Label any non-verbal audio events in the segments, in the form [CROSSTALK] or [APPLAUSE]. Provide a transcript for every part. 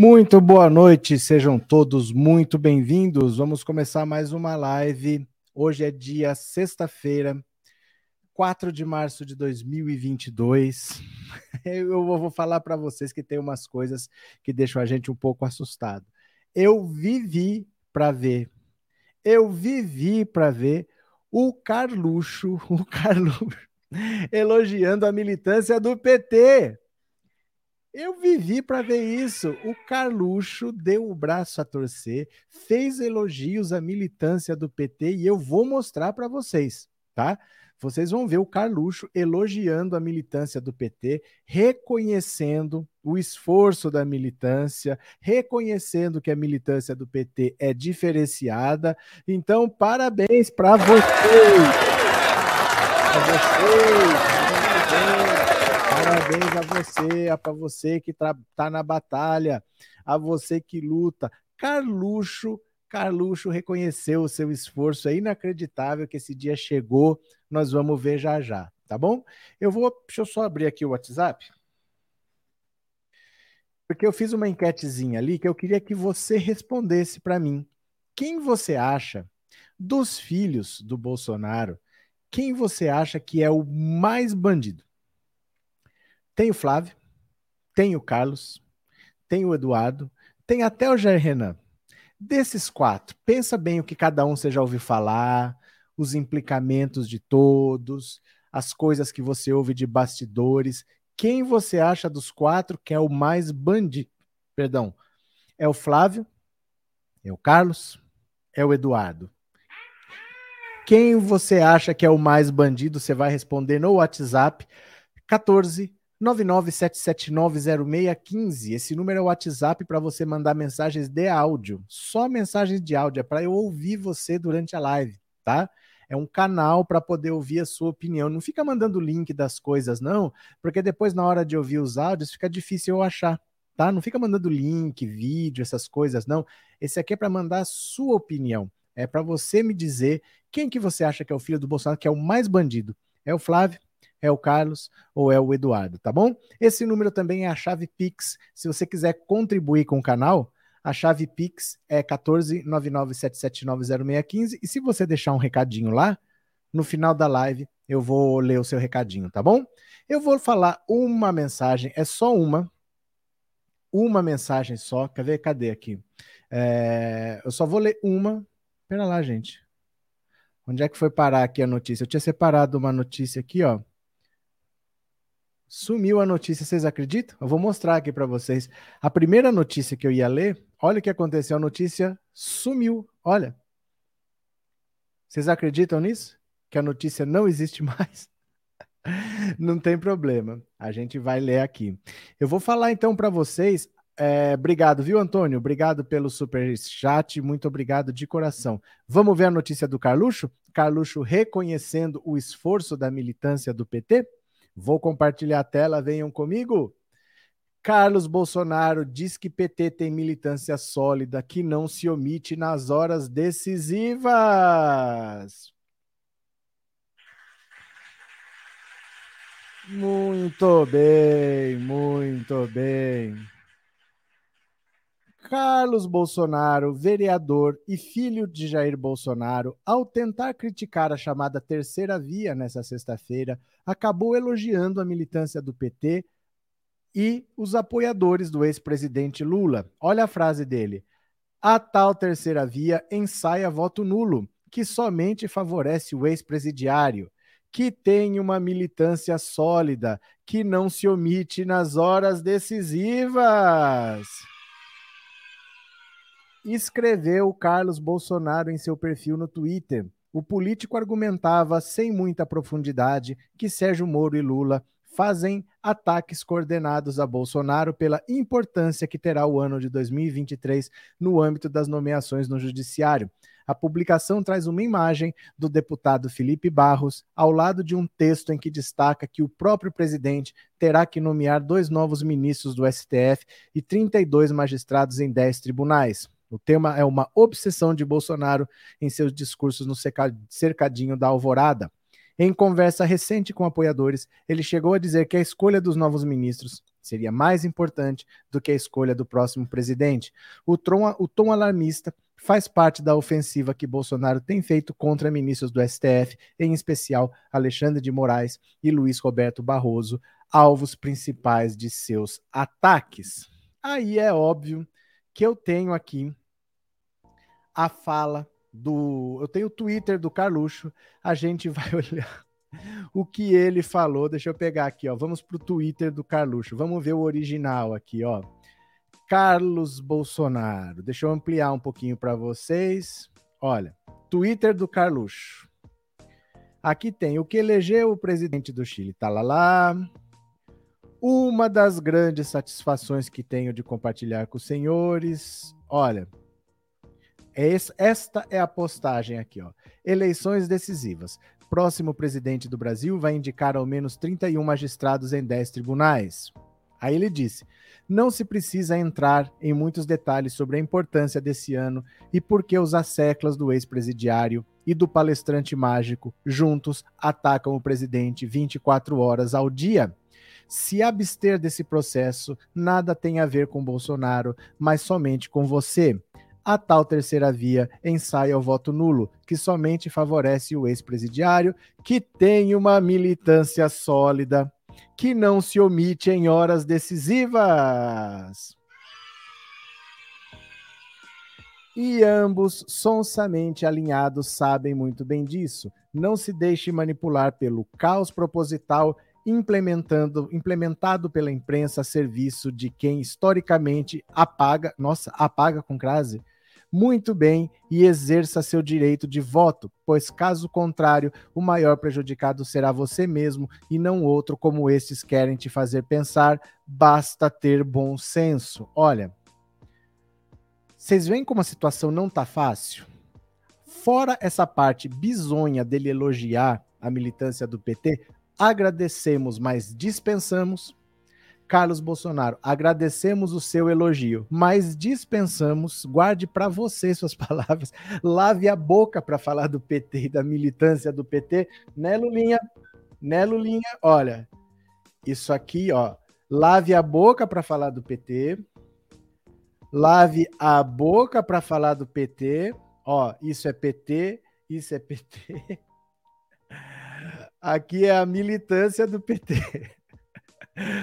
Muito boa noite, sejam todos muito bem-vindos. Vamos começar mais uma live. Hoje é dia sexta-feira, 4 de março de 2022. [LAUGHS] Eu vou falar para vocês que tem umas coisas que deixam a gente um pouco assustado. Eu vivi para ver, eu vivi para ver o Carluxo, [LAUGHS] o Carluxo elogiando a militância do PT. Eu vivi para ver isso. O Carluxo deu o braço a torcer, fez elogios à militância do PT e eu vou mostrar para vocês, tá? Vocês vão ver o Carluxo elogiando a militância do PT, reconhecendo o esforço da militância, reconhecendo que a militância do PT é diferenciada. Então, parabéns para vocês! Para vocês! Parabéns a você, para você que está na batalha, a você que luta. Carluxo, Carluxo reconheceu o seu esforço, é inacreditável que esse dia chegou. Nós vamos ver já já, tá bom? Eu vou, deixa eu só abrir aqui o WhatsApp. Porque eu fiz uma enquetezinha ali que eu queria que você respondesse para mim. Quem você acha dos filhos do Bolsonaro? Quem você acha que é o mais bandido? Tem o Flávio, tem o Carlos, tem o Eduardo, tem até o Jair Renan. Desses quatro, pensa bem o que cada um você já ouviu falar, os implicamentos de todos, as coisas que você ouve de bastidores. Quem você acha dos quatro que é o mais bandido? Perdão, é o Flávio, é o Carlos, é o Eduardo. Quem você acha que é o mais bandido? Você vai responder no WhatsApp 14 997790615. Esse número é o WhatsApp para você mandar mensagens de áudio. Só mensagens de áudio, é para eu ouvir você durante a live, tá? É um canal para poder ouvir a sua opinião. Não fica mandando link das coisas, não, porque depois, na hora de ouvir os áudios, fica difícil eu achar, tá? Não fica mandando link, vídeo, essas coisas, não. Esse aqui é para mandar a sua opinião. É para você me dizer quem que você acha que é o filho do Bolsonaro, que é o mais bandido. É o Flávio? É o Carlos ou é o Eduardo, tá bom? Esse número também é a chave Pix. Se você quiser contribuir com o canal, a chave Pix é 14997790615 e se você deixar um recadinho lá, no final da live eu vou ler o seu recadinho, tá bom? Eu vou falar uma mensagem, é só uma, uma mensagem só. Quer ver? Cadê aqui? É, eu só vou ler uma. Pera lá, gente. Onde é que foi parar aqui a notícia? Eu tinha separado uma notícia aqui, ó. Sumiu a notícia, vocês acreditam? Eu vou mostrar aqui para vocês. A primeira notícia que eu ia ler, olha o que aconteceu, a notícia sumiu. Olha. Vocês acreditam nisso? Que a notícia não existe [LAUGHS] mais? não tem problema. A gente vai ler aqui. Eu vou falar então para vocês. É, obrigado, viu, Antônio? Obrigado pelo super chat. Muito obrigado de coração. Vamos ver a notícia do Carluxo? Carluxo reconhecendo o esforço da militância do PT? Vou compartilhar a tela, venham comigo. Carlos Bolsonaro diz que PT tem militância sólida que não se omite nas horas decisivas. Muito bem, muito bem. Carlos Bolsonaro, vereador e filho de Jair Bolsonaro, ao tentar criticar a chamada terceira via nessa sexta-feira, acabou elogiando a militância do PT e os apoiadores do ex-presidente Lula. Olha a frase dele: a tal terceira via ensaia voto nulo, que somente favorece o ex-presidiário, que tem uma militância sólida, que não se omite nas horas decisivas escreveu Carlos Bolsonaro em seu perfil no Twitter. O político argumentava sem muita profundidade que Sérgio Moro e Lula fazem ataques coordenados a Bolsonaro pela importância que terá o ano de 2023 no âmbito das nomeações no Judiciário. A publicação traz uma imagem do deputado Felipe Barros ao lado de um texto em que destaca que o próprio presidente terá que nomear dois novos ministros do STF e 32 magistrados em 10 tribunais. O tema é uma obsessão de Bolsonaro em seus discursos no cercadinho da Alvorada. Em conversa recente com apoiadores, ele chegou a dizer que a escolha dos novos ministros seria mais importante do que a escolha do próximo presidente. O tom, o tom alarmista faz parte da ofensiva que Bolsonaro tem feito contra ministros do STF, em especial Alexandre de Moraes e Luiz Roberto Barroso, alvos principais de seus ataques. Aí é óbvio que eu tenho aqui a fala do. Eu tenho o Twitter do Carluxo, a gente [LAUGHS] vai olhar o que ele falou. Deixa eu pegar aqui, ó. Vamos para o Twitter do Carluxo. Vamos ver o original aqui, ó. Carlos Bolsonaro. Deixa eu ampliar um pouquinho para vocês. Olha, Twitter do Carluxo. Aqui tem o que elegeu o presidente do Chile. Tá lá lá. Uma das grandes satisfações que tenho de compartilhar com os senhores. Olha, é esta é a postagem aqui, ó. Eleições decisivas. Próximo presidente do Brasil vai indicar ao menos 31 magistrados em 10 tribunais. Aí ele disse: não se precisa entrar em muitos detalhes sobre a importância desse ano e por que os asseclas do ex-presidiário e do palestrante mágico juntos atacam o presidente 24 horas ao dia. Se abster desse processo nada tem a ver com Bolsonaro, mas somente com você a tal terceira via ensaia o voto nulo, que somente favorece o ex-presidiário, que tem uma militância sólida, que não se omite em horas decisivas. E ambos, sonsamente alinhados, sabem muito bem disso. Não se deixe manipular pelo caos proposital implementando, implementado pela imprensa a serviço de quem historicamente apaga, nossa, apaga com crase, muito bem e exerça seu direito de voto, pois caso contrário, o maior prejudicado será você mesmo e não outro como estes querem te fazer pensar. Basta ter bom senso. Olha, vocês veem como a situação não tá fácil? Fora essa parte bizonha dele elogiar a militância do PT, agradecemos, mas dispensamos Carlos Bolsonaro, agradecemos o seu elogio, mas dispensamos, guarde para você suas [LAUGHS] palavras, lave a boca para falar do PT e da militância do PT, né, Lulinha? Né, Lulinha? Olha, isso aqui, ó, lave a boca para falar do PT, lave a boca para falar do PT, ó, isso é PT, isso é PT. [LAUGHS] Aqui é a militância do PT.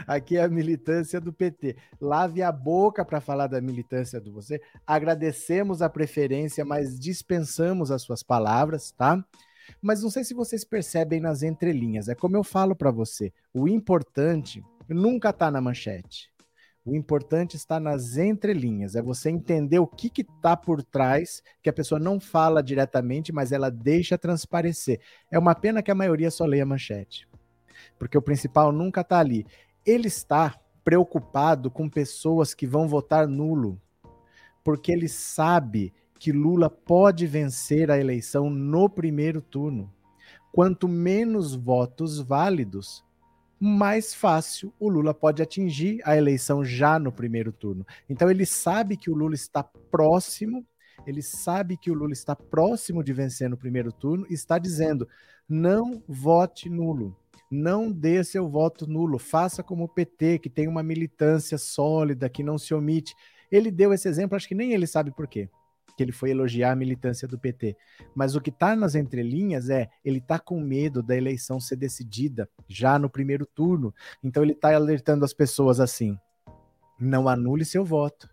Aqui é a militância do PT. Lave a boca para falar da militância do você. Agradecemos a preferência, mas dispensamos as suas palavras, tá? Mas não sei se vocês percebem nas entrelinhas. É como eu falo para você. O importante nunca está na manchete. O importante está nas entrelinhas, é você entender o que está por trás, que a pessoa não fala diretamente, mas ela deixa transparecer. É uma pena que a maioria só leia a manchete, porque o principal nunca está ali ele está preocupado com pessoas que vão votar nulo, porque ele sabe que Lula pode vencer a eleição no primeiro turno. Quanto menos votos válidos, mais fácil o Lula pode atingir a eleição já no primeiro turno. Então ele sabe que o Lula está próximo, ele sabe que o Lula está próximo de vencer no primeiro turno e está dizendo: não vote nulo não dê seu voto nulo, faça como o PT, que tem uma militância sólida, que não se omite. Ele deu esse exemplo, acho que nem ele sabe por quê, que ele foi elogiar a militância do PT. Mas o que está nas entrelinhas é, ele está com medo da eleição ser decidida já no primeiro turno. Então ele está alertando as pessoas assim: não anule seu voto,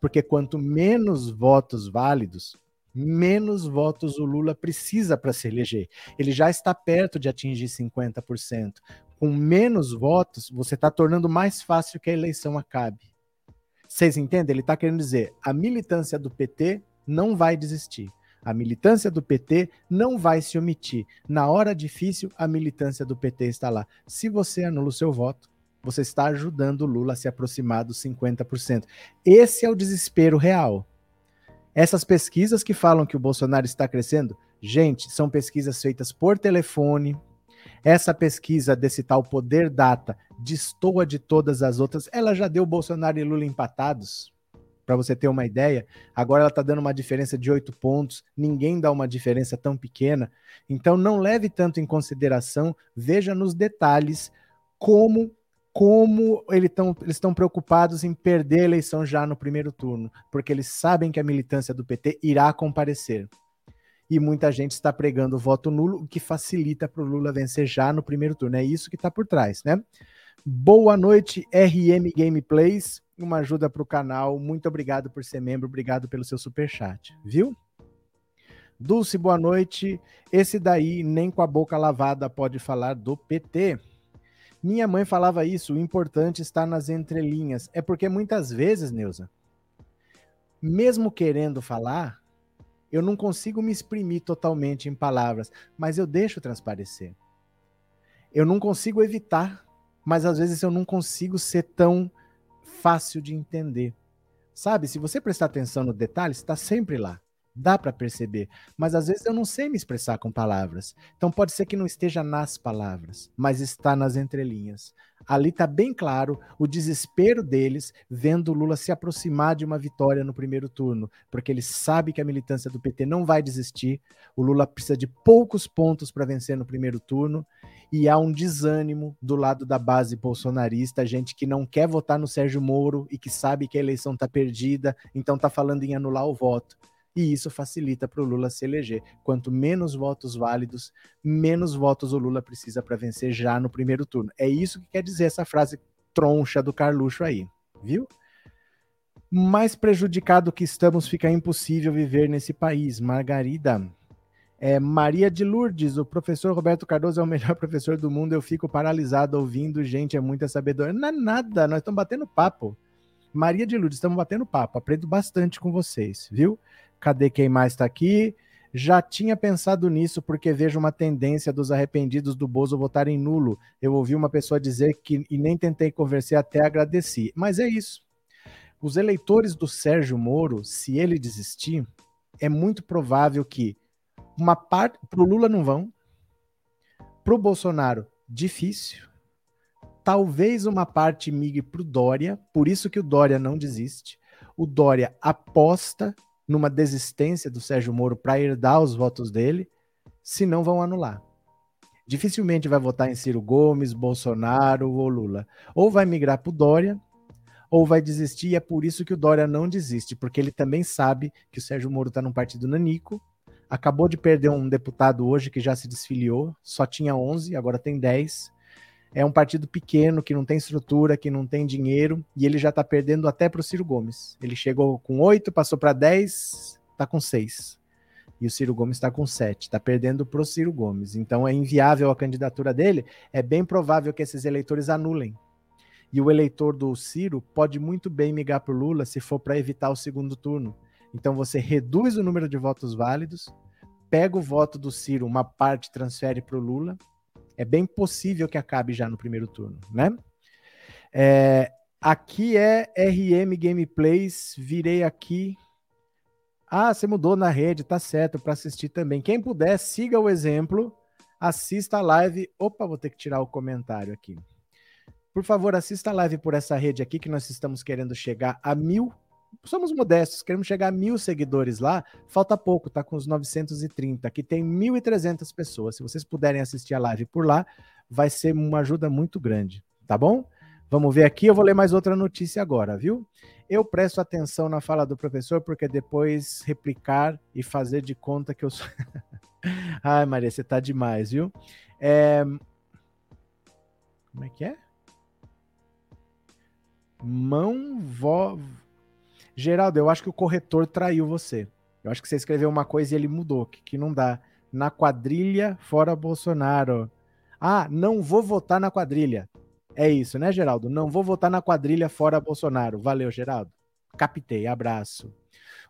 porque quanto menos votos válidos, menos votos o Lula precisa para se eleger. Ele já está perto de atingir 50%. Com menos votos, você está tornando mais fácil que a eleição acabe. Vocês entendem? Ele está querendo dizer: a militância do PT não vai desistir. A militância do PT não vai se omitir. Na hora difícil, a militância do PT está lá. Se você anula o seu voto, você está ajudando o Lula a se aproximar dos 50%. Esse é o desespero real. Essas pesquisas que falam que o Bolsonaro está crescendo, gente, são pesquisas feitas por telefone. Essa pesquisa desse tal Poder Data destoa de todas as outras. Ela já deu Bolsonaro e Lula empatados, para você ter uma ideia. Agora ela está dando uma diferença de oito pontos. Ninguém dá uma diferença tão pequena. Então não leve tanto em consideração. Veja nos detalhes como como ele tão, eles estão preocupados em perder a eleição já no primeiro turno, porque eles sabem que a militância do PT irá comparecer. E muita gente está pregando o voto nulo, o que facilita para o Lula vencer já no primeiro turno. É isso que está por trás, né? Boa noite, RM Gameplays. Uma ajuda para o canal. Muito obrigado por ser membro, obrigado pelo seu super chat, viu? Dulce, boa noite. Esse daí nem com a boca lavada pode falar do PT. Minha mãe falava isso, o importante está nas entrelinhas. É porque muitas vezes, Neuza, mesmo querendo falar, eu não consigo me exprimir totalmente em palavras, mas eu deixo transparecer. Eu não consigo evitar, mas às vezes eu não consigo ser tão fácil de entender. Sabe, se você prestar atenção no detalhe, está sempre lá dá para perceber, mas às vezes eu não sei me expressar com palavras. Então pode ser que não esteja nas palavras, mas está nas entrelinhas. Ali está bem claro o desespero deles vendo Lula se aproximar de uma vitória no primeiro turno, porque ele sabe que a militância do PT não vai desistir. O Lula precisa de poucos pontos para vencer no primeiro turno e há um desânimo do lado da base bolsonarista, gente que não quer votar no Sérgio Moro e que sabe que a eleição está perdida, então está falando em anular o voto e isso facilita para o Lula se eleger. Quanto menos votos válidos, menos votos o Lula precisa para vencer já no primeiro turno. É isso que quer dizer essa frase troncha do Carluxo aí, viu? Mais prejudicado que estamos, fica impossível viver nesse país. Margarida. É, Maria de Lourdes, o professor Roberto Cardoso é o melhor [LAUGHS] professor do mundo. Eu fico paralisado ouvindo, gente, é muita sabedoria. Não é nada, nós estamos batendo papo. Maria de Lourdes, estamos batendo papo. Aprendo bastante com vocês, viu? Cadê quem mais está aqui? Já tinha pensado nisso porque vejo uma tendência dos arrependidos do Bozo votarem nulo. Eu ouvi uma pessoa dizer que e nem tentei conversar até agradeci. Mas é isso. Os eleitores do Sérgio Moro, se ele desistir, é muito provável que uma parte para o Lula não vão, para o Bolsonaro difícil, talvez uma parte migre para o Dória, por isso que o Dória não desiste. O Dória aposta numa desistência do Sérgio Moro para herdar os votos dele, se não vão anular. Dificilmente vai votar em Ciro Gomes, Bolsonaro ou Lula. Ou vai migrar para o Dória, ou vai desistir, e é por isso que o Dória não desiste, porque ele também sabe que o Sérgio Moro está num partido nanico, acabou de perder um deputado hoje que já se desfiliou, só tinha 11, agora tem 10 é um partido pequeno, que não tem estrutura, que não tem dinheiro, e ele já está perdendo até para o Ciro Gomes. Ele chegou com oito, passou para dez, está com seis. E o Ciro Gomes está com sete, está perdendo para o Ciro Gomes. Então é inviável a candidatura dele. É bem provável que esses eleitores anulem. E o eleitor do Ciro pode muito bem migrar para o Lula se for para evitar o segundo turno. Então você reduz o número de votos válidos, pega o voto do Ciro, uma parte transfere para o Lula, é bem possível que acabe já no primeiro turno, né? É, aqui é RM Gameplays, virei aqui. Ah, você mudou na rede, tá certo, para assistir também. Quem puder, siga o exemplo, assista a live. Opa, vou ter que tirar o comentário aqui. Por favor, assista a live por essa rede aqui, que nós estamos querendo chegar a mil somos modestos, queremos chegar a mil seguidores lá, falta pouco, tá com os 930, aqui tem 1.300 pessoas. Se vocês puderem assistir a live por lá, vai ser uma ajuda muito grande, tá bom? Vamos ver aqui, eu vou ler mais outra notícia agora, viu? Eu presto atenção na fala do professor, porque depois replicar e fazer de conta que eu sou. [LAUGHS] Ai, Maria, você tá demais, viu? É... Como é que é? Mão vó Geraldo, eu acho que o corretor traiu você. Eu acho que você escreveu uma coisa e ele mudou, que, que não dá. Na quadrilha, fora Bolsonaro. Ah, não vou votar na quadrilha. É isso, né, Geraldo? Não vou votar na quadrilha fora Bolsonaro. Valeu, Geraldo. Captei, abraço.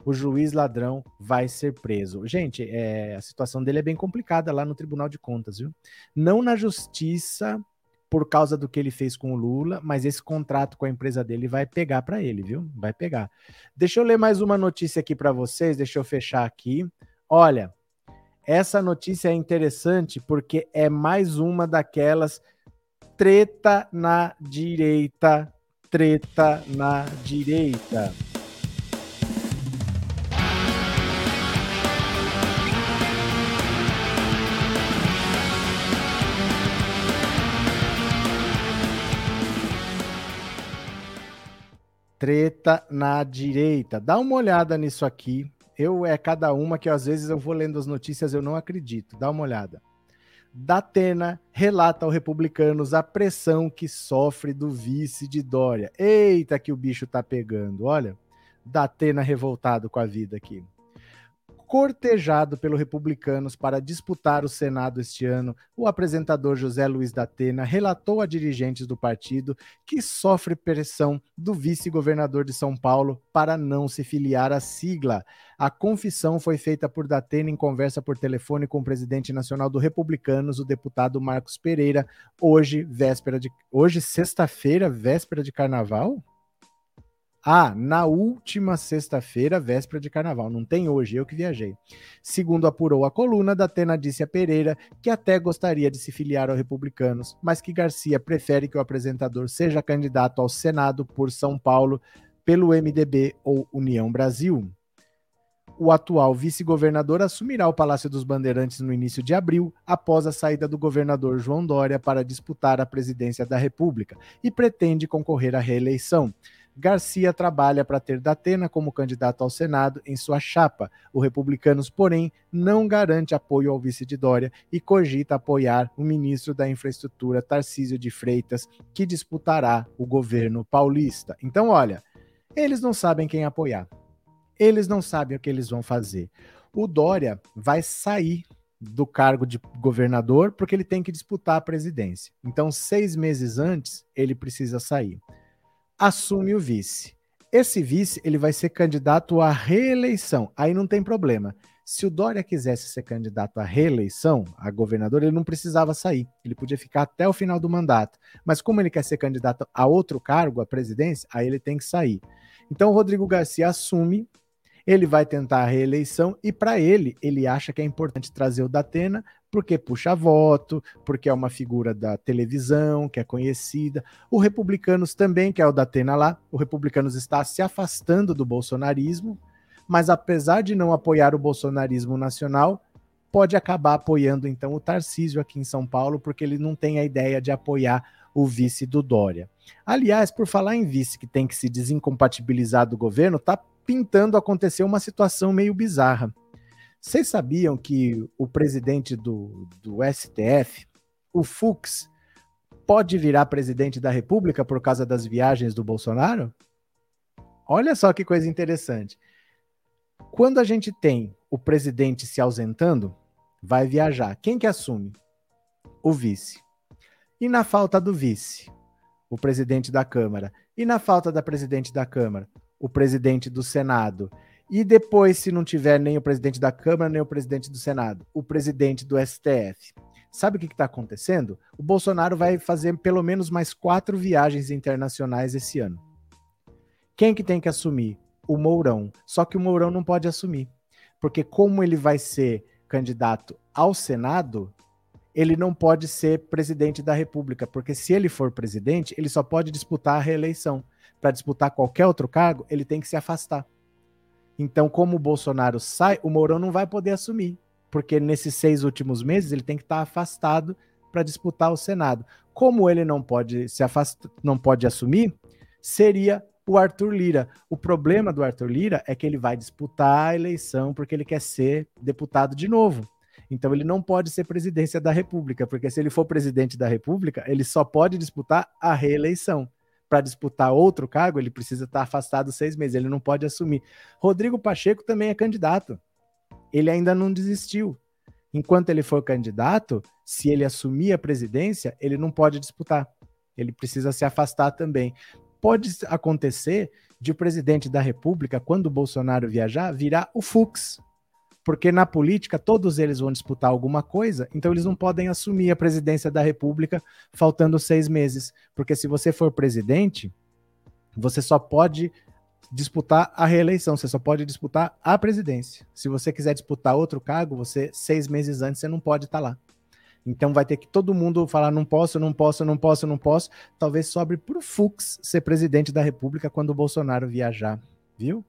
O juiz ladrão vai ser preso. Gente, é, a situação dele é bem complicada lá no Tribunal de Contas, viu? Não na justiça por causa do que ele fez com o Lula, mas esse contrato com a empresa dele vai pegar para ele, viu? Vai pegar. Deixa eu ler mais uma notícia aqui para vocês, deixa eu fechar aqui. Olha, essa notícia é interessante porque é mais uma daquelas treta na direita, treta na direita. Treta na direita. Dá uma olhada nisso aqui. Eu é cada uma que às vezes eu vou lendo as notícias eu não acredito. Dá uma olhada. Datena relata ao Republicanos a pressão que sofre do vice de Dória. Eita, que o bicho tá pegando, olha. Datena revoltado com a vida aqui cortejado pelos republicanos para disputar o Senado este ano, o apresentador José Luiz da Atena relatou a dirigentes do partido que sofre pressão do vice-governador de São Paulo para não se filiar à sigla. A confissão foi feita por Datena em conversa por telefone com o presidente nacional do Republicanos, o deputado Marcos Pereira, hoje, véspera de hoje sexta-feira, véspera de carnaval? Ah, na última sexta-feira, véspera de carnaval. Não tem hoje, eu que viajei. Segundo apurou a coluna, da Tena disse a Pereira que até gostaria de se filiar aos republicanos, mas que Garcia prefere que o apresentador seja candidato ao Senado por São Paulo pelo MDB ou União Brasil. O atual vice-governador assumirá o Palácio dos Bandeirantes no início de abril, após a saída do governador João Dória para disputar a presidência da República, e pretende concorrer à reeleição. Garcia trabalha para ter Datena como candidato ao Senado em sua chapa. O Republicanos, porém, não garante apoio ao vice de Dória e cogita apoiar o ministro da Infraestrutura, Tarcísio de Freitas, que disputará o governo paulista. Então, olha, eles não sabem quem apoiar. Eles não sabem o que eles vão fazer. O Dória vai sair do cargo de governador porque ele tem que disputar a presidência. Então, seis meses antes, ele precisa sair assume o vice. Esse vice ele vai ser candidato à reeleição. Aí não tem problema. Se o Dória quisesse ser candidato à reeleição, a governador, ele não precisava sair. Ele podia ficar até o final do mandato. Mas como ele quer ser candidato a outro cargo, a presidência, aí ele tem que sair. Então o Rodrigo Garcia assume ele vai tentar a reeleição e para ele, ele acha que é importante trazer o Datena porque puxa voto, porque é uma figura da televisão, que é conhecida. O Republicanos também, que é o Datena lá, o Republicanos está se afastando do bolsonarismo, mas apesar de não apoiar o bolsonarismo nacional, pode acabar apoiando então o Tarcísio aqui em São Paulo, porque ele não tem a ideia de apoiar o vice do Dória. Aliás, por falar em vice que tem que se desincompatibilizar do governo, tá pintando acontecer uma situação meio bizarra. Vocês sabiam que o presidente do, do STF, o Fux, pode virar presidente da República por causa das viagens do Bolsonaro? Olha só que coisa interessante. Quando a gente tem o presidente se ausentando, vai viajar. Quem que assume? O vice. E na falta do vice, o presidente da Câmara. E na falta da presidente da Câmara, o presidente do Senado. E depois, se não tiver nem o presidente da Câmara, nem o presidente do Senado, o presidente do STF. Sabe o que está acontecendo? O Bolsonaro vai fazer pelo menos mais quatro viagens internacionais esse ano. Quem que tem que assumir? O Mourão. Só que o Mourão não pode assumir. Porque como ele vai ser candidato ao Senado, ele não pode ser presidente da República, porque se ele for presidente, ele só pode disputar a reeleição para disputar qualquer outro cargo, ele tem que se afastar. Então, como o Bolsonaro sai, o Mourão não vai poder assumir, porque nesses seis últimos meses ele tem que estar afastado para disputar o Senado. Como ele não pode se afastar, não pode assumir, seria o Arthur Lira. O problema do Arthur Lira é que ele vai disputar a eleição porque ele quer ser deputado de novo. Então ele não pode ser presidência da República, porque se ele for presidente da República, ele só pode disputar a reeleição para disputar outro cargo, ele precisa estar afastado seis meses, ele não pode assumir. Rodrigo Pacheco também é candidato. Ele ainda não desistiu. Enquanto ele for candidato, se ele assumir a presidência, ele não pode disputar. Ele precisa se afastar também. Pode acontecer de o presidente da República, quando o Bolsonaro viajar, virar o Fux, porque na política todos eles vão disputar alguma coisa, então eles não podem assumir a presidência da República faltando seis meses, porque se você for presidente, você só pode disputar a reeleição, você só pode disputar a presidência. Se você quiser disputar outro cargo, você seis meses antes você não pode estar lá. Então vai ter que todo mundo falar não posso, não posso, não posso, não posso. Talvez sobre para o Fux ser presidente da República quando o Bolsonaro viajar, viu?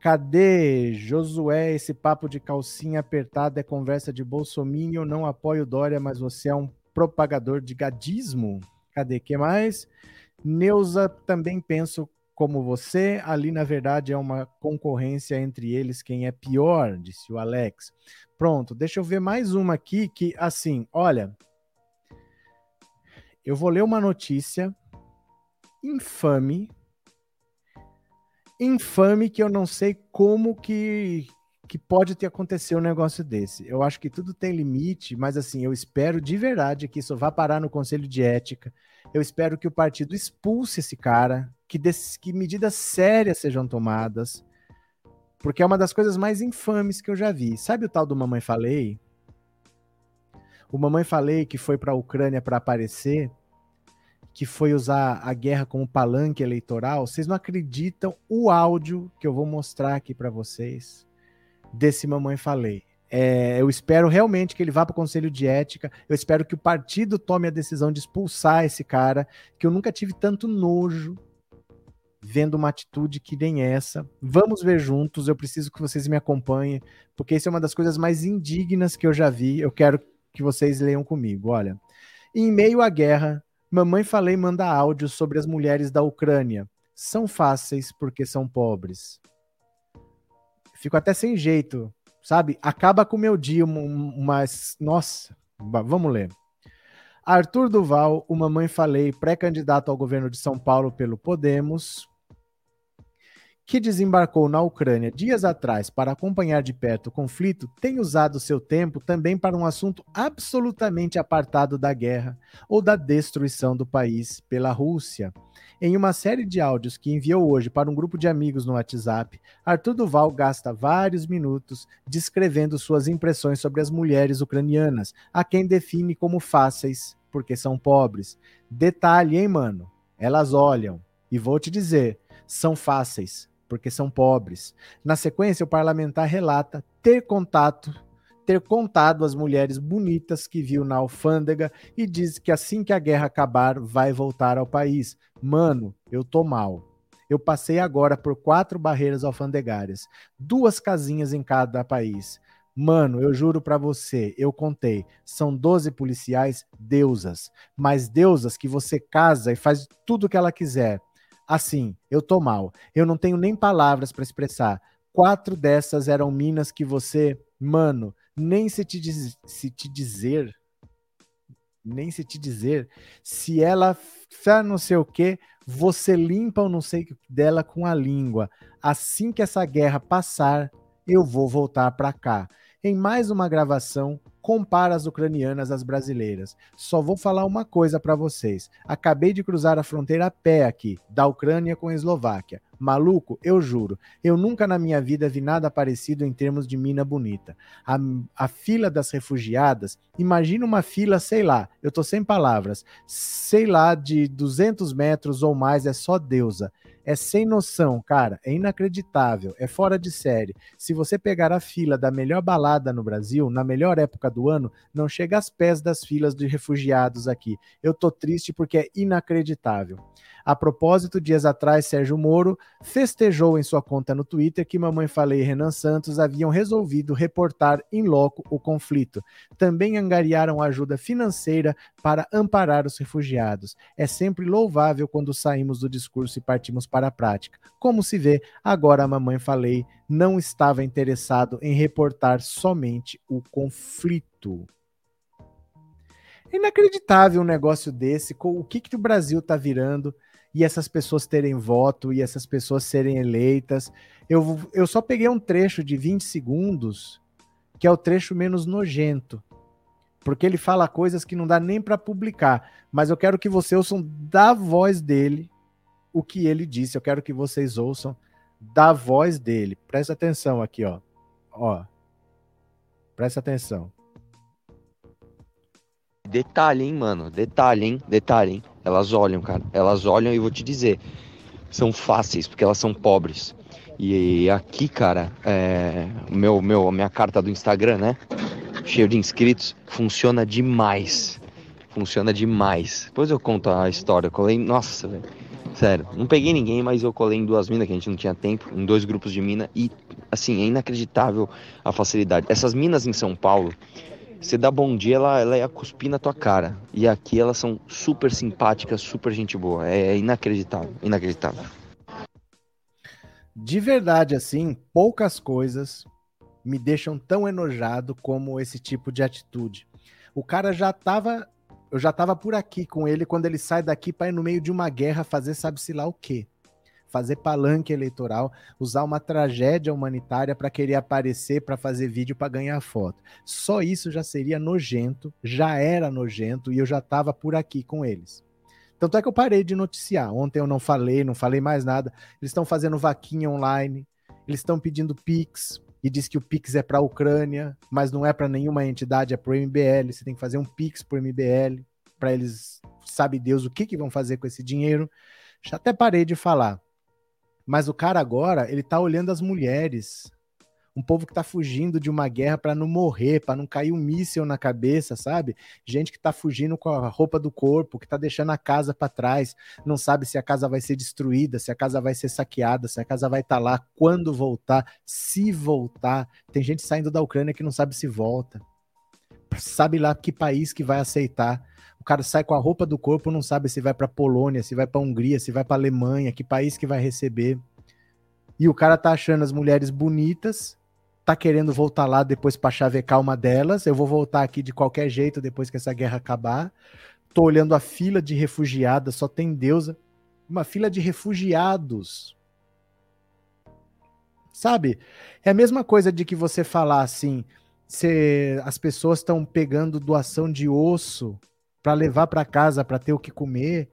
Cadê Josué? Esse papo de calcinha apertada é conversa de bolsominho. Não apoio Dória, mas você é um propagador de gadismo. Cadê? que mais? Neuza também penso como você. Ali, na verdade, é uma concorrência entre eles. Quem é pior? Disse o Alex. Pronto, deixa eu ver mais uma aqui que, assim, olha. Eu vou ler uma notícia infame. Infame que eu não sei como que, que pode ter acontecido um negócio desse. Eu acho que tudo tem limite, mas assim, eu espero de verdade que isso vá parar no Conselho de Ética. Eu espero que o partido expulse esse cara, que, desse, que medidas sérias sejam tomadas, porque é uma das coisas mais infames que eu já vi. Sabe o tal do Mamãe Falei? O Mamãe Falei que foi para a Ucrânia para aparecer, que foi usar a guerra como palanque eleitoral. Vocês não acreditam o áudio que eu vou mostrar aqui para vocês desse Mamãe Falei. É, eu espero realmente que ele vá para o Conselho de Ética. Eu espero que o partido tome a decisão de expulsar esse cara, que eu nunca tive tanto nojo vendo uma atitude que nem essa. Vamos ver juntos. Eu preciso que vocês me acompanhem, porque isso é uma das coisas mais indignas que eu já vi. Eu quero que vocês leiam comigo. Olha, em meio à guerra, mamãe falei manda áudio sobre as mulheres da Ucrânia. São fáceis porque são pobres. Fico até sem jeito sabe? Acaba com o meu dia, mas nossa, vamos ler. Arthur Duval, o Mamãe Falei, pré-candidato ao governo de São Paulo pelo Podemos, que desembarcou na Ucrânia dias atrás para acompanhar de perto o conflito, tem usado seu tempo também para um assunto absolutamente apartado da guerra ou da destruição do país pela Rússia. Em uma série de áudios que enviou hoje para um grupo de amigos no WhatsApp, Arthur Duval gasta vários minutos descrevendo suas impressões sobre as mulheres ucranianas, a quem define como fáceis porque são pobres. Detalhe, hein, mano? Elas olham, e vou te dizer, são fáceis porque são pobres. Na sequência, o parlamentar relata ter contato ter contado as mulheres bonitas que viu na alfândega e diz que assim que a guerra acabar, vai voltar ao país. Mano, eu tô mal. Eu passei agora por quatro barreiras alfandegárias, duas casinhas em cada país. Mano, eu juro para você, eu contei, são 12 policiais deusas, mas deusas que você casa e faz tudo o que ela quiser. Assim, eu tô mal. Eu não tenho nem palavras para expressar. Quatro dessas eram minas que você, mano, nem se te, diz, se te dizer, nem se te dizer, se ela não sei o que, você limpa o não sei dela com a língua. Assim que essa guerra passar, eu vou voltar para cá. Em mais uma gravação, compara as ucranianas às brasileiras. Só vou falar uma coisa para vocês. Acabei de cruzar a fronteira a pé aqui, da Ucrânia com a Eslováquia. Maluco, eu juro, eu nunca na minha vida vi nada parecido em termos de mina bonita. A, a fila das refugiadas, imagina uma fila, sei lá, eu tô sem palavras, sei lá, de 200 metros ou mais, é só deusa. É sem noção, cara, é inacreditável, é fora de série. Se você pegar a fila da melhor balada no Brasil, na melhor época do ano, não chega aos pés das filas de refugiados aqui. Eu tô triste porque é inacreditável. A propósito, dias atrás, Sérgio Moro festejou em sua conta no Twitter que Mamãe Falei e Renan Santos haviam resolvido reportar em loco o conflito. Também angariaram ajuda financeira para amparar os refugiados. É sempre louvável quando saímos do discurso e partimos para a prática. Como se vê, agora a Mamãe Falei não estava interessado em reportar somente o conflito. É inacreditável um negócio desse. O que, que o Brasil está virando? E essas pessoas terem voto e essas pessoas serem eleitas. Eu, eu só peguei um trecho de 20 segundos, que é o trecho menos nojento, porque ele fala coisas que não dá nem para publicar, mas eu quero que vocês ouçam da voz dele o que ele disse. Eu quero que vocês ouçam da voz dele. Presta atenção aqui, ó. Ó. Presta atenção. Detalhe, hein, mano. Detalhe, hein? Detalhe, hein? Elas olham, cara. Elas olham e vou te dizer, são fáceis, porque elas são pobres. E aqui, cara, é, meu, meu, minha carta do Instagram, né? Cheio de inscritos, funciona demais. Funciona demais. Depois eu conto a história. Eu colei, nossa, velho. Sério, não peguei ninguém, mas eu colei em duas minas que a gente não tinha tempo, em dois grupos de mina e assim, é inacreditável a facilidade. Essas minas em São Paulo, você dá bom dia, ela, ela ia cuspir na tua cara. E aqui elas são super simpáticas, super gente boa. É, é inacreditável, inacreditável. De verdade, assim, poucas coisas me deixam tão enojado como esse tipo de atitude. O cara já tava. Eu já tava por aqui com ele quando ele sai daqui para ir no meio de uma guerra fazer sabe-se lá o quê fazer palanque eleitoral, usar uma tragédia humanitária para querer aparecer, para fazer vídeo, para ganhar foto. Só isso já seria nojento, já era nojento e eu já estava por aqui com eles. Tanto é que eu parei de noticiar. Ontem eu não falei, não falei mais nada. Eles estão fazendo vaquinha online, eles estão pedindo Pix, e diz que o Pix é para a Ucrânia, mas não é para nenhuma entidade, é para o MBL. Você tem que fazer um Pix para o MBL, para eles, sabe Deus, o que, que vão fazer com esse dinheiro. Já até parei de falar. Mas o cara agora, ele tá olhando as mulheres. Um povo que tá fugindo de uma guerra para não morrer, para não cair um míssil na cabeça, sabe? Gente que tá fugindo com a roupa do corpo, que tá deixando a casa para trás, não sabe se a casa vai ser destruída, se a casa vai ser saqueada, se a casa vai estar tá lá, quando voltar, se voltar. Tem gente saindo da Ucrânia que não sabe se volta. Sabe lá que país que vai aceitar cara sai com a roupa do corpo, não sabe se vai para Polônia, se vai para Hungria, se vai para Alemanha, que país que vai receber. E o cara tá achando as mulheres bonitas, tá querendo voltar lá depois para chavecar uma delas. Eu vou voltar aqui de qualquer jeito depois que essa guerra acabar. Tô olhando a fila de refugiadas, só tem deusa. Uma fila de refugiados. Sabe? É a mesma coisa de que você falar assim, se as pessoas estão pegando doação de osso para levar para casa para ter o que comer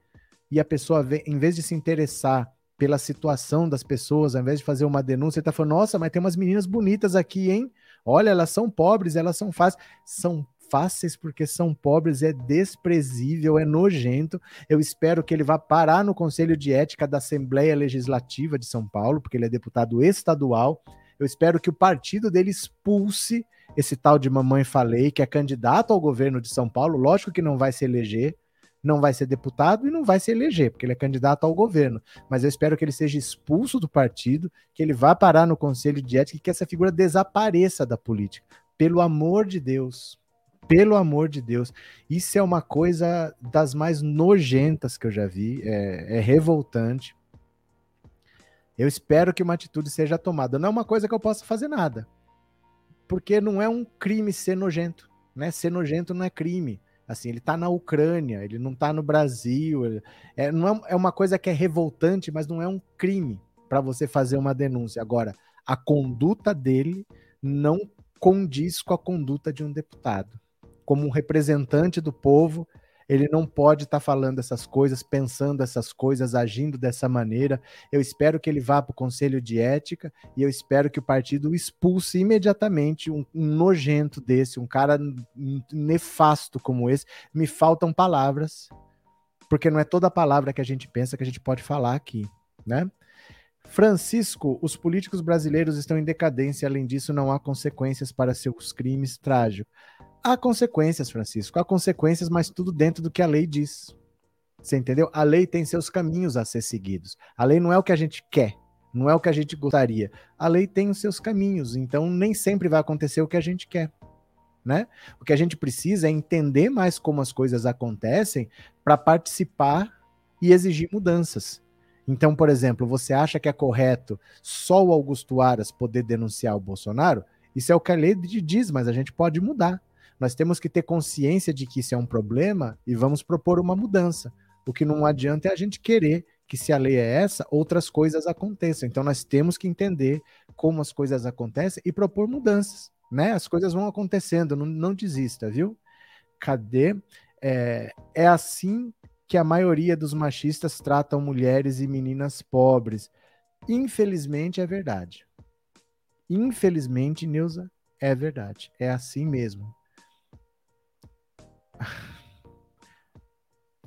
e a pessoa, em vez de se interessar pela situação das pessoas, ao invés de fazer uma denúncia, ele tá falando: nossa, mas tem umas meninas bonitas aqui, hein? Olha, elas são pobres, elas são fáceis. São fáceis porque são pobres, é desprezível, é nojento. Eu espero que ele vá parar no Conselho de Ética da Assembleia Legislativa de São Paulo, porque ele é deputado estadual. Eu espero que o partido dele expulse esse tal de Mamãe Falei, que é candidato ao governo de São Paulo, lógico que não vai se eleger, não vai ser deputado e não vai se eleger, porque ele é candidato ao governo. Mas eu espero que ele seja expulso do partido, que ele vá parar no Conselho de Ética e que essa figura desapareça da política. Pelo amor de Deus. Pelo amor de Deus. Isso é uma coisa das mais nojentas que eu já vi. É, é revoltante. Eu espero que uma atitude seja tomada. Não é uma coisa que eu possa fazer nada porque não é um crime ser nojento, né? Ser nojento não é crime. Assim, ele está na Ucrânia, ele não está no Brasil. Ele, é, não é, é uma coisa que é revoltante, mas não é um crime para você fazer uma denúncia. Agora, a conduta dele não condiz com a conduta de um deputado. Como um representante do povo, ele não pode estar tá falando essas coisas, pensando essas coisas, agindo dessa maneira. Eu espero que ele vá para o Conselho de Ética e eu espero que o partido expulse imediatamente um, um nojento desse, um cara nefasto como esse. Me faltam palavras, porque não é toda palavra que a gente pensa que a gente pode falar aqui, né? Francisco, os políticos brasileiros estão em decadência, além disso, não há consequências para seus crimes trágicos. Há consequências, Francisco, há consequências, mas tudo dentro do que a lei diz. Você entendeu? A lei tem seus caminhos a ser seguidos. A lei não é o que a gente quer, não é o que a gente gostaria. A lei tem os seus caminhos, então nem sempre vai acontecer o que a gente quer. Né? O que a gente precisa é entender mais como as coisas acontecem para participar e exigir mudanças. Então, por exemplo, você acha que é correto só o Augusto Aras poder denunciar o Bolsonaro? Isso é o que a lei diz, mas a gente pode mudar. Nós temos que ter consciência de que isso é um problema e vamos propor uma mudança. O que não adianta é a gente querer que se a lei é essa, outras coisas aconteçam. Então nós temos que entender como as coisas acontecem e propor mudanças, né? As coisas vão acontecendo, não, não desista, viu? Cadê? É, é assim que a maioria dos machistas tratam mulheres e meninas pobres. Infelizmente é verdade. Infelizmente, Neuza, é verdade. É assim mesmo.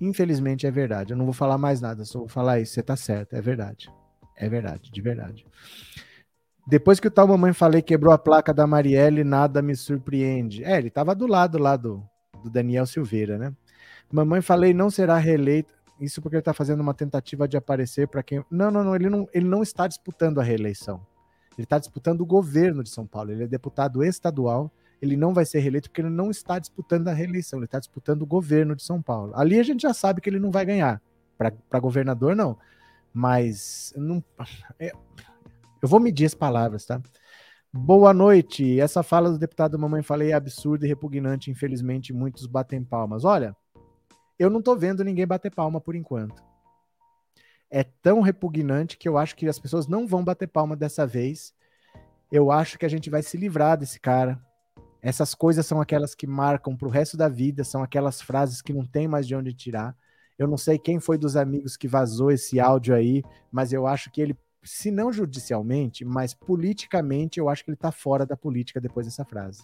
Infelizmente é verdade. Eu não vou falar mais nada, só vou falar isso. Você tá certo, é verdade. É verdade, de verdade. Depois que o tal mamãe falei quebrou a placa da Marielle, nada me surpreende. É, ele tava do lado lá do, do Daniel Silveira, né? Mamãe falei não será reeleito. Isso porque ele tá fazendo uma tentativa de aparecer para quem. Não, não, não ele, não. ele não está disputando a reeleição. Ele está disputando o governo de São Paulo. Ele é deputado estadual ele não vai ser reeleito porque ele não está disputando a reeleição, ele está disputando o governo de São Paulo. Ali a gente já sabe que ele não vai ganhar. Para governador, não. Mas não, é, Eu vou medir as palavras, tá? Boa noite. Essa fala do deputado Mamãe Falei é absurda e repugnante. Infelizmente, muitos batem palmas. Olha, eu não tô vendo ninguém bater palma por enquanto. É tão repugnante que eu acho que as pessoas não vão bater palma dessa vez. Eu acho que a gente vai se livrar desse cara. Essas coisas são aquelas que marcam pro resto da vida, são aquelas frases que não tem mais de onde tirar. Eu não sei quem foi dos amigos que vazou esse áudio aí, mas eu acho que ele se não judicialmente, mas politicamente, eu acho que ele está fora da política depois dessa frase.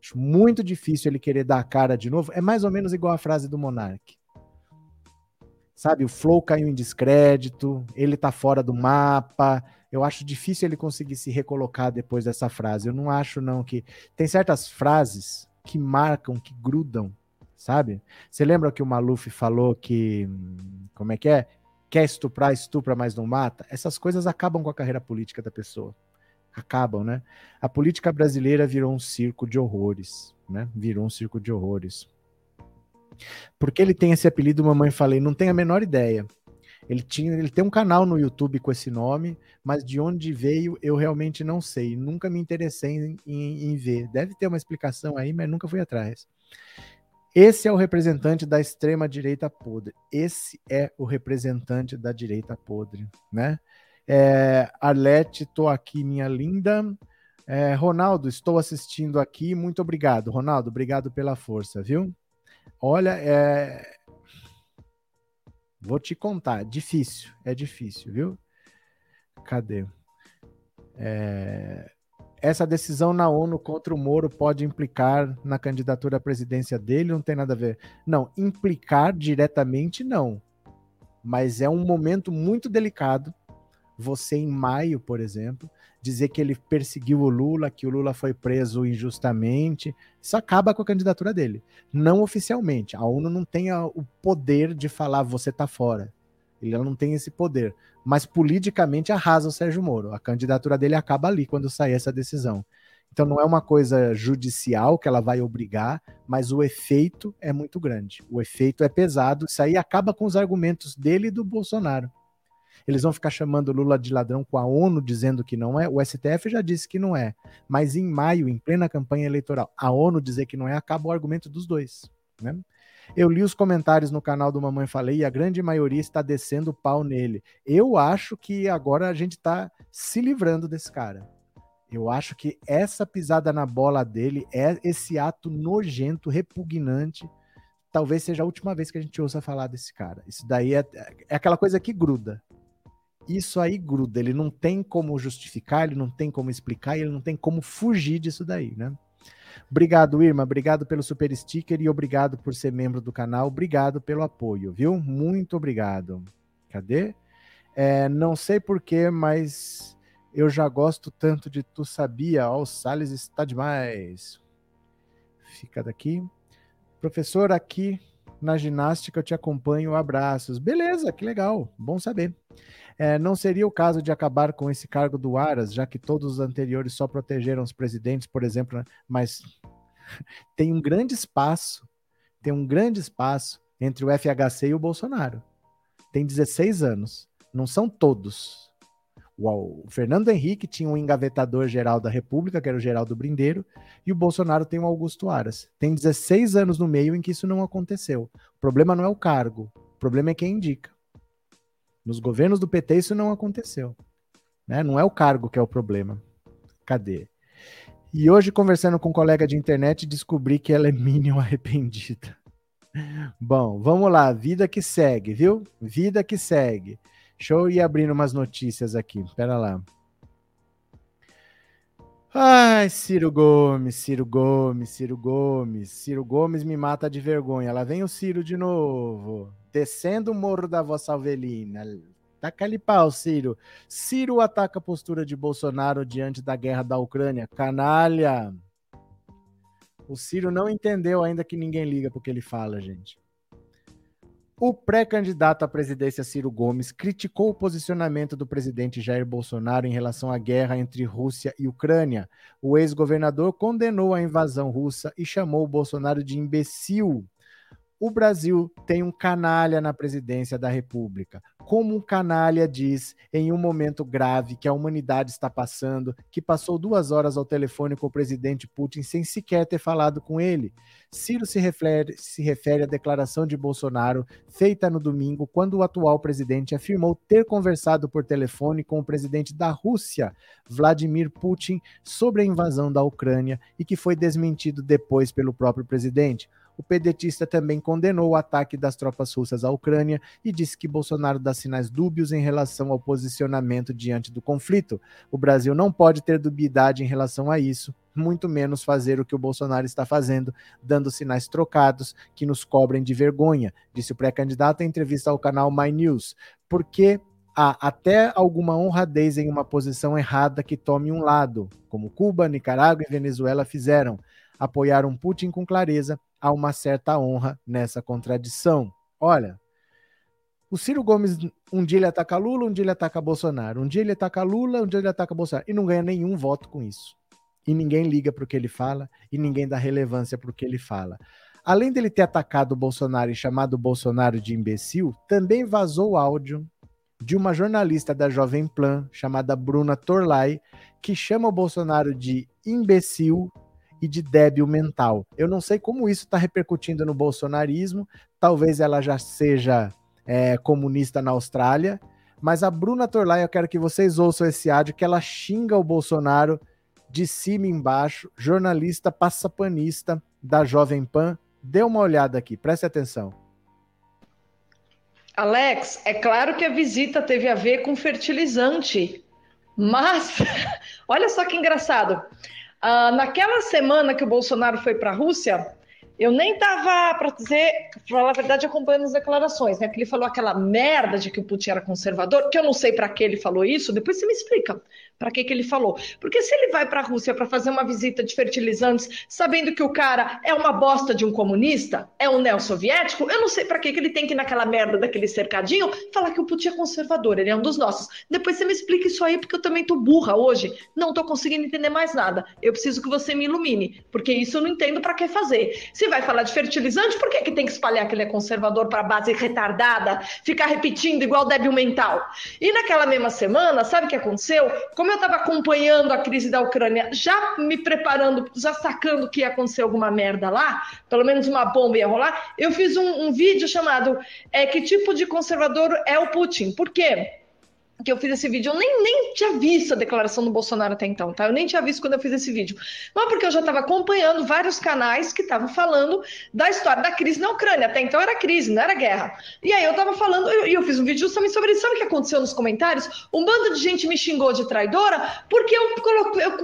Acho muito difícil ele querer dar a cara de novo. É mais ou menos igual a frase do Monark. Sabe, o Flow caiu em descrédito, ele tá fora do mapa. Eu acho difícil ele conseguir se recolocar depois dessa frase. Eu não acho, não, que. Tem certas frases que marcam, que grudam, sabe? Você lembra que o Maluf falou que. Como é que é? quer estuprar, estupra, mas não mata, essas coisas acabam com a carreira política da pessoa. Acabam, né? A política brasileira virou um circo de horrores, né? Virou um circo de horrores. Porque ele tem esse apelido, mamãe falei, não tem a menor ideia. Ele, tinha, ele tem um canal no YouTube com esse nome, mas de onde veio eu realmente não sei. Nunca me interessei em, em, em ver. Deve ter uma explicação aí, mas nunca fui atrás. Esse é o representante da extrema direita podre. Esse é o representante da direita podre, né? É, Arlete, tô aqui, minha linda. É, Ronaldo, estou assistindo aqui. Muito obrigado, Ronaldo. Obrigado pela força, viu? Olha, é... vou te contar. Difícil, é difícil, viu? Cadê? É essa decisão na ONU contra o Moro pode implicar na candidatura à presidência dele? Não tem nada a ver. Não, implicar diretamente não. Mas é um momento muito delicado. Você, em maio, por exemplo, dizer que ele perseguiu o Lula, que o Lula foi preso injustamente, isso acaba com a candidatura dele. Não oficialmente. A ONU não tem o poder de falar você está fora. Ele não tem esse poder. Mas politicamente arrasa o Sérgio Moro. A candidatura dele acaba ali quando sair essa decisão. Então não é uma coisa judicial que ela vai obrigar, mas o efeito é muito grande. O efeito é pesado. Isso aí acaba com os argumentos dele e do Bolsonaro. Eles vão ficar chamando Lula de ladrão com a ONU dizendo que não é. O STF já disse que não é. Mas em maio, em plena campanha eleitoral, a ONU dizer que não é, acaba o argumento dos dois. Né? Eu li os comentários no canal do Mamãe Falei e a grande maioria está descendo o pau nele. Eu acho que agora a gente está se livrando desse cara. Eu acho que essa pisada na bola dele é esse ato nojento, repugnante. Talvez seja a última vez que a gente ouça falar desse cara. Isso daí é, é aquela coisa que gruda. Isso aí gruda. Ele não tem como justificar, ele não tem como explicar, ele não tem como fugir disso daí, né? Obrigado, Irma. Obrigado pelo super sticker e obrigado por ser membro do canal. Obrigado pelo apoio, viu? Muito obrigado. Cadê? É, não sei porquê, mas eu já gosto tanto de Tu Sabia. Ó, o Salles está demais. Fica daqui. Professor, aqui na ginástica eu te acompanho. Abraços. Beleza, que legal. Bom saber. É, não seria o caso de acabar com esse cargo do Aras, já que todos os anteriores só protegeram os presidentes, por exemplo, né? mas [LAUGHS] tem um grande espaço, tem um grande espaço entre o FHC e o Bolsonaro. Tem 16 anos, não são todos. O Fernando Henrique tinha um engavetador geral da República, que era o Geraldo Brindeiro, e o Bolsonaro tem o Augusto Aras. Tem 16 anos no meio em que isso não aconteceu. O problema não é o cargo, o problema é quem indica. Nos governos do PT isso não aconteceu. Né? Não é o cargo que é o problema. Cadê? E hoje, conversando com um colega de internet, descobri que ela é mínimo [LAUGHS] arrependida. Bom, vamos lá. Vida que segue, viu? Vida que segue. Deixa eu ir abrindo umas notícias aqui. Pera lá. Ai, Ciro Gomes, Ciro Gomes, Ciro Gomes. Ciro Gomes me mata de vergonha. Lá vem o Ciro de novo descendo o morro da vossa Alvelina. Taca ali pau, Ciro. Ciro ataca a postura de Bolsonaro diante da guerra da Ucrânia. Canalha! O Ciro não entendeu ainda que ninguém liga porque ele fala, gente. O pré-candidato à presidência Ciro Gomes criticou o posicionamento do presidente Jair Bolsonaro em relação à guerra entre Rússia e Ucrânia. O ex-governador condenou a invasão russa e chamou o Bolsonaro de imbecil o Brasil tem um canalha na presidência da República. Como um canalha diz em um momento grave que a humanidade está passando, que passou duas horas ao telefone com o presidente Putin sem sequer ter falado com ele. Ciro se refere, se refere à declaração de Bolsonaro feita no domingo, quando o atual presidente afirmou ter conversado por telefone com o presidente da Rússia, Vladimir Putin, sobre a invasão da Ucrânia e que foi desmentido depois pelo próprio presidente. O pedetista também condenou o ataque das tropas russas à Ucrânia e disse que Bolsonaro dá sinais dúbios em relação ao posicionamento diante do conflito. O Brasil não pode ter dubiedade em relação a isso, muito menos fazer o que o Bolsonaro está fazendo, dando sinais trocados que nos cobrem de vergonha, disse o pré-candidato em entrevista ao canal My News. Porque há até alguma honradez em uma posição errada que tome um lado, como Cuba, Nicarágua e Venezuela fizeram. Apoiaram Putin com clareza há uma certa honra nessa contradição. Olha, o Ciro Gomes, um dia ele ataca Lula, um dia ele ataca Bolsonaro. Um dia ele ataca Lula, um dia ele ataca Bolsonaro. E não ganha nenhum voto com isso. E ninguém liga para o que ele fala, e ninguém dá relevância para o que ele fala. Além dele ter atacado o Bolsonaro e chamado o Bolsonaro de imbecil, também vazou áudio de uma jornalista da Jovem Plan, chamada Bruna Torlai, que chama o Bolsonaro de imbecil e de débil mental. Eu não sei como isso está repercutindo no bolsonarismo, talvez ela já seja é, comunista na Austrália, mas a Bruna Torlai, eu quero que vocês ouçam esse áudio, que ela xinga o Bolsonaro de cima e embaixo, jornalista passapanista da Jovem Pan. Dê uma olhada aqui, preste atenção. Alex, é claro que a visita teve a ver com fertilizante, mas [LAUGHS] olha só que engraçado. Uh, naquela semana que o Bolsonaro foi para a Rússia, eu nem estava, para dizer, pra falar a verdade, acompanhando as declarações, né? Que ele falou aquela merda de que o Putin era conservador, que eu não sei para que ele falou isso, depois você me explica para que, que ele falou. Porque se ele vai para a Rússia para fazer uma visita de fertilizantes, sabendo que o cara é uma bosta de um comunista, é um neo-soviético, eu não sei para que, que ele tem que ir naquela merda daquele cercadinho falar que o Putin é conservador, ele é um dos nossos. Depois você me explica isso aí, porque eu também tô burra hoje, não tô conseguindo entender mais nada. Eu preciso que você me ilumine, porque isso eu não entendo para que fazer. Se vai falar de fertilizante, por que, que tem que espalhar que ele é conservador para base retardada, ficar repetindo igual débil mental? E naquela mesma semana, sabe o que aconteceu? Como eu estava acompanhando a crise da Ucrânia, já me preparando, já sacando que ia acontecer alguma merda lá, pelo menos uma bomba ia rolar, eu fiz um, um vídeo chamado é, Que tipo de conservador é o Putin? Por quê? Que eu fiz esse vídeo, eu nem, nem tinha visto a declaração do Bolsonaro até então, tá? Eu nem tinha visto quando eu fiz esse vídeo. Mas porque eu já estava acompanhando vários canais que estavam falando da história da crise na Ucrânia. Até então era crise, não era guerra. E aí eu estava falando, e eu, eu, fiz um vídeo justamente sobre isso. Sabe o que aconteceu nos comentários? Um bando de gente me xingou de traidora porque eu,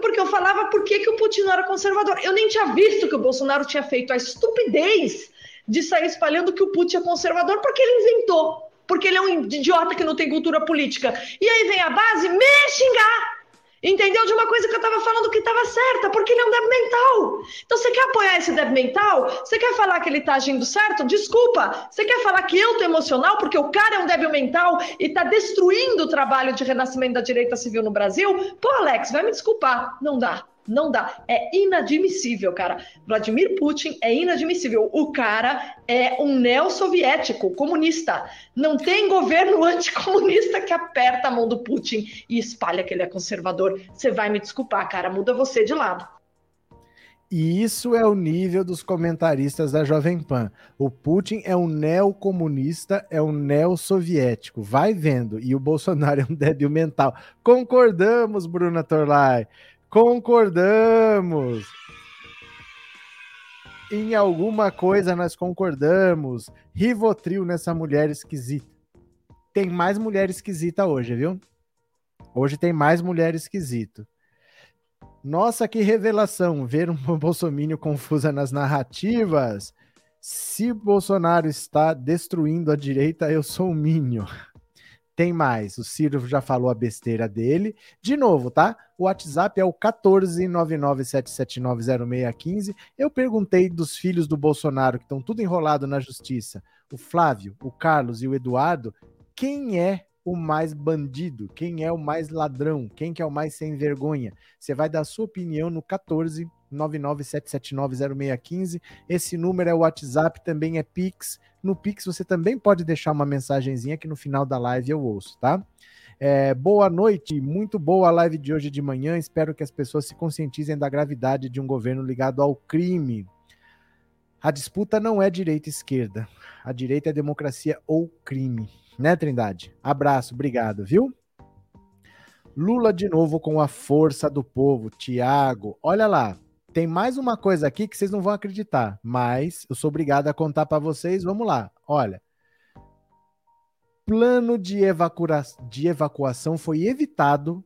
porque eu falava por que o Putin não era conservador. Eu nem tinha visto que o Bolsonaro tinha feito a estupidez de sair espalhando que o Putin é conservador porque ele inventou porque ele é um idiota que não tem cultura política. E aí vem a base me xingar. Entendeu? De uma coisa que eu estava falando que estava certa, porque ele é um débil mental. Então, você quer apoiar esse débil mental? Você quer falar que ele está agindo certo? Desculpa. Você quer falar que eu tô emocional porque o cara é um débil mental e está destruindo o trabalho de renascimento da direita civil no Brasil? Pô, Alex, vai me desculpar. Não dá. Não dá. É inadmissível, cara. Vladimir Putin é inadmissível. O cara é um neo-soviético, comunista. Não tem governo anticomunista que aperta a mão do Putin e espalha que ele é conservador. Você vai me desculpar, cara. Muda você de lado. E isso é o nível dos comentaristas da Jovem Pan. O Putin é um neocomunista, é um neo-soviético. Vai vendo. E o Bolsonaro é um débil mental. Concordamos, Bruna Torlai. Concordamos. Em alguma coisa nós concordamos. Rivotril nessa mulher esquisita. Tem mais mulher esquisita hoje, viu? Hoje tem mais mulher esquisito. Nossa, que revelação! Ver um [LAUGHS] bolsomínio confusa nas narrativas. Se Bolsonaro está destruindo a direita, eu sou um mínio. Tem mais, o Ciro já falou a besteira dele. De novo, tá? O WhatsApp é o 14997790615. Eu perguntei dos filhos do Bolsonaro, que estão tudo enrolado na justiça, o Flávio, o Carlos e o Eduardo, quem é o mais bandido? Quem é o mais ladrão? Quem que é o mais sem vergonha? Você vai dar sua opinião no 14 997790615. Esse número é o WhatsApp, também é Pix. No Pix você também pode deixar uma mensagenzinha que no final da live eu ouço, tá? É, boa noite, muito boa a live de hoje de manhã. Espero que as pessoas se conscientizem da gravidade de um governo ligado ao crime. A disputa não é direita e esquerda. A direita é democracia ou crime. Né, Trindade? Abraço, obrigado, viu? Lula de novo com a força do povo. Tiago, olha lá. Tem mais uma coisa aqui que vocês não vão acreditar, mas eu sou obrigado a contar para vocês. Vamos lá. Olha. Plano de, evacua de evacuação foi evitado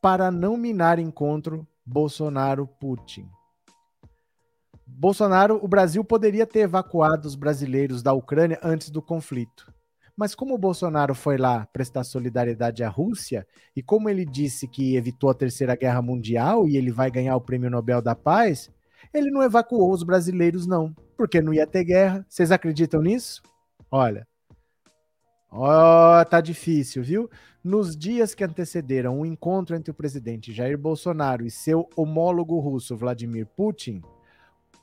para não minar encontro Bolsonaro-Putin. Bolsonaro, o Brasil poderia ter evacuado os brasileiros da Ucrânia antes do conflito. Mas como o Bolsonaro foi lá prestar solidariedade à Rússia, e como ele disse que evitou a Terceira Guerra Mundial e ele vai ganhar o Prêmio Nobel da Paz, ele não evacuou os brasileiros, não, porque não ia ter guerra. Vocês acreditam nisso? Olha. Ó, oh, tá difícil, viu? Nos dias que antecederam o encontro entre o presidente Jair Bolsonaro e seu homólogo russo Vladimir Putin,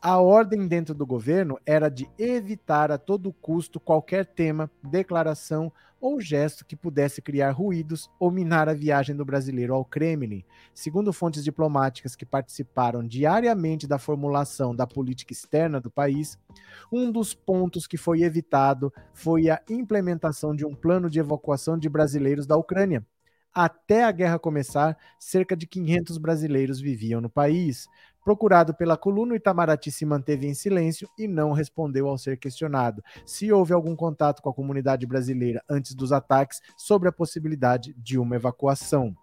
a ordem dentro do governo era de evitar a todo custo qualquer tema, declaração ou gesto que pudesse criar ruídos ou minar a viagem do brasileiro ao Kremlin. Segundo fontes diplomáticas que participaram diariamente da formulação da política externa do país, um dos pontos que foi evitado foi a implementação de um plano de evacuação de brasileiros da Ucrânia. Até a guerra começar, cerca de 500 brasileiros viviam no país. Procurado pela coluna, o Itamaraty se manteve em silêncio e não respondeu ao ser questionado se houve algum contato com a comunidade brasileira antes dos ataques sobre a possibilidade de uma evacuação.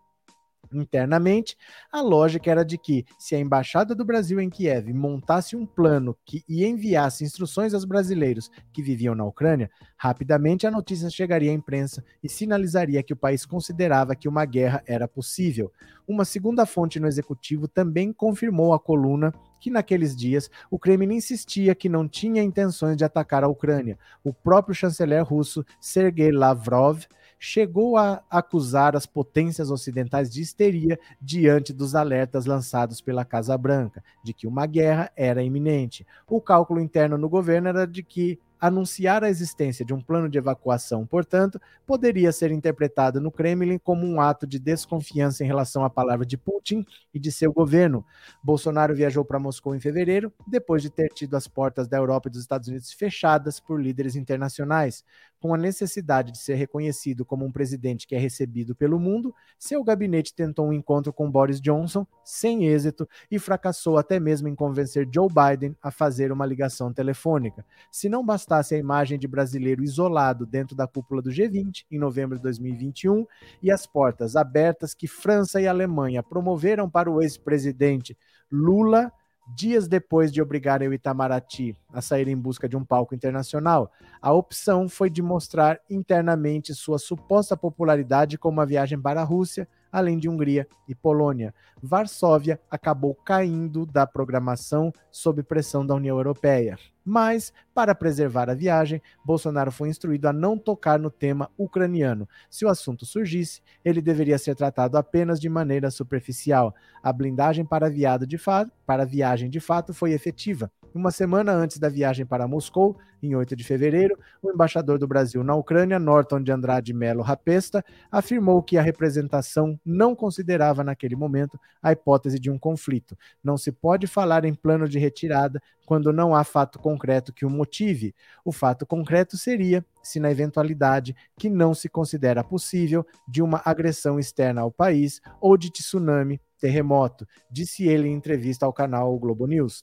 Internamente, a lógica era de que, se a embaixada do Brasil em Kiev montasse um plano que e enviasse instruções aos brasileiros que viviam na Ucrânia, rapidamente a notícia chegaria à imprensa e sinalizaria que o país considerava que uma guerra era possível. Uma segunda fonte no executivo também confirmou à coluna que naqueles dias o Kremlin insistia que não tinha intenções de atacar a Ucrânia. O próprio chanceler russo Sergei Lavrov chegou a acusar as potências ocidentais de histeria diante dos alertas lançados pela Casa Branca de que uma guerra era iminente. O cálculo interno no governo era de que Anunciar a existência de um plano de evacuação, portanto, poderia ser interpretado no Kremlin como um ato de desconfiança em relação à palavra de Putin e de seu governo. Bolsonaro viajou para Moscou em fevereiro, depois de ter tido as portas da Europa e dos Estados Unidos fechadas por líderes internacionais. Com a necessidade de ser reconhecido como um presidente que é recebido pelo mundo, seu gabinete tentou um encontro com Boris Johnson, sem êxito, e fracassou até mesmo em convencer Joe Biden a fazer uma ligação telefônica. Se não bastasse a imagem de brasileiro isolado dentro da cúpula do G20 em novembro de 2021 e as portas abertas que França e Alemanha promoveram para o ex-presidente Lula dias depois de obrigarem o Itamaraty a sair em busca de um palco internacional, a opção foi de mostrar internamente sua suposta popularidade com uma viagem para a Rússia, além de Hungria e Polônia. Varsóvia acabou caindo da programação sob pressão da União Europeia. Mas, para preservar a viagem, Bolsonaro foi instruído a não tocar no tema ucraniano. Se o assunto surgisse, ele deveria ser tratado apenas de maneira superficial. A blindagem para, de fato, para viagem de fato foi efetiva. Uma semana antes da viagem para Moscou, em 8 de fevereiro, o embaixador do Brasil na Ucrânia, Norton de Andrade Melo Rapesta, afirmou que a representação não considerava naquele momento a hipótese de um conflito. Não se pode falar em plano de retirada quando não há fato concreto que o motive. O fato concreto seria se, na eventualidade que não se considera possível, de uma agressão externa ao país ou de tsunami, terremoto, disse ele em entrevista ao canal Globo News.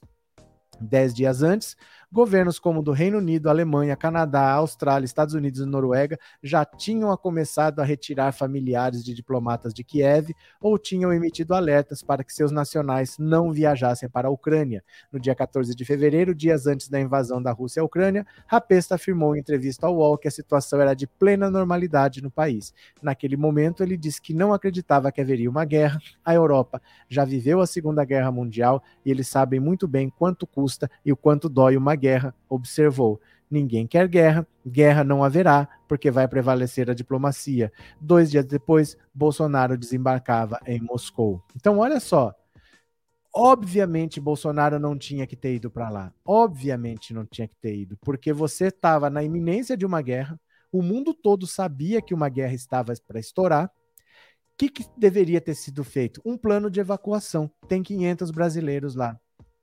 Dez dias antes, Governos como do Reino Unido, Alemanha, Canadá, Austrália, Estados Unidos e Noruega já tinham começado a retirar familiares de diplomatas de Kiev ou tinham emitido alertas para que seus nacionais não viajassem para a Ucrânia. No dia 14 de fevereiro, dias antes da invasão da Rússia à Ucrânia, Rapesta afirmou em entrevista ao UOL que a situação era de plena normalidade no país. Naquele momento, ele disse que não acreditava que haveria uma guerra. A Europa já viveu a Segunda Guerra Mundial e eles sabem muito bem quanto custa e o quanto dói uma guerra, observou. Ninguém quer guerra, guerra não haverá, porque vai prevalecer a diplomacia. Dois dias depois, Bolsonaro desembarcava em Moscou. Então, olha só. Obviamente, Bolsonaro não tinha que ter ido para lá. Obviamente não tinha que ter ido, porque você estava na iminência de uma guerra, o mundo todo sabia que uma guerra estava para estourar. O que, que deveria ter sido feito? Um plano de evacuação. Tem 500 brasileiros lá.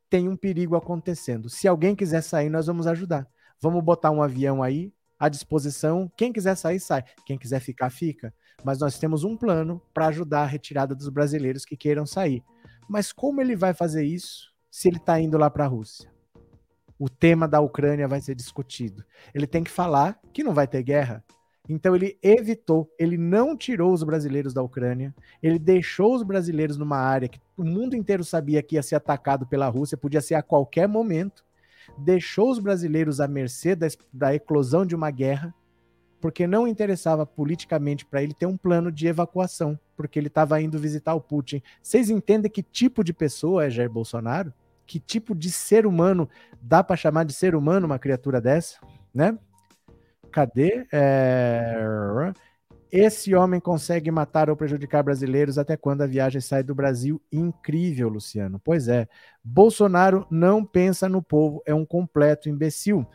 Tem um perigo acontecendo. Se alguém quiser sair, nós vamos ajudar. Vamos botar um avião aí à disposição. Quem quiser sair, sai. Quem quiser ficar, fica. Mas nós temos um plano para ajudar a retirada dos brasileiros que queiram sair. Mas como ele vai fazer isso se ele está indo lá para a Rússia? O tema da Ucrânia vai ser discutido. Ele tem que falar que não vai ter guerra. Então ele evitou, ele não tirou os brasileiros da Ucrânia, ele deixou os brasileiros numa área que o mundo inteiro sabia que ia ser atacado pela Rússia, podia ser a qualquer momento, deixou os brasileiros à mercê da, da eclosão de uma guerra, porque não interessava politicamente para ele ter um plano de evacuação, porque ele estava indo visitar o Putin. Vocês entendem que tipo de pessoa é Jair Bolsonaro? Que tipo de ser humano dá para chamar de ser humano uma criatura dessa, né? Cadê? É... Esse homem consegue matar ou prejudicar brasileiros até quando a viagem sai do Brasil? Incrível, Luciano. Pois é. Bolsonaro não pensa no povo, é um completo imbecil.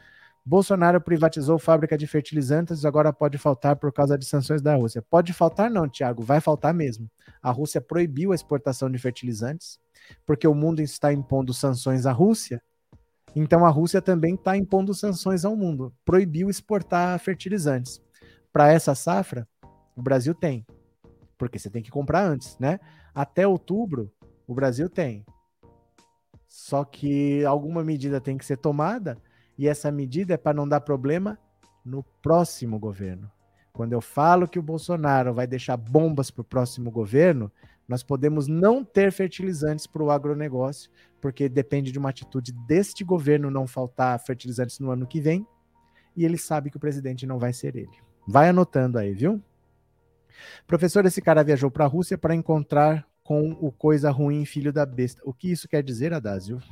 Bolsonaro privatizou fábrica de fertilizantes, agora pode faltar por causa de sanções da Rússia. Pode faltar, não, Tiago, vai faltar mesmo. A Rússia proibiu a exportação de fertilizantes, porque o mundo está impondo sanções à Rússia. Então a Rússia também está impondo sanções ao mundo. Proibiu exportar fertilizantes. Para essa safra, o Brasil tem. Porque você tem que comprar antes, né? Até outubro, o Brasil tem. Só que alguma medida tem que ser tomada e essa medida é para não dar problema no próximo governo. Quando eu falo que o Bolsonaro vai deixar bombas para o próximo governo, nós podemos não ter fertilizantes para o agronegócio, porque depende de uma atitude deste governo não faltar fertilizantes no ano que vem, e ele sabe que o presidente não vai ser ele. Vai anotando aí, viu? Professor, esse cara viajou para a Rússia para encontrar com o coisa ruim filho da besta. O que isso quer dizer, Adásio?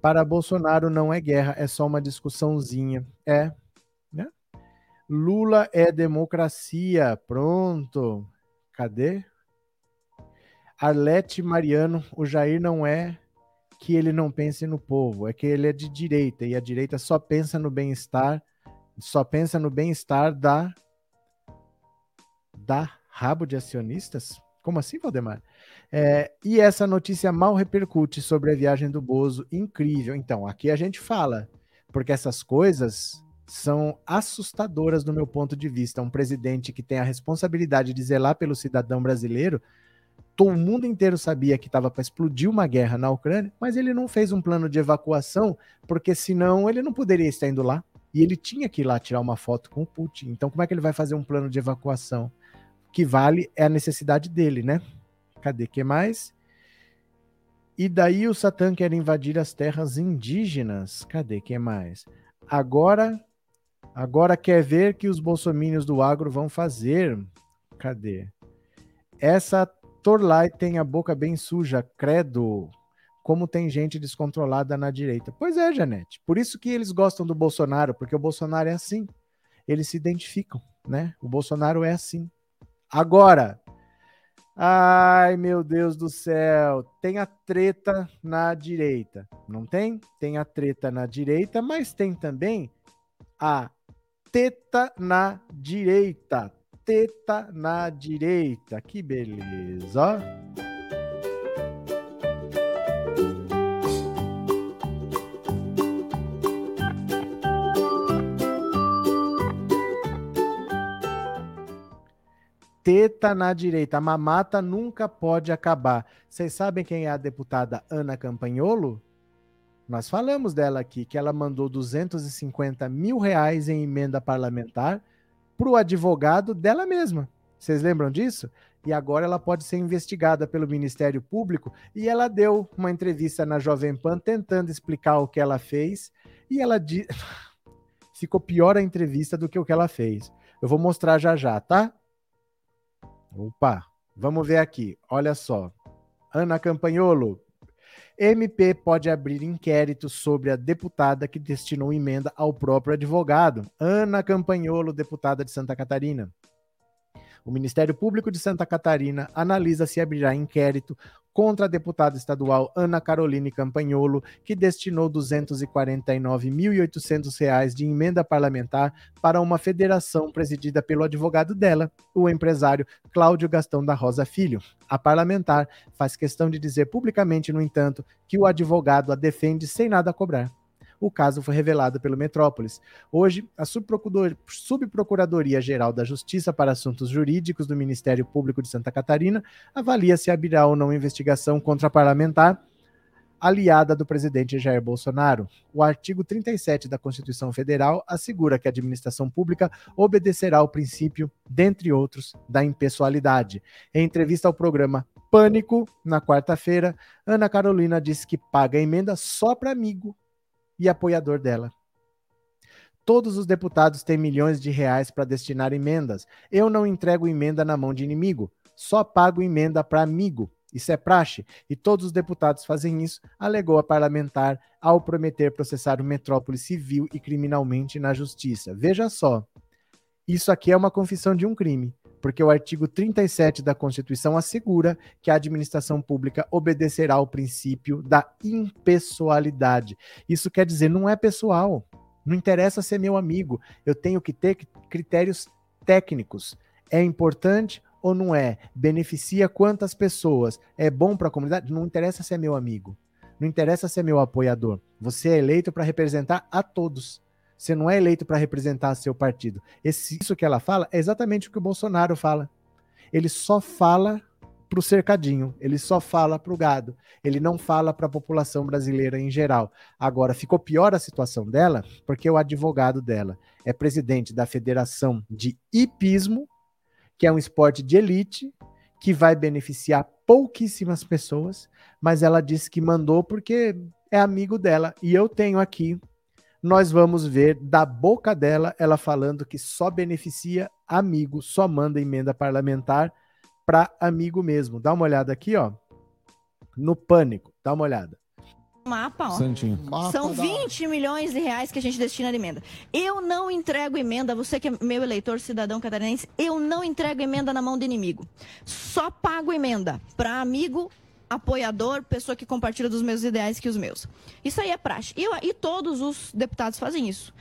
Para Bolsonaro não é guerra, é só uma discussãozinha. É, né? Lula é democracia. Pronto. Cadê? Arlete Mariano, o Jair não é que ele não pense no povo, é que ele é de direita e a direita só pensa no bem-estar, só pensa no bem-estar da da rabo de acionistas? Como assim, Valdemar? É, e essa notícia mal repercute sobre a viagem do Bozo. Incrível. Então, aqui a gente fala, porque essas coisas são assustadoras do meu ponto de vista. Um presidente que tem a responsabilidade de zelar pelo cidadão brasileiro, todo mundo inteiro sabia que estava para explodir uma guerra na Ucrânia, mas ele não fez um plano de evacuação, porque senão ele não poderia estar indo lá. E ele tinha que ir lá tirar uma foto com o Putin. Então, como é que ele vai fazer um plano de evacuação? que vale é a necessidade dele, né? Cadê que mais? E daí o Satã quer invadir as terras indígenas. Cadê que mais? Agora, agora quer ver que os bolsomínios do agro vão fazer. Cadê? Essa Torlai tem a boca bem suja, credo. Como tem gente descontrolada na direita. Pois é, Janete. Por isso que eles gostam do Bolsonaro, porque o Bolsonaro é assim. Eles se identificam, né? O Bolsonaro é assim. Agora, ai meu Deus do céu, tem a treta na direita, não tem? Tem a treta na direita, mas tem também a teta na direita. Teta na direita, que beleza, teta na direita. A mamata nunca pode acabar. Vocês sabem quem é a deputada Ana Campanholo? Nós falamos dela aqui, que ela mandou 250 mil reais em emenda parlamentar para o advogado dela mesma. Vocês lembram disso? E agora ela pode ser investigada pelo Ministério Público. E ela deu uma entrevista na Jovem Pan tentando explicar o que ela fez. E ela [LAUGHS] ficou pior a entrevista do que o que ela fez. Eu vou mostrar já já, tá? Opa, vamos ver aqui. Olha só. Ana Campanholo. MP pode abrir inquérito sobre a deputada que destinou emenda ao próprio advogado. Ana Campanholo, deputada de Santa Catarina. O Ministério Público de Santa Catarina analisa se abrirá inquérito contra a deputada estadual Ana Caroline Campanholo, que destinou R$ 249.800 de emenda parlamentar para uma federação presidida pelo advogado dela, o empresário Cláudio Gastão da Rosa Filho. A parlamentar faz questão de dizer publicamente, no entanto, que o advogado a defende sem nada cobrar o caso foi revelado pelo Metrópolis. Hoje, a Subprocuradoria-Geral da Justiça para Assuntos Jurídicos do Ministério Público de Santa Catarina avalia se abrirá ou não investigação contra a parlamentar aliada do presidente Jair Bolsonaro. O artigo 37 da Constituição Federal assegura que a administração pública obedecerá ao princípio, dentre outros, da impessoalidade. Em entrevista ao programa Pânico, na quarta-feira, Ana Carolina disse que paga emenda só para amigo e apoiador dela. Todos os deputados têm milhões de reais para destinar emendas. Eu não entrego emenda na mão de inimigo, só pago emenda para amigo. Isso é praxe, e todos os deputados fazem isso, alegou a parlamentar ao prometer processar o Metrópole civil e criminalmente na justiça. Veja só, isso aqui é uma confissão de um crime porque o artigo 37 da Constituição assegura que a administração pública obedecerá ao princípio da impessoalidade. Isso quer dizer, não é pessoal. Não interessa ser meu amigo. Eu tenho que ter critérios técnicos. É importante ou não é? Beneficia quantas pessoas? É bom para a comunidade? Não interessa se é meu amigo. Não interessa ser meu apoiador. Você é eleito para representar a todos. Você não é eleito para representar seu partido. Esse, isso que ela fala é exatamente o que o Bolsonaro fala. Ele só fala para o cercadinho, ele só fala para o gado, ele não fala para a população brasileira em geral. Agora, ficou pior a situação dela, porque o advogado dela é presidente da Federação de Hipismo, que é um esporte de elite, que vai beneficiar pouquíssimas pessoas, mas ela disse que mandou porque é amigo dela. E eu tenho aqui nós vamos ver da boca dela ela falando que só beneficia amigo, só manda emenda parlamentar para amigo mesmo. Dá uma olhada aqui, ó. No pânico, dá uma olhada. Mapa, ó. Santinho. São 20 milhões de reais que a gente destina de emenda. Eu não entrego emenda, você que é meu eleitor, cidadão catarinense, eu não entrego emenda na mão do inimigo. Só pago emenda para amigo apoiador, pessoa que compartilha dos mesmos ideais que os meus. Isso aí é praxe. E, e todos os deputados fazem isso.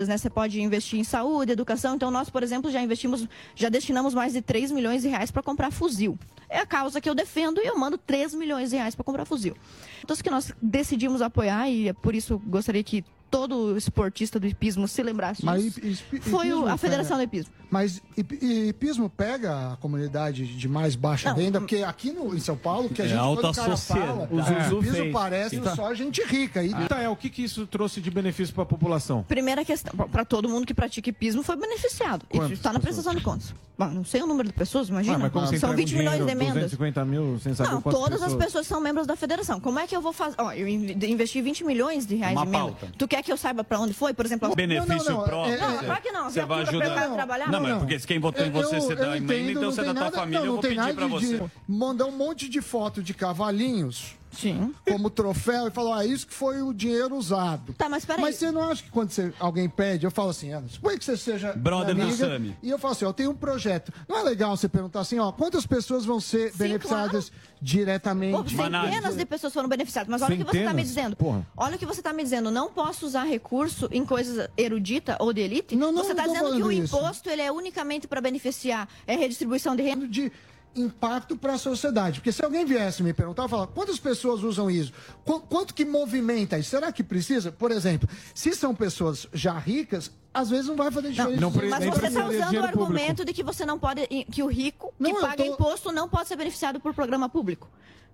Né? Você pode investir em saúde, educação. Então, nós, por exemplo, já investimos, já destinamos mais de 3 milhões de reais para comprar fuzil. É a causa que eu defendo e eu mando 3 milhões de reais para comprar fuzil. Então, que nós decidimos apoiar, e é por isso gostaria que todo esportista do hipismo se lembrasse Mas disso. Foi o, a Federação pega, do Hipismo. Mas hipismo pega a comunidade de mais baixa não, renda, porque aqui no, em São Paulo, que a é gente alta fala, o é, hipismo parece tá. só gente rica. E... Ah, tá, é, o que, que isso trouxe de benefício para a população? Primeira questão, para todo mundo que pratica hipismo foi beneficiado. Isso está na prestação de contas. Bom, não sei o número de pessoas, imagina. Ah, são 20 milhões de emendas. 250 mil, sem saber Não, todas pessoas. as pessoas são membros da federação. Como é que eu vou fazer? Ó, eu investi 20 milhões de reais Uma em emenda. Pauta. Tu quer que eu saiba para onde foi? Por exemplo, benefício não, não, próprio. Não, claro que não. Você vai ajudar. Trabalhar? Não, mas porque quem votou em você, você dá emenda, então você é da tua família, eu vou pedir para você. Mandar um monte de foto de cavalinhos Sim. como troféu e falou: ah, isso que foi o dinheiro usado. Tá, mas peraí. Mas você não acha que quando você, alguém pede, eu falo assim, ah, suponha que você seja. Brother amiga, do Sami. E eu falo assim: eu tenho um projeto. Não é legal você perguntar assim, ó, quantas pessoas vão ser Sim, beneficiadas claro. diretamente? Pô, centenas de pessoas foram beneficiadas. Mas olha centenas? o que você está me dizendo. Porra. Olha o que você está me dizendo. Não posso usar recurso em coisas erudita ou de elite? Não, não, você está dizendo que o isso. imposto ele é unicamente para beneficiar é redistribuição de renda? De impacto para a sociedade. Porque se alguém viesse me perguntar, falar quantas pessoas usam isso? Qu quanto que movimenta isso? Será que precisa? Por exemplo, se são pessoas já ricas, às vezes não vai fazer diferença. Não, não, mas você está usando o argumento público. de que você não pode, que o rico que não, paga tô... imposto não pode ser beneficiado por programa público.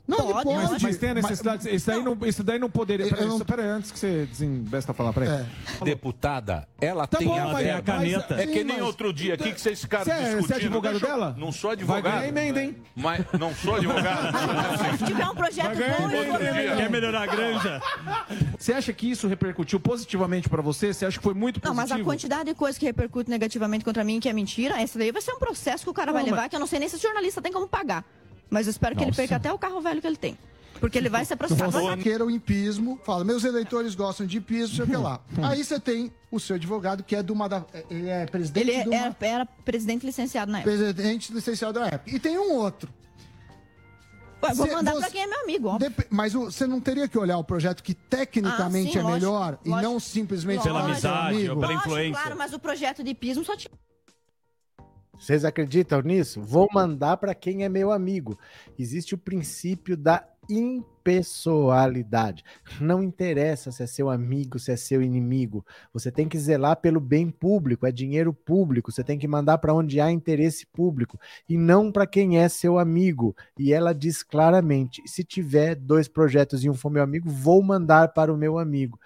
Não, pode, pode. Mas, mas, tem a necessidade. Mas, isso, daí não, isso daí não poderia. Peraí, não... peraí antes que você desembesta a falar. Peraí. É. Deputada, ela tá tem bom, a, a caneta. é que nem mas... outro dia aqui que vocês ficaram é- discutindo. Você é advogado dela? Não sou advogado. Vai ganhar emenda, hein? Mas não sou advogado. [LAUGHS] Se tiver um projeto bom, Quer melhorar a granja? Você acha que isso repercutiu positivamente pra você? Você acha que foi muito positivo? Não, mas a quantidade de coisas que repercute negativamente contra mim, que é mentira, essa daí vai ser um processo que o cara não, vai levar, mas... que eu não sei nem se o jornalista tem como pagar. Mas eu espero que Nossa. ele perca até o carro velho que ele tem. Porque ele vai se aproximar. Você queira o impismo, fala, meus eleitores gostam de impismo, sei o que lá. Aí você tem o seu advogado, que é do uma da. Ele é presidente ele é, uma... era, era presidente licenciado na época. Presidente licenciado na época. E tem um outro. Ué, vou Cê- mandar você- pra quem é meu amigo, óbvio. Dep- Mas você não teria que olhar o projeto que tecnicamente Ah, sim, é lógico, melhor e lógico. não simplesmente Pela falar que é amizade, amigo? ou pela Lógico, influência. claro, mas o projeto de hipismo só tinha Vocês acreditam nisso? Vou mandar para quem é meu amigo. Existe o princípio da impessoalidade. Não interessa se é seu amigo, se é seu inimigo. Você tem que zelar pelo bem público, é dinheiro público. Você tem que mandar para onde há interesse público e não para quem é seu amigo. E ela diz claramente: se tiver dois projetos e um for meu amigo, vou mandar para o meu amigo.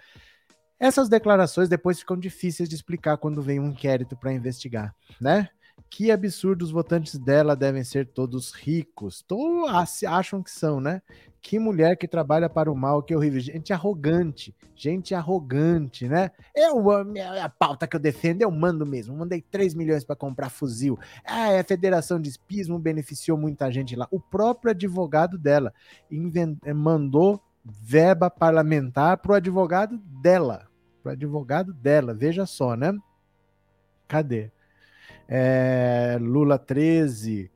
Essas declarações depois ficam difíceis de explicar quando vem um inquérito para investigar, né? Que absurdo, os votantes dela devem ser todos ricos. Tô, acham que são, né? Que mulher que trabalha para o mal, que horrível. Gente arrogante, gente arrogante, né? Eu é a pauta que eu defendo, eu mando mesmo. Mandei 3 milhões para comprar fuzil. Ah, é a Federação de Espismo beneficiou muita gente lá. O próprio advogado dela inven- mandou verba parlamentar para o advogado dela. Para o advogado dela, veja só, né? Cadê? É, Lula 13.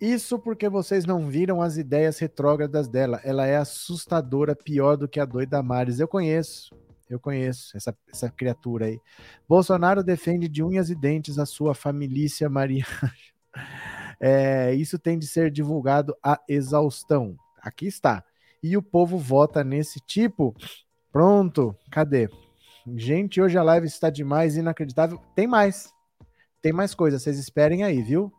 Isso porque vocês não viram as ideias retrógradas dela. Ela é assustadora, pior do que a doida Mares. Eu conheço, eu conheço essa, essa criatura aí. Bolsonaro defende de unhas e dentes a sua família Maria. [LAUGHS] É, isso tem de ser divulgado a exaustão. Aqui está. E o povo vota nesse tipo. Pronto, cadê? Gente, hoje a live está demais, inacreditável. Tem mais. Tem mais coisa, vocês esperem aí, viu?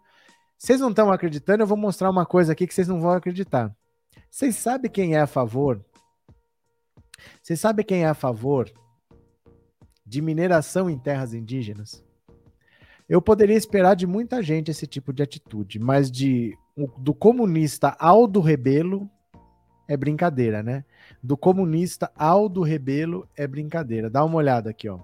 Vocês não estão acreditando, eu vou mostrar uma coisa aqui que vocês não vão acreditar. Vocês sabem quem é a favor? Vocês sabem quem é a favor de mineração em terras indígenas? Eu poderia esperar de muita gente esse tipo de atitude, mas de do comunista Aldo Rebelo é brincadeira, né? Do comunista Aldo Rebelo é brincadeira. Dá uma olhada aqui, ó.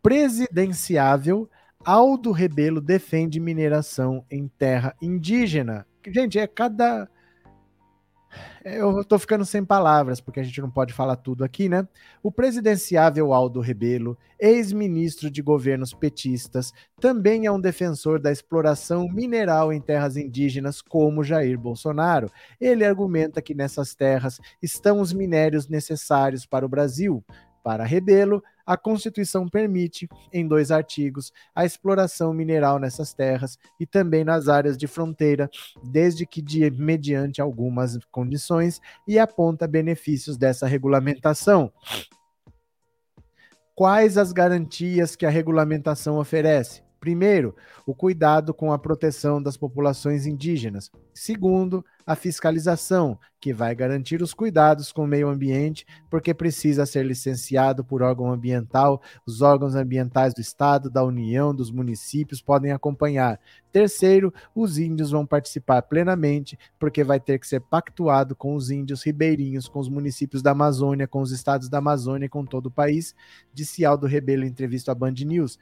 Presidenciável Aldo Rebelo defende mineração em terra indígena. Gente, é cada. Eu tô ficando sem palavras, porque a gente não pode falar tudo aqui, né? O presidenciável Aldo Rebelo, ex-ministro de governos petistas, também é um defensor da exploração mineral em terras indígenas, como Jair Bolsonaro. Ele argumenta que nessas terras estão os minérios necessários para o Brasil. Para Rebelo, a Constituição permite, em dois artigos, a exploração mineral nessas terras e também nas áreas de fronteira, desde que de, mediante algumas condições, e aponta benefícios dessa regulamentação. Quais as garantias que a regulamentação oferece? Primeiro, o cuidado com a proteção das populações indígenas. Segundo, a fiscalização, que vai garantir os cuidados com o meio ambiente, porque precisa ser licenciado por órgão ambiental. Os órgãos ambientais do Estado, da União, dos municípios podem acompanhar. Terceiro, os índios vão participar plenamente, porque vai ter que ser pactuado com os índios ribeirinhos, com os municípios da Amazônia, com os estados da Amazônia e com todo o país, disse Aldo Rebelo em entrevista à Band News.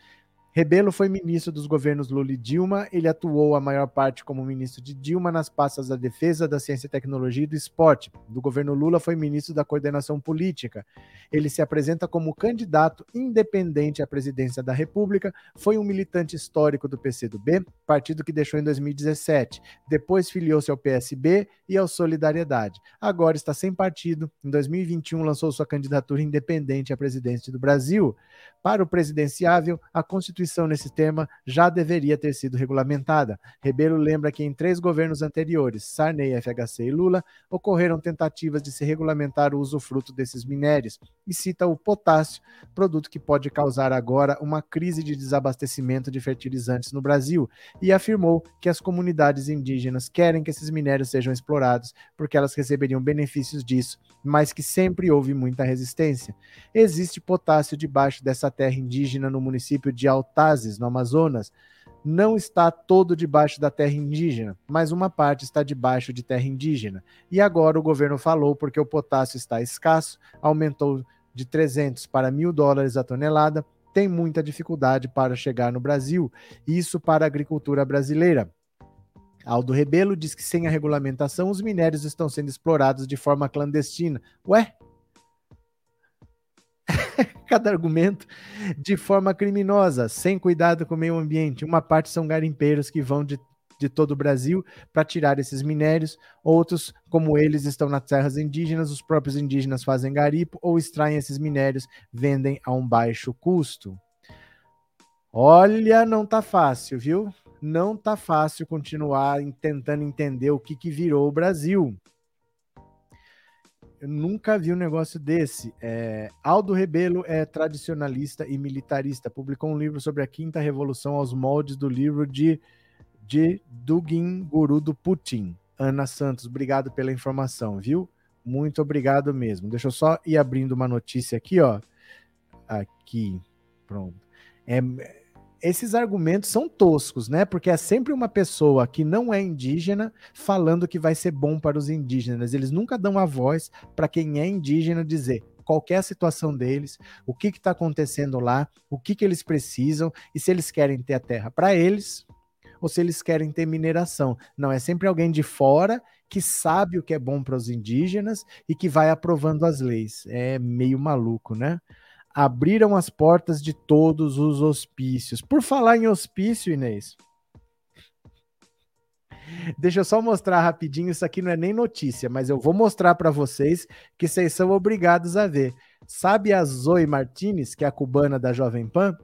Rebelo foi ministro dos governos Lula e Dilma. Ele atuou a maior parte como ministro de Dilma nas pastas da Defesa, da Ciência e Tecnologia e do Esporte. Do governo Lula foi ministro da Coordenação Política. Ele se apresenta como candidato independente à presidência da República. Foi um militante histórico do PCdoB, partido que deixou em 2017. Depois filiou-se ao PSB e ao Solidariedade. Agora está sem partido. Em 2021 lançou sua candidatura independente à presidência do Brasil. Para o presidenciável, a Constituição nesse tema já deveria ter sido regulamentada. Rebelo lembra que em três governos anteriores, Sarney, FHC e Lula, ocorreram tentativas de se regulamentar o usufruto desses minérios e cita o potássio, produto que pode causar agora uma crise de desabastecimento de fertilizantes no Brasil, e afirmou que as comunidades indígenas querem que esses minérios sejam explorados porque elas receberiam benefícios disso, mas que sempre houve muita resistência. Existe potássio debaixo dessa terra indígena no município de Altazes, no Amazonas. Não está todo debaixo da terra indígena, mas uma parte está debaixo de terra indígena. E agora o governo falou porque o potássio está escasso, aumentou de 300 para mil dólares a tonelada, tem muita dificuldade para chegar no Brasil. Isso para a agricultura brasileira. Aldo Rebelo diz que sem a regulamentação os minérios estão sendo explorados de forma clandestina. Ué? [LAUGHS] Cada argumento de forma criminosa, sem cuidado com o meio ambiente. Uma parte são garimpeiros que vão de de todo o Brasil para tirar esses minérios. Outros, como eles, estão nas terras indígenas, os próprios indígenas fazem garipo ou extraem esses minérios, vendem a um baixo custo. Olha, não tá fácil, viu? Não tá fácil continuar tentando entender o que, que virou o Brasil. Eu nunca vi um negócio desse. É, Aldo Rebelo é tradicionalista e militarista. Publicou um livro sobre a quinta revolução aos moldes do livro de, de Dugin Guru do Putin. Ana Santos, obrigado pela informação, viu? Muito obrigado mesmo. Deixa eu só ir abrindo uma notícia aqui, ó. Aqui, pronto. É, esses argumentos são toscos, né? Porque é sempre uma pessoa que não é indígena falando que vai ser bom para os indígenas. Eles nunca dão a voz para quem é indígena dizer qual é situação deles, o que está acontecendo lá, o que, que eles precisam e se eles querem ter a terra para eles ou se eles querem ter mineração. Não, é sempre alguém de fora que sabe o que é bom para os indígenas e que vai aprovando as leis. É meio maluco, né? Abriram as portas de todos os hospícios. Por falar em hospício, Inês. Deixa eu só mostrar rapidinho, isso aqui não é nem notícia, mas eu vou mostrar para vocês que vocês são obrigados a ver. Sabe a Zoe Martinez, que é a cubana da Jovem Pan?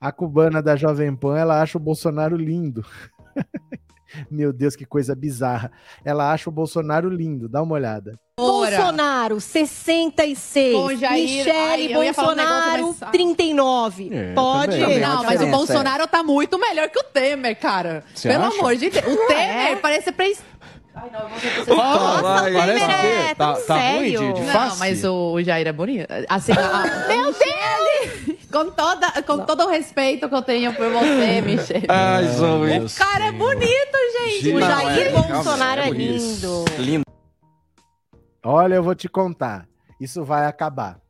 A cubana da Jovem Pan, ela acha o Bolsonaro lindo. [LAUGHS] Meu Deus, que coisa bizarra. Ela acha o Bolsonaro lindo, dá uma olhada. Bolsonaro, 66. Bom, Jair, Michele ai, Bolsonaro, um 39. É, Pode. Não, mas o Bolsonaro tá muito melhor que o Temer, cara. Você Pelo acha? amor de Deus. O Temer é. parece príncipe. Ai, não, vou Nossa, Nossa, o Temer é tá, tá ruim de, de Não, mas o, o Jair é bonito. Assim, [LAUGHS] a, Meu Deus! Com, toda, com todo o respeito que eu tenho por você, [LAUGHS] Michele. Ai, Zoe. O cara é bonito, gente. o Jair é, Bolsonaro é, é lindo. Lindo. Olha, eu vou te contar. Isso vai acabar.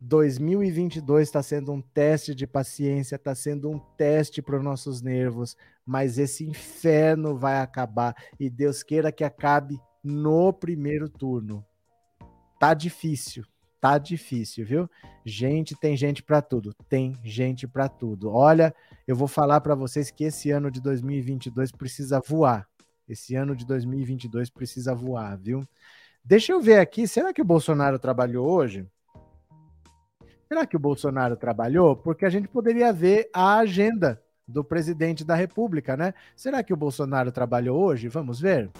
2022 está sendo um teste de paciência, está sendo um teste para os nossos nervos, mas esse inferno vai acabar e Deus queira que acabe no primeiro turno. Tá difícil, tá difícil, viu? Gente, tem gente para tudo, tem gente para tudo. Olha, eu vou falar para vocês que esse ano de 2022 precisa voar. Esse ano de 2022 precisa voar, viu? Deixa eu ver aqui, será que o Bolsonaro trabalhou hoje? Será que o Bolsonaro trabalhou? Porque a gente poderia ver a agenda do presidente da República, né? Será que o Bolsonaro trabalhou hoje? Vamos ver.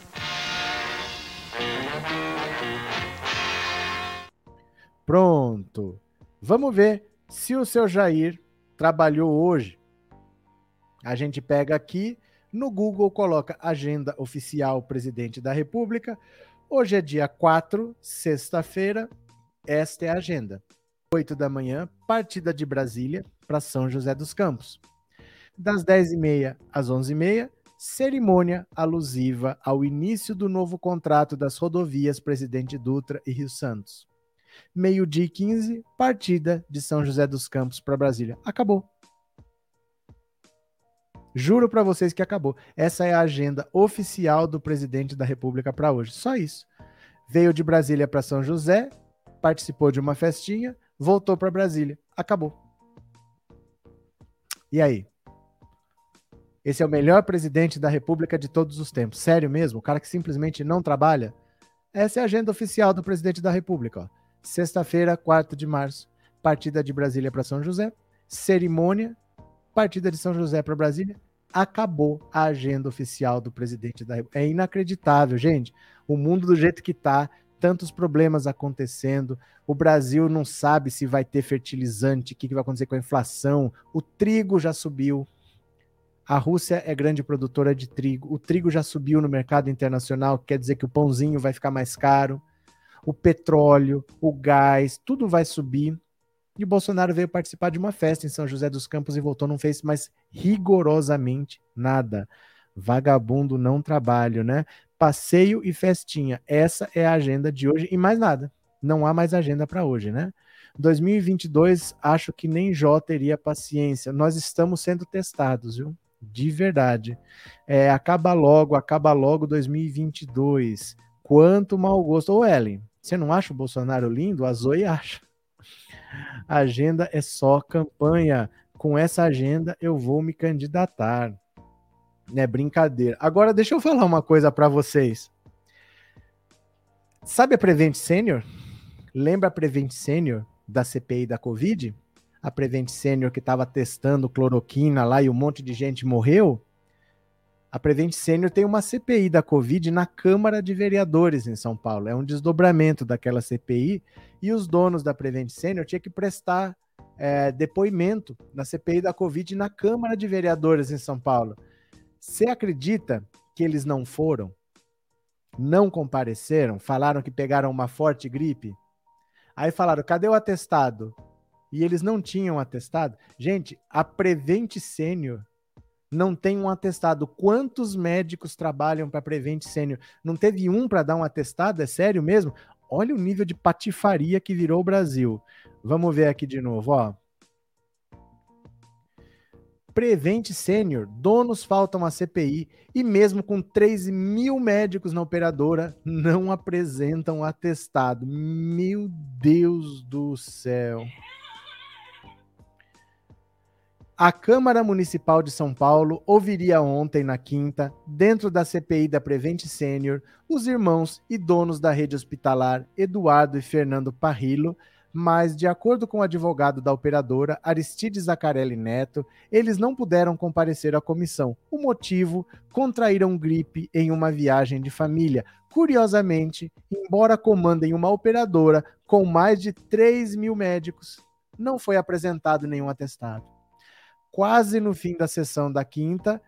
Pronto. Vamos ver se o seu Jair trabalhou hoje. A gente pega aqui no Google, coloca agenda oficial presidente da República. Hoje é dia 4, sexta-feira. Esta é a agenda. 8 da manhã, partida de Brasília para São José dos Campos. Das 10h30 às 11h30, cerimônia alusiva ao início do novo contrato das rodovias Presidente Dutra e Rio Santos. Meio-dia e 15, partida de São José dos Campos para Brasília. Acabou. Juro para vocês que acabou. Essa é a agenda oficial do presidente da República para hoje. Só isso. Veio de Brasília para São José, participou de uma festinha, voltou para Brasília. Acabou. E aí? Esse é o melhor presidente da República de todos os tempos. Sério mesmo? O cara que simplesmente não trabalha? Essa é a agenda oficial do presidente da República. Sexta-feira, 4 de março, partida de Brasília para São José, cerimônia, partida de São José para Brasília, acabou a agenda oficial do presidente da República. É inacreditável, gente. O mundo do jeito que está, tantos problemas acontecendo. O Brasil não sabe se vai ter fertilizante, o que, que vai acontecer com a inflação. O trigo já subiu. A Rússia é grande produtora de trigo. O trigo já subiu no mercado internacional, quer dizer que o pãozinho vai ficar mais caro. O petróleo, o gás, tudo vai subir. E o Bolsonaro veio participar de uma festa em São José dos Campos e voltou, não fez mais rigorosamente nada. Vagabundo não trabalho, né? Passeio e festinha. Essa é a agenda de hoje e mais nada. Não há mais agenda para hoje, né? 2022, acho que nem Jó teria paciência. Nós estamos sendo testados, viu? De verdade. É, acaba logo, acaba logo 2022. Quanto mau gosto. Ô, Ellen, você não acha o Bolsonaro lindo? A Zoe acha. A agenda é só campanha. Com essa agenda eu vou me candidatar. É brincadeira. Agora, deixa eu falar uma coisa para vocês. Sabe a Prevent Senior? Lembra a Prevent Senior da CPI da Covid? A Prevent Senior que estava testando cloroquina lá e um monte de gente morreu? A Prevent Senior tem uma CPI da Covid na Câmara de Vereadores em São Paulo. É um desdobramento daquela CPI e os donos da Prevent Senior tinham que prestar é, depoimento na CPI da Covid na Câmara de Vereadores em São Paulo. Você acredita que eles não foram? Não compareceram? Falaram que pegaram uma forte gripe? Aí falaram: cadê o atestado? E eles não tinham atestado. Gente, a Prevent Senior não tem um atestado. Quantos médicos trabalham para Prevent Senior? Não teve um para dar um atestado? É sério mesmo? Olha o nível de patifaria que virou o Brasil. Vamos ver aqui de novo, ó. Prevent Sênior, donos faltam a CPI e mesmo com 3 mil médicos na operadora, não apresentam atestado. Meu Deus do céu. A Câmara Municipal de São Paulo ouviria ontem, na quinta, dentro da CPI da Prevent Sênior, os irmãos e donos da rede hospitalar Eduardo e Fernando Parrillo, mas, de acordo com o advogado da operadora, Aristides Zacarelli Neto, eles não puderam comparecer à comissão. O motivo? Contraíram gripe em uma viagem de família. Curiosamente, embora comandem uma operadora com mais de 3 mil médicos, não foi apresentado nenhum atestado quase no fim da sessão da quinta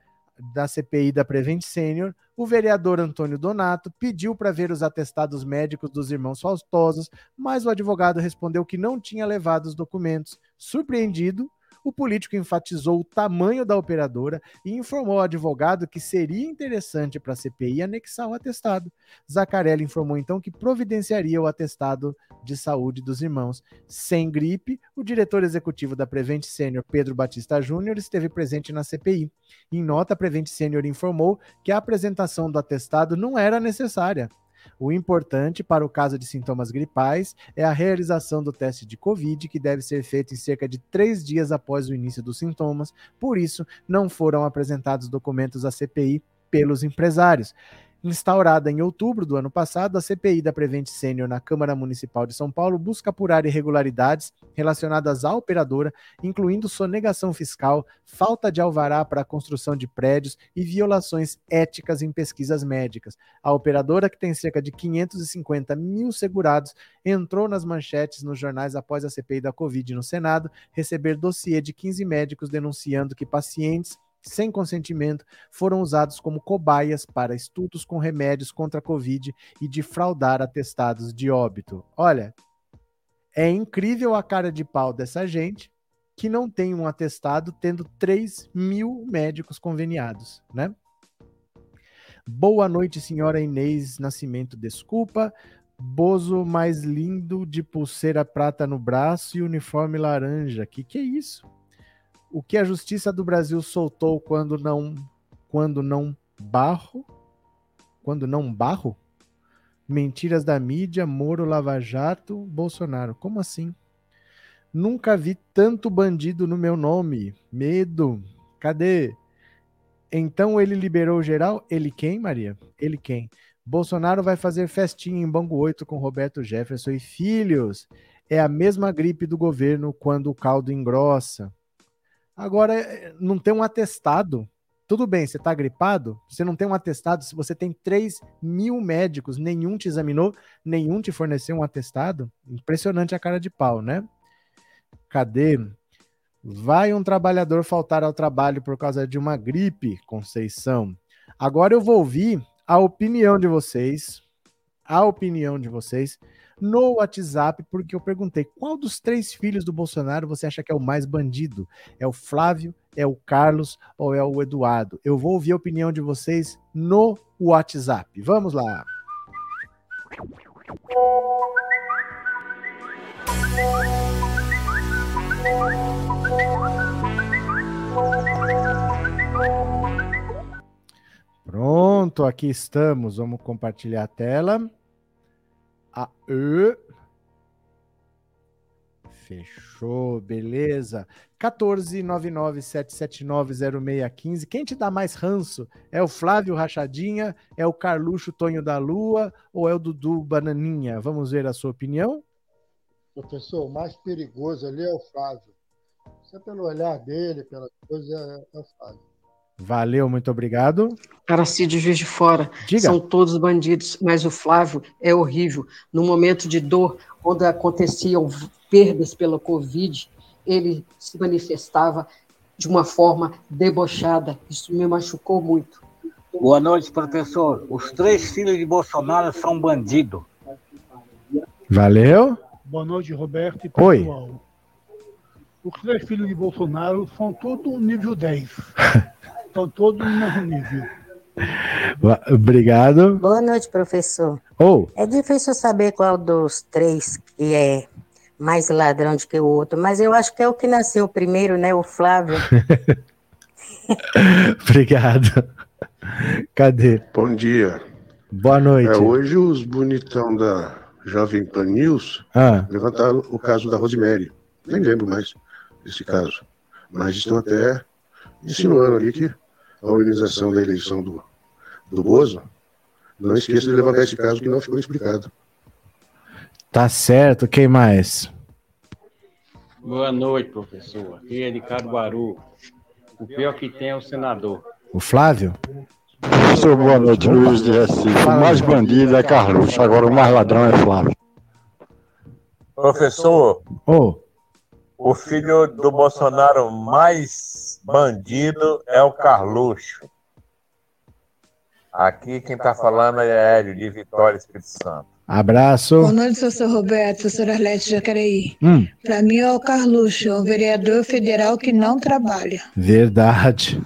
da CPI da Prevent Senior, o vereador Antônio Donato pediu para ver os atestados médicos dos irmãos Faustosos, mas o advogado respondeu que não tinha levado os documentos. Surpreendido, o político enfatizou o tamanho da operadora e informou ao advogado que seria interessante para a CPI anexar o atestado. Zacarelli informou então que providenciaria o atestado de saúde dos irmãos. Sem gripe, o diretor executivo da Prevent Senior, Pedro Batista Júnior, esteve presente na CPI. Em nota, a Prevent Senior informou que a apresentação do atestado não era necessária. O importante para o caso de sintomas gripais é a realização do teste de Covid, que deve ser feito em cerca de três dias após o início dos sintomas, por isso, não foram apresentados documentos à CPI pelos empresários. Instaurada em outubro do ano passado, a CPI da Prevent Senior na Câmara Municipal de São Paulo busca apurar irregularidades relacionadas à operadora, incluindo sonegação fiscal, falta de alvará para a construção de prédios e violações éticas em pesquisas médicas. A operadora, que tem cerca de 550 mil segurados, entrou nas manchetes nos jornais após a CPI da Covid no Senado receber dossiê de 15 médicos denunciando que pacientes sem consentimento, foram usados como cobaias para estudos com remédios contra a Covid e de fraudar atestados de óbito. Olha, é incrível a cara de pau dessa gente que não tem um atestado tendo 3 mil médicos conveniados, né? Boa noite, senhora Inês Nascimento, desculpa. Bozo mais lindo de pulseira prata no braço e uniforme laranja. Que que é isso? O que a justiça do Brasil soltou quando não quando não barro? Quando não barro? Mentiras da mídia Moro Lava Jato Bolsonaro. Como assim? Nunca vi tanto bandido no meu nome. Medo. Cadê? Então ele liberou geral? Ele quem Maria? Ele quem? Bolsonaro vai fazer festinha em Bangu 8 com Roberto Jefferson e filhos. É a mesma gripe do governo quando o caldo engrossa Agora, eh, não tem um atestado. Tudo bem, você está gripado, você não tem um atestado. Se você tem 3 mil médicos, nenhum te examinou, nenhum te forneceu um atestado. Impressionante a cara de pau, né? Cadê? Vai um trabalhador faltar ao trabalho por causa de uma gripe, Conceição. Agora eu vou ouvir a opinião de vocês. A opinião de vocês no WhatsApp, porque eu perguntei qual dos três filhos do Bolsonaro você acha que é o mais bandido? É o Flávio, é o Carlos ou é o Eduardo? Eu vou ouvir a opinião de vocês no WhatsApp. Vamos lá. Pronto, aqui estamos. Vamos compartilhar a tela. Aê. Fechou, beleza. 14997790615. Quem te dá mais ranço? É o Flávio Rachadinha? É o Carluxo Tonho da Lua? Ou é o Dudu Bananinha? Vamos ver a sua opinião? Professor, o mais perigoso ali é o Flávio. É pelo olhar dele, pela coisa, é, é o Flávio. Valeu, muito obrigado. Aracide Juiz de Fora. Diga. São todos bandidos, mas o Flávio é horrível. No momento de dor, quando aconteciam perdas pela Covid, ele se manifestava de uma forma debochada. Isso me machucou muito. Boa noite, professor. Os três filhos de Bolsonaro são bandidos. Valeu. Boa noite, Roberto e Oi. Os três filhos de Bolsonaro são todos nível 10. [LAUGHS] Estão todos no mesmo nível. Obrigado. Boa noite, professor. Ou, É difícil saber qual dos três que é mais ladrão do que o outro, mas eu acho que é o que nasceu primeiro, né? O Flávio. [LAUGHS] obrigado. Cadê? Bom dia. Boa noite. É, hoje os bonitão da Jovem Pan News Ah. levantaram o caso da Rosemary. Nem lembro mais desse caso. Mas estão até insinuando ali que a organização da eleição do, do Bozo não esqueça de levantar esse caso que não ficou explicado. Tá certo, quem mais? Boa noite, professor. Aqui é de Caruaru. O pior que tem é o senador. O Flávio? Professor, boa noite, Luiz de Recife. O mais bandido é Carlos, agora o mais ladrão é Flávio. Professor, Ô, o filho do Bolsonaro mais bandido é o Carluxo. Aqui quem está falando é Hélio, de Vitória Espírito Santo. abraço. Boa noite, professor Roberto, professor Arlete Jacareí. Hum, Para mim é o Carluxo, um vereador federal que não trabalha. verdade.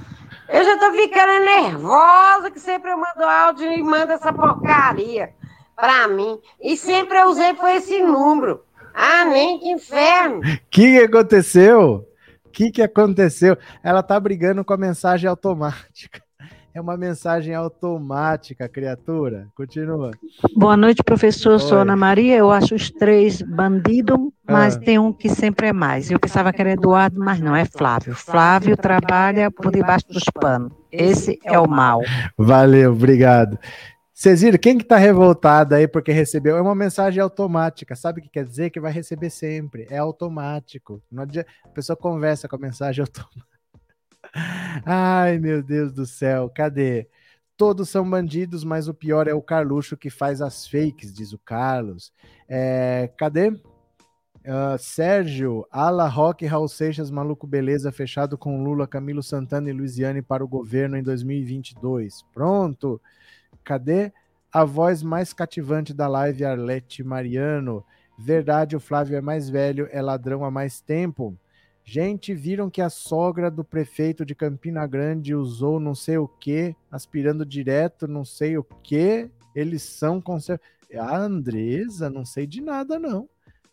Eu já tô ficando nervosa que sempre eu mando áudio e manda essa porcaria pra mim. E sempre eu usei foi esse número. Ah, nem que inferno. O que, que aconteceu? O que, que aconteceu? Ela tá brigando com a mensagem automática. É uma mensagem automática, criatura. Continua. Boa noite, professor. Sou Oi. Ana Maria. Eu acho os três bandidos, mas Ah. tem um que sempre é mais. Eu pensava que era Eduardo, mas não, é Flávio. Flávio trabalha por debaixo dos panos. Esse é o mal. Valeu, obrigado. Viram? Quem que tá revoltado aí porque recebeu? É uma mensagem automática. Sabe o que quer dizer? Que vai receber sempre. É automático. Não adianta- A pessoa conversa com a mensagem [LAUGHS] automática. Ai, meu Deus do céu. Cadê? Todos são bandidos, mas o pior é o Carluxo que faz as fakes, diz o Carlos. É, cadê? Ah, Sérgio, Ala Roque, Raul Seixas, Maluco Beleza, fechado com Lula, Camilo Santana e Luiziane para o governo em 2022. Pronto. Cadê? A voz mais cativante da live, Arlete Mariano. Verdade, o Flávio é mais velho, é ladrão há mais tempo. Gente, viram que a sogra do prefeito de Campina Grande usou não sei o que, aspirando direto não sei o que. Eles são conser... A Andresa, não sei de nada, não.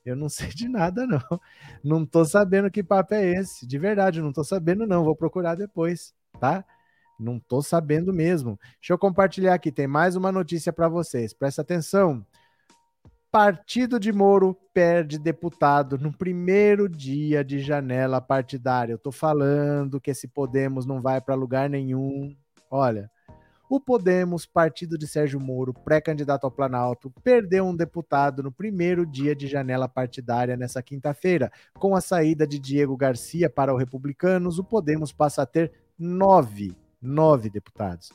Eu não [LAUGHS] sei de nada, não. Não tô sabendo que papo é esse. De verdade, não tô sabendo, não. Vou procurar depois, tá? Não tô sabendo mesmo. Deixa eu compartilhar aqui. Tem mais uma notícia para vocês. Presta atenção. Partido de Moro perde deputado no primeiro dia de janela partidária. Eu tô falando que esse Podemos não vai para lugar nenhum. Olha, o Podemos, partido de Sérgio Moro, pré-candidato ao Planalto, perdeu um deputado no primeiro dia de janela partidária nessa quinta-feira. Com a saída de Diego Garcia para o Republicanos, o Podemos passa a ter nove, nove deputados.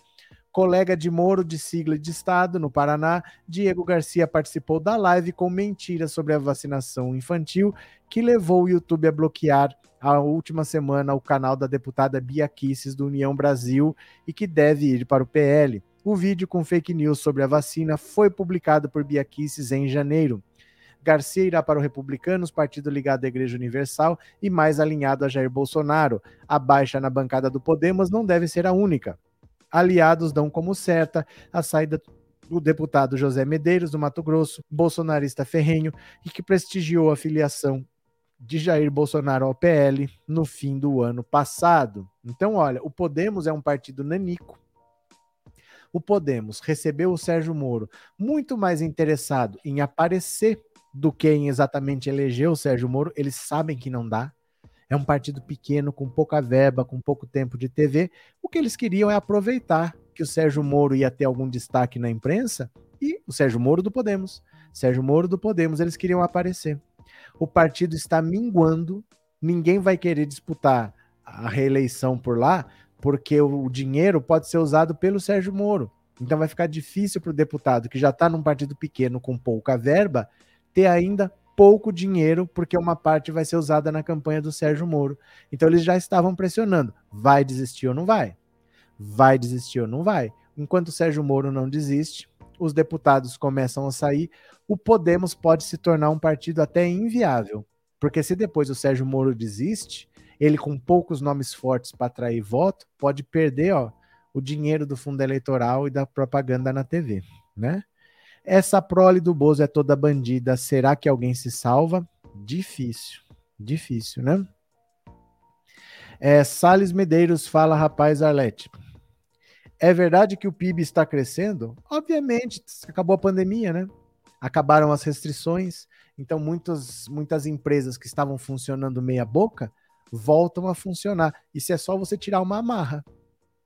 Colega de Moro de sigla de Estado no Paraná, Diego Garcia participou da live com mentiras sobre a vacinação infantil, que levou o YouTube a bloquear a última semana o canal da deputada Bia Kisses do União Brasil e que deve ir para o PL. O vídeo com fake news sobre a vacina foi publicado por Bia Kisses em janeiro. Garcia irá para o Republicanos, partido ligado à Igreja Universal e mais alinhado a Jair Bolsonaro. A baixa na bancada do Podemos não deve ser a única. Aliados dão como certa a saída do deputado José Medeiros, do Mato Grosso, bolsonarista ferrenho, e que prestigiou a filiação de Jair Bolsonaro ao PL no fim do ano passado. Então, olha, o Podemos é um partido nanico. O Podemos recebeu o Sérgio Moro muito mais interessado em aparecer do que em exatamente eleger o Sérgio Moro. Eles sabem que não dá. É um partido pequeno, com pouca verba, com pouco tempo de TV. O que eles queriam é aproveitar que o Sérgio Moro ia ter algum destaque na imprensa e o Sérgio Moro do Podemos. Sérgio Moro do Podemos, eles queriam aparecer. O partido está minguando, ninguém vai querer disputar a reeleição por lá, porque o dinheiro pode ser usado pelo Sérgio Moro. Então vai ficar difícil para o deputado que já está num partido pequeno com pouca verba ter ainda pouco dinheiro, porque uma parte vai ser usada na campanha do Sérgio Moro. Então eles já estavam pressionando: vai desistir ou não vai? Vai desistir ou não vai? Enquanto o Sérgio Moro não desiste, os deputados começam a sair, o Podemos pode se tornar um partido até inviável. Porque se depois o Sérgio Moro desiste, ele com poucos nomes fortes para atrair voto, pode perder ó, o dinheiro do fundo eleitoral e da propaganda na TV, né? Essa prole do Bozo é toda bandida. Será que alguém se salva? Difícil, difícil, né? É, Sales Medeiros fala, rapaz, Arlete. É verdade que o PIB está crescendo? Obviamente, acabou a pandemia, né? Acabaram as restrições, então muitas, muitas empresas que estavam funcionando meia boca voltam a funcionar. Isso é só você tirar uma amarra.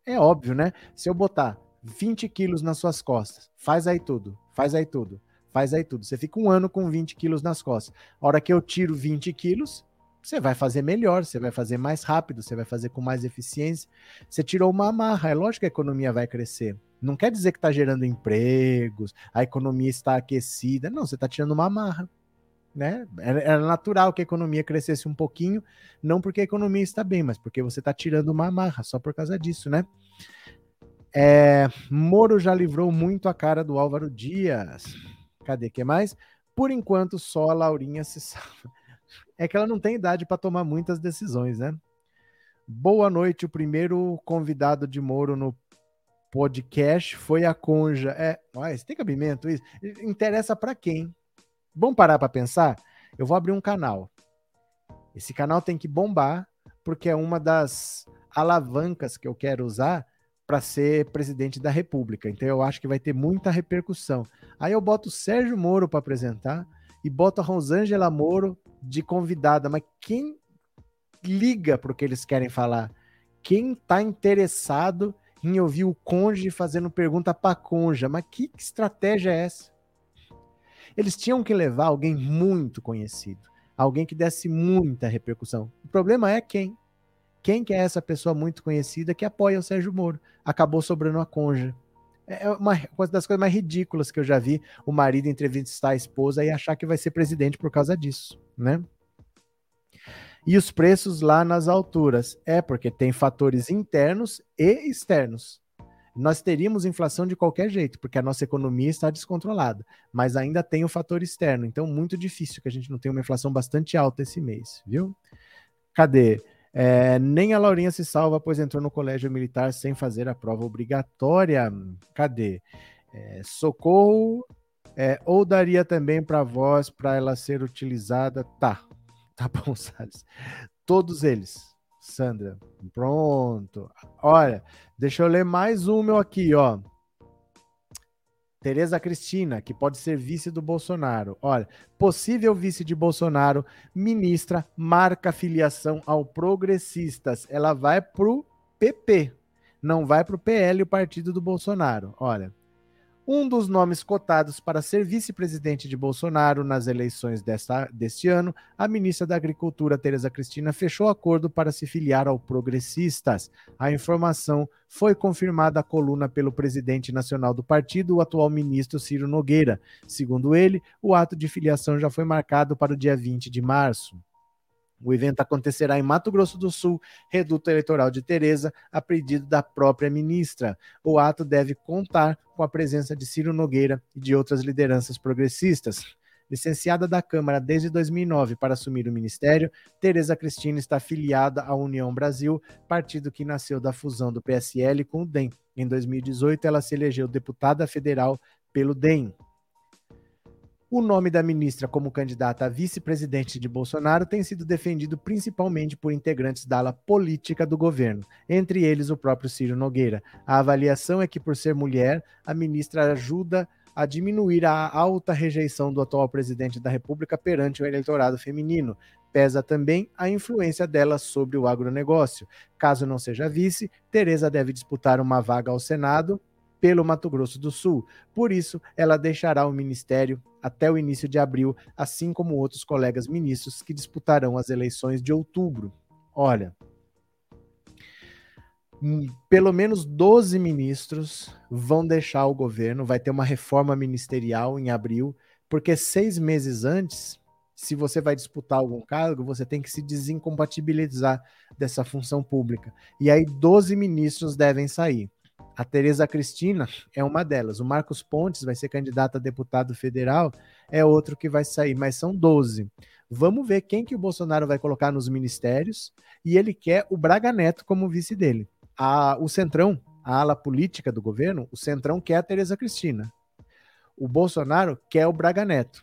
É óbvio, né? Se eu botar 20 quilos nas suas costas, faz aí tudo, faz aí tudo, faz aí tudo. Você fica um ano com 20 quilos nas costas. A hora que eu tiro 20 quilos, você vai fazer melhor, você vai fazer mais rápido, você vai fazer com mais eficiência. Você tirou uma amarra, é lógico que a economia vai crescer. Não quer dizer que está gerando empregos, a economia está aquecida. Não, você está tirando uma amarra. Né? Era natural que a economia crescesse um pouquinho, não porque a economia está bem, mas porque você está tirando uma amarra, só por causa disso, né? É, Moro já livrou muito a cara do Álvaro Dias. Cadê que mais? Por enquanto, só a Laurinha se salva. É que ela não tem idade para tomar muitas decisões, né? Boa noite. O primeiro convidado de Moro no podcast foi a Conja. É, olha, tem cabimento isso? Interessa para quem? Vamos parar para pensar? Eu vou abrir um canal. Esse canal tem que bombar, porque é uma das alavancas que eu quero usar para ser presidente da República. Então eu acho que vai ter muita repercussão. Aí eu boto o Sérgio Moro para apresentar e boto a Rosângela Moro de convidada, mas quem liga para o que eles querem falar? Quem está interessado em ouvir o conge fazendo pergunta para conja? Mas que estratégia é essa? Eles tinham que levar alguém muito conhecido, alguém que desse muita repercussão. O problema é quem? Quem que é essa pessoa muito conhecida que apoia o Sérgio Moro? Acabou sobrando a conja. É, é uma, uma das coisas mais ridículas que eu já vi o marido entrevistar a esposa e achar que vai ser presidente por causa disso, né? E os preços lá nas alturas. É porque tem fatores internos e externos. Nós teríamos inflação de qualquer jeito, porque a nossa economia está descontrolada, mas ainda tem o fator externo. Então, muito difícil que a gente não tenha uma inflação bastante alta esse mês, viu? Cadê? É, nem a Laurinha se salva, pois entrou no colégio militar sem fazer a prova obrigatória. Cadê? É, socorro. É, ou daria também para voz para ela ser utilizada? Tá, [LAUGHS] tá bom, Salles. Todos eles. Sandra, pronto. Olha, deixa eu ler mais um meu aqui, ó. Tereza Cristina, que pode ser vice do Bolsonaro. Olha, possível vice de Bolsonaro, ministra marca filiação ao Progressistas. Ela vai pro PP, não vai pro PL, o partido do Bolsonaro. Olha, um dos nomes cotados para ser vice-presidente de Bolsonaro nas eleições desta, deste ano, a ministra da Agricultura, Tereza Cristina, fechou acordo para se filiar ao Progressistas. A informação foi confirmada à coluna pelo presidente nacional do partido, o atual ministro Ciro Nogueira. Segundo ele, o ato de filiação já foi marcado para o dia 20 de março. O evento acontecerá em Mato Grosso do Sul, reduto eleitoral de Tereza, a pedido da própria ministra. O ato deve contar com a presença de Ciro Nogueira e de outras lideranças progressistas. Licenciada da Câmara desde 2009 para assumir o ministério, Tereza Cristina está afiliada à União Brasil, partido que nasceu da fusão do PSL com o DEM. Em 2018, ela se elegeu deputada federal pelo DEM. O nome da ministra como candidata a vice-presidente de Bolsonaro tem sido defendido principalmente por integrantes da ala política do governo, entre eles o próprio Ciro Nogueira. A avaliação é que, por ser mulher, a ministra ajuda a diminuir a alta rejeição do atual presidente da República perante o eleitorado feminino. Pesa também a influência dela sobre o agronegócio. Caso não seja vice, Tereza deve disputar uma vaga ao Senado pelo Mato Grosso do Sul. Por isso, ela deixará o ministério até o início de abril, assim como outros colegas ministros que disputarão as eleições de outubro. Olha, hum, pelo menos 12 ministros vão deixar o governo, vai ter uma reforma ministerial em abril, porque seis meses antes, se você vai disputar algum cargo, você tem que se desincompatibilizar dessa função pública. E aí 12 ministros devem sair. A Tereza Cristina é uma delas. O Marcos Pontes vai ser candidato a deputado federal, é outro que vai sair, mas são 12. Vamos ver quem que o Bolsonaro vai colocar nos ministérios e ele quer o Braga Neto como vice dele. A, o Centrão, a ala política do governo, o Centrão quer a Tereza Cristina. O Bolsonaro quer o Braga Neto.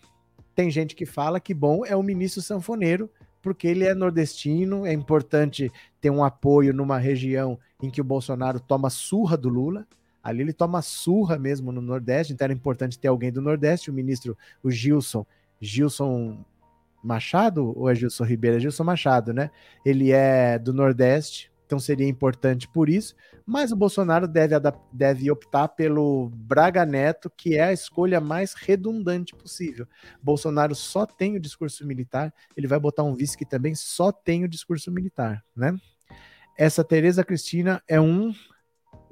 Tem gente que fala que bom é o ministro sanfoneiro, porque ele é nordestino, é importante ter um apoio numa região em que o Bolsonaro toma surra do Lula. Ali ele toma surra mesmo no Nordeste, então era importante ter alguém do Nordeste. O ministro, o Gilson, Gilson Machado ou é Gilson Ribeiro? É Gilson Machado, né? Ele é do Nordeste, então seria importante por isso. Mas o Bolsonaro deve, deve optar pelo Braga Neto, que é a escolha mais redundante possível. Bolsonaro só tem o discurso militar, ele vai botar um vice que também só tem o discurso militar, né? Essa Tereza Cristina é um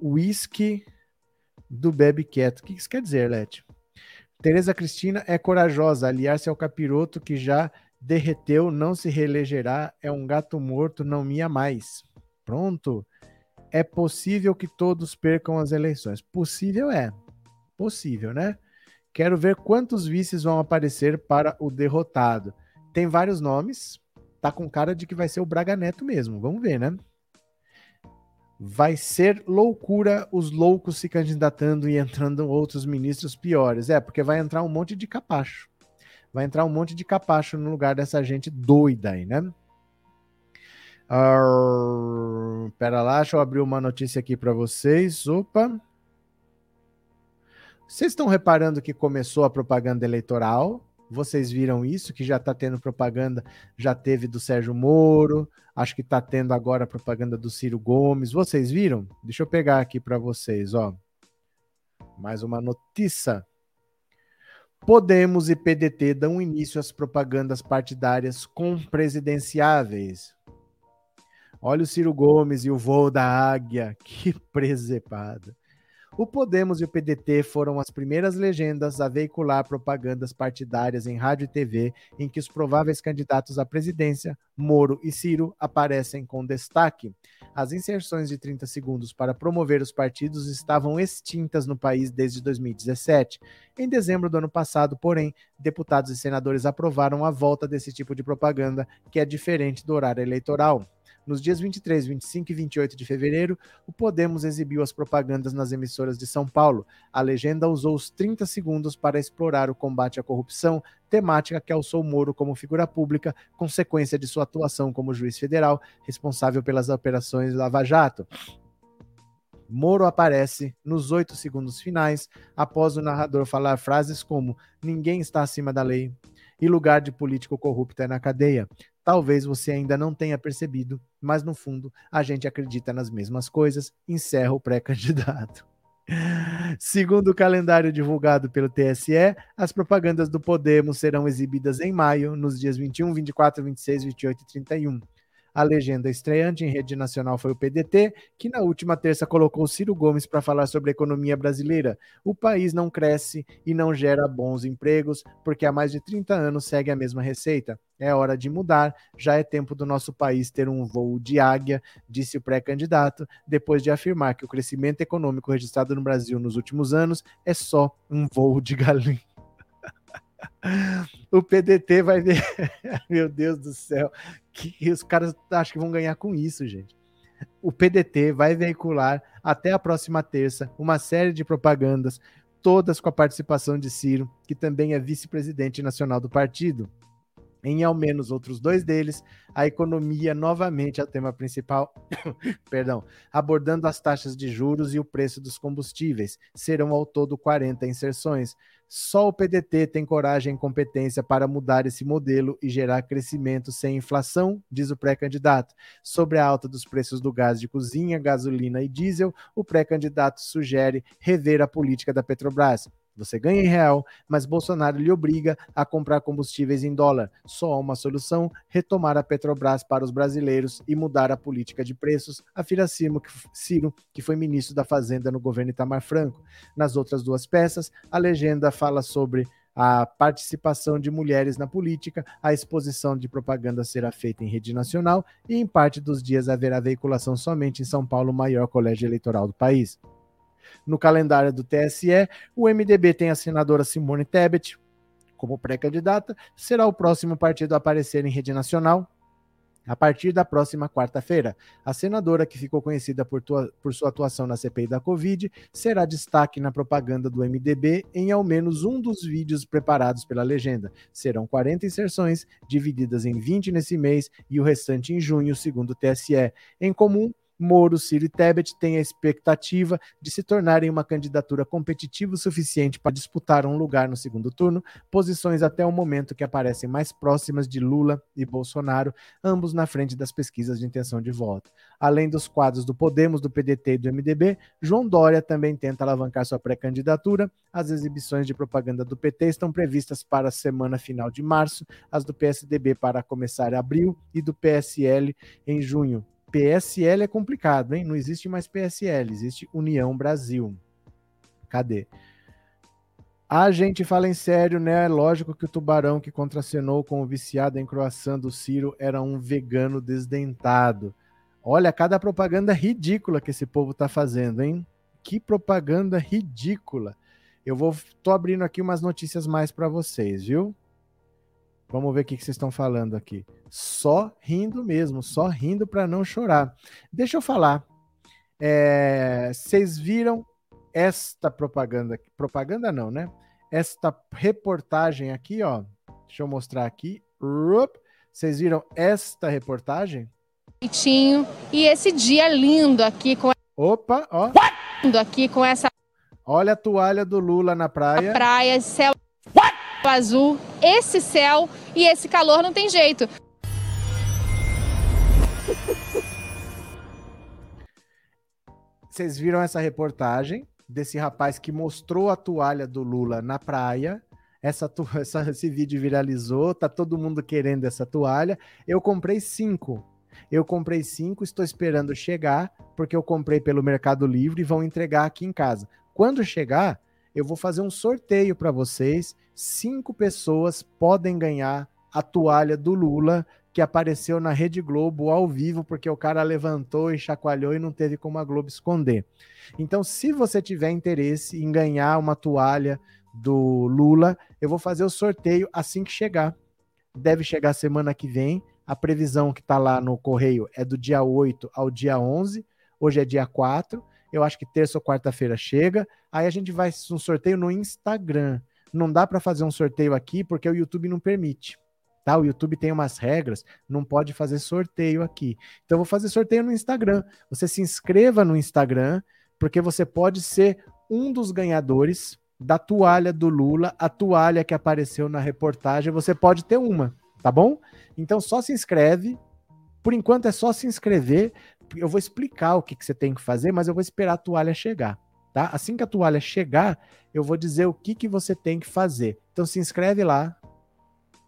whisky do Bebe Quieto. O que isso quer dizer, Lete? Tereza Cristina é corajosa, aliar-se ao capiroto que já derreteu, não se reelegerá, é um gato morto, não mia mais. Pronto. É possível que todos percam as eleições. Possível é. Possível, né? Quero ver quantos vices vão aparecer para o derrotado. Tem vários nomes. Tá com cara de que vai ser o Braga Neto mesmo. Vamos ver, né? Vai ser loucura os loucos se candidatando e entrando outros ministros piores. É, porque vai entrar um monte de capacho. Vai entrar um monte de capacho no lugar dessa gente doida aí, né? Pera lá, deixa eu abrir uma notícia aqui para vocês. Opa. Vocês estão reparando que começou a propaganda eleitoral? Vocês viram isso? Que já está tendo propaganda, já teve do Sérgio Moro, acho que está tendo agora propaganda do Ciro Gomes. Vocês viram? Deixa eu pegar aqui para vocês, ó. Mais uma notícia. Podemos e PDT dão início às propagandas partidárias com presidenciáveis. Olha o Ciro Gomes e o voo da águia, [LAUGHS] que presepada. O Podemos e o PDT foram as primeiras legendas a veicular propagandas partidárias em rádio e TV em que os prováveis candidatos à presidência, Moro e Ciro, aparecem com destaque. As inserções de 30 segundos para promover os partidos estavam extintas no país desde 2017. Em dezembro do ano passado, porém, deputados e senadores aprovaram a volta desse tipo de propaganda, que é diferente do horário eleitoral. Nos dias 23, 25 e 28 de fevereiro, o Podemos exibiu as propagandas nas emissoras de São Paulo. A legenda usou os 30 segundos para explorar o combate à corrupção, temática que alçou Moro como figura pública, consequência de sua atuação como juiz federal, responsável pelas operações Lava Jato. Moro aparece nos oito segundos finais, após o narrador falar frases como: ninguém está acima da lei e lugar de político corrupto é na cadeia. Talvez você ainda não tenha percebido, mas no fundo a gente acredita nas mesmas coisas. Encerra o pré-candidato. [LAUGHS] Segundo o calendário divulgado pelo TSE, as propagandas do Podemos serão exibidas em maio, nos dias 21, 24, 26, 28 e 31. A legenda estreante em rede nacional foi o PDT, que na última terça colocou Ciro Gomes para falar sobre a economia brasileira. O país não cresce e não gera bons empregos, porque há mais de 30 anos segue a mesma receita. É hora de mudar, já é tempo do nosso país ter um voo de águia, disse o pré-candidato, depois de afirmar que o crescimento econômico registrado no Brasil nos últimos anos é só um voo de galinha [LAUGHS] o PDT vai ver. [LAUGHS] Meu Deus do céu. Que os caras acham que vão ganhar com isso, gente. O PDT vai veicular até a próxima terça uma série de propagandas, todas com a participação de Ciro, que também é vice-presidente nacional do partido. Em ao menos outros dois deles, a economia novamente é o tema principal, [COUGHS] perdão, abordando as taxas de juros e o preço dos combustíveis. Serão ao todo 40 inserções. Só o PDT tem coragem e competência para mudar esse modelo e gerar crescimento sem inflação, diz o pré-candidato. Sobre a alta dos preços do gás de cozinha, gasolina e diesel, o pré-candidato sugere rever a política da Petrobras. Você ganha em real, mas Bolsonaro lhe obriga a comprar combustíveis em dólar. Só há uma solução: retomar a Petrobras para os brasileiros e mudar a política de preços, afirma Ciro, que foi ministro da Fazenda no governo Itamar Franco. Nas outras duas peças, a legenda fala sobre a participação de mulheres na política, a exposição de propaganda será feita em rede nacional e em parte dos dias haverá veiculação somente em São Paulo, maior colégio eleitoral do país. No calendário do TSE, o MDB tem a senadora Simone Tebet como pré-candidata, será o próximo partido a aparecer em rede nacional a partir da próxima quarta-feira. A senadora, que ficou conhecida por, tua, por, sua atuação na CPI da Covid, será destaque na propaganda do MDB em ao menos um dos vídeos preparados pela legenda. Serão 40 inserções, divididas em 20 nesse mês e o restante em junho, segundo o TSE. Em comum, Moro, Ciro e Tebet têm a expectativa de se tornarem uma candidatura competitiva o suficiente para disputar um lugar no segundo turno, posições até o momento que aparecem mais próximas de Lula e Bolsonaro, ambos na frente das pesquisas de intenção de voto. Além dos quadros do Podemos, do PDT e do MDB, João Dória também tenta alavancar sua pré-candidatura. As exibições de propaganda do PT estão previstas para a semana final de março, as do PSDB para começar em abril e do PSL em junho. PSL é complicado, hein? Não existe mais PSL, existe União Brasil. Cadê? A gente fala em sério, né? É lógico que o tubarão que contracenou com o viciado em croissant do Ciro era um vegano desdentado. Olha, cada propaganda ridícula que esse povo tá fazendo, hein? Que propaganda ridícula. Eu vou tô abrindo aqui umas notícias mais para vocês, viu? Vamos ver o que, vocês estão falando aqui. Só rindo mesmo, só rindo para não chorar. Deixa eu falar. É, vocês viram esta propaganda? Propaganda não, né? Esta reportagem aqui, ó. Deixa eu mostrar aqui. Vocês viram esta reportagem? E esse dia lindo aqui com. Opa, ó. Lindo aqui com essa. Olha a toalha do Lula na praia. A praia, céu azul, esse céu e esse calor não tem jeito. Vocês viram essa reportagem desse rapaz que mostrou a toalha do Lula na praia? Essa, [LAUGHS] essa, esse vídeo viralizou, tá todo mundo querendo essa toalha. Eu comprei cinco. Eu comprei cinco, estou esperando chegar, porque eu comprei pelo Mercado Livre e vão entregar aqui em casa. Quando chegar, eu vou fazer um sorteio para vocês. Cinco pessoas podem ganhar a toalha do Lula que apareceu na Rede Globo ao vivo, porque o cara levantou e chacoalhou e não teve como a Globo esconder. Então, se você tiver interesse em ganhar uma toalha do Lula, eu vou fazer o sorteio assim que chegar. Deve chegar semana que vem. A previsão que está lá no correio é do dia 8 ao dia 11. Hoje é dia 4. Eu acho que terça ou quarta-feira chega. Aí a gente vai um sorteio no Instagram. Não dá para fazer um sorteio aqui porque o YouTube não permite. Tá? O YouTube tem umas regras, não pode fazer sorteio aqui. Então vou fazer sorteio no Instagram. Você se inscreva no Instagram, porque você pode ser um dos ganhadores da toalha do Lula, a toalha que apareceu na reportagem, você pode ter uma, tá bom? Então só se inscreve. Por enquanto é só se inscrever eu vou explicar o que, que você tem que fazer, mas eu vou esperar a toalha chegar, tá? Assim que a toalha chegar, eu vou dizer o que, que você tem que fazer. Então se inscreve lá,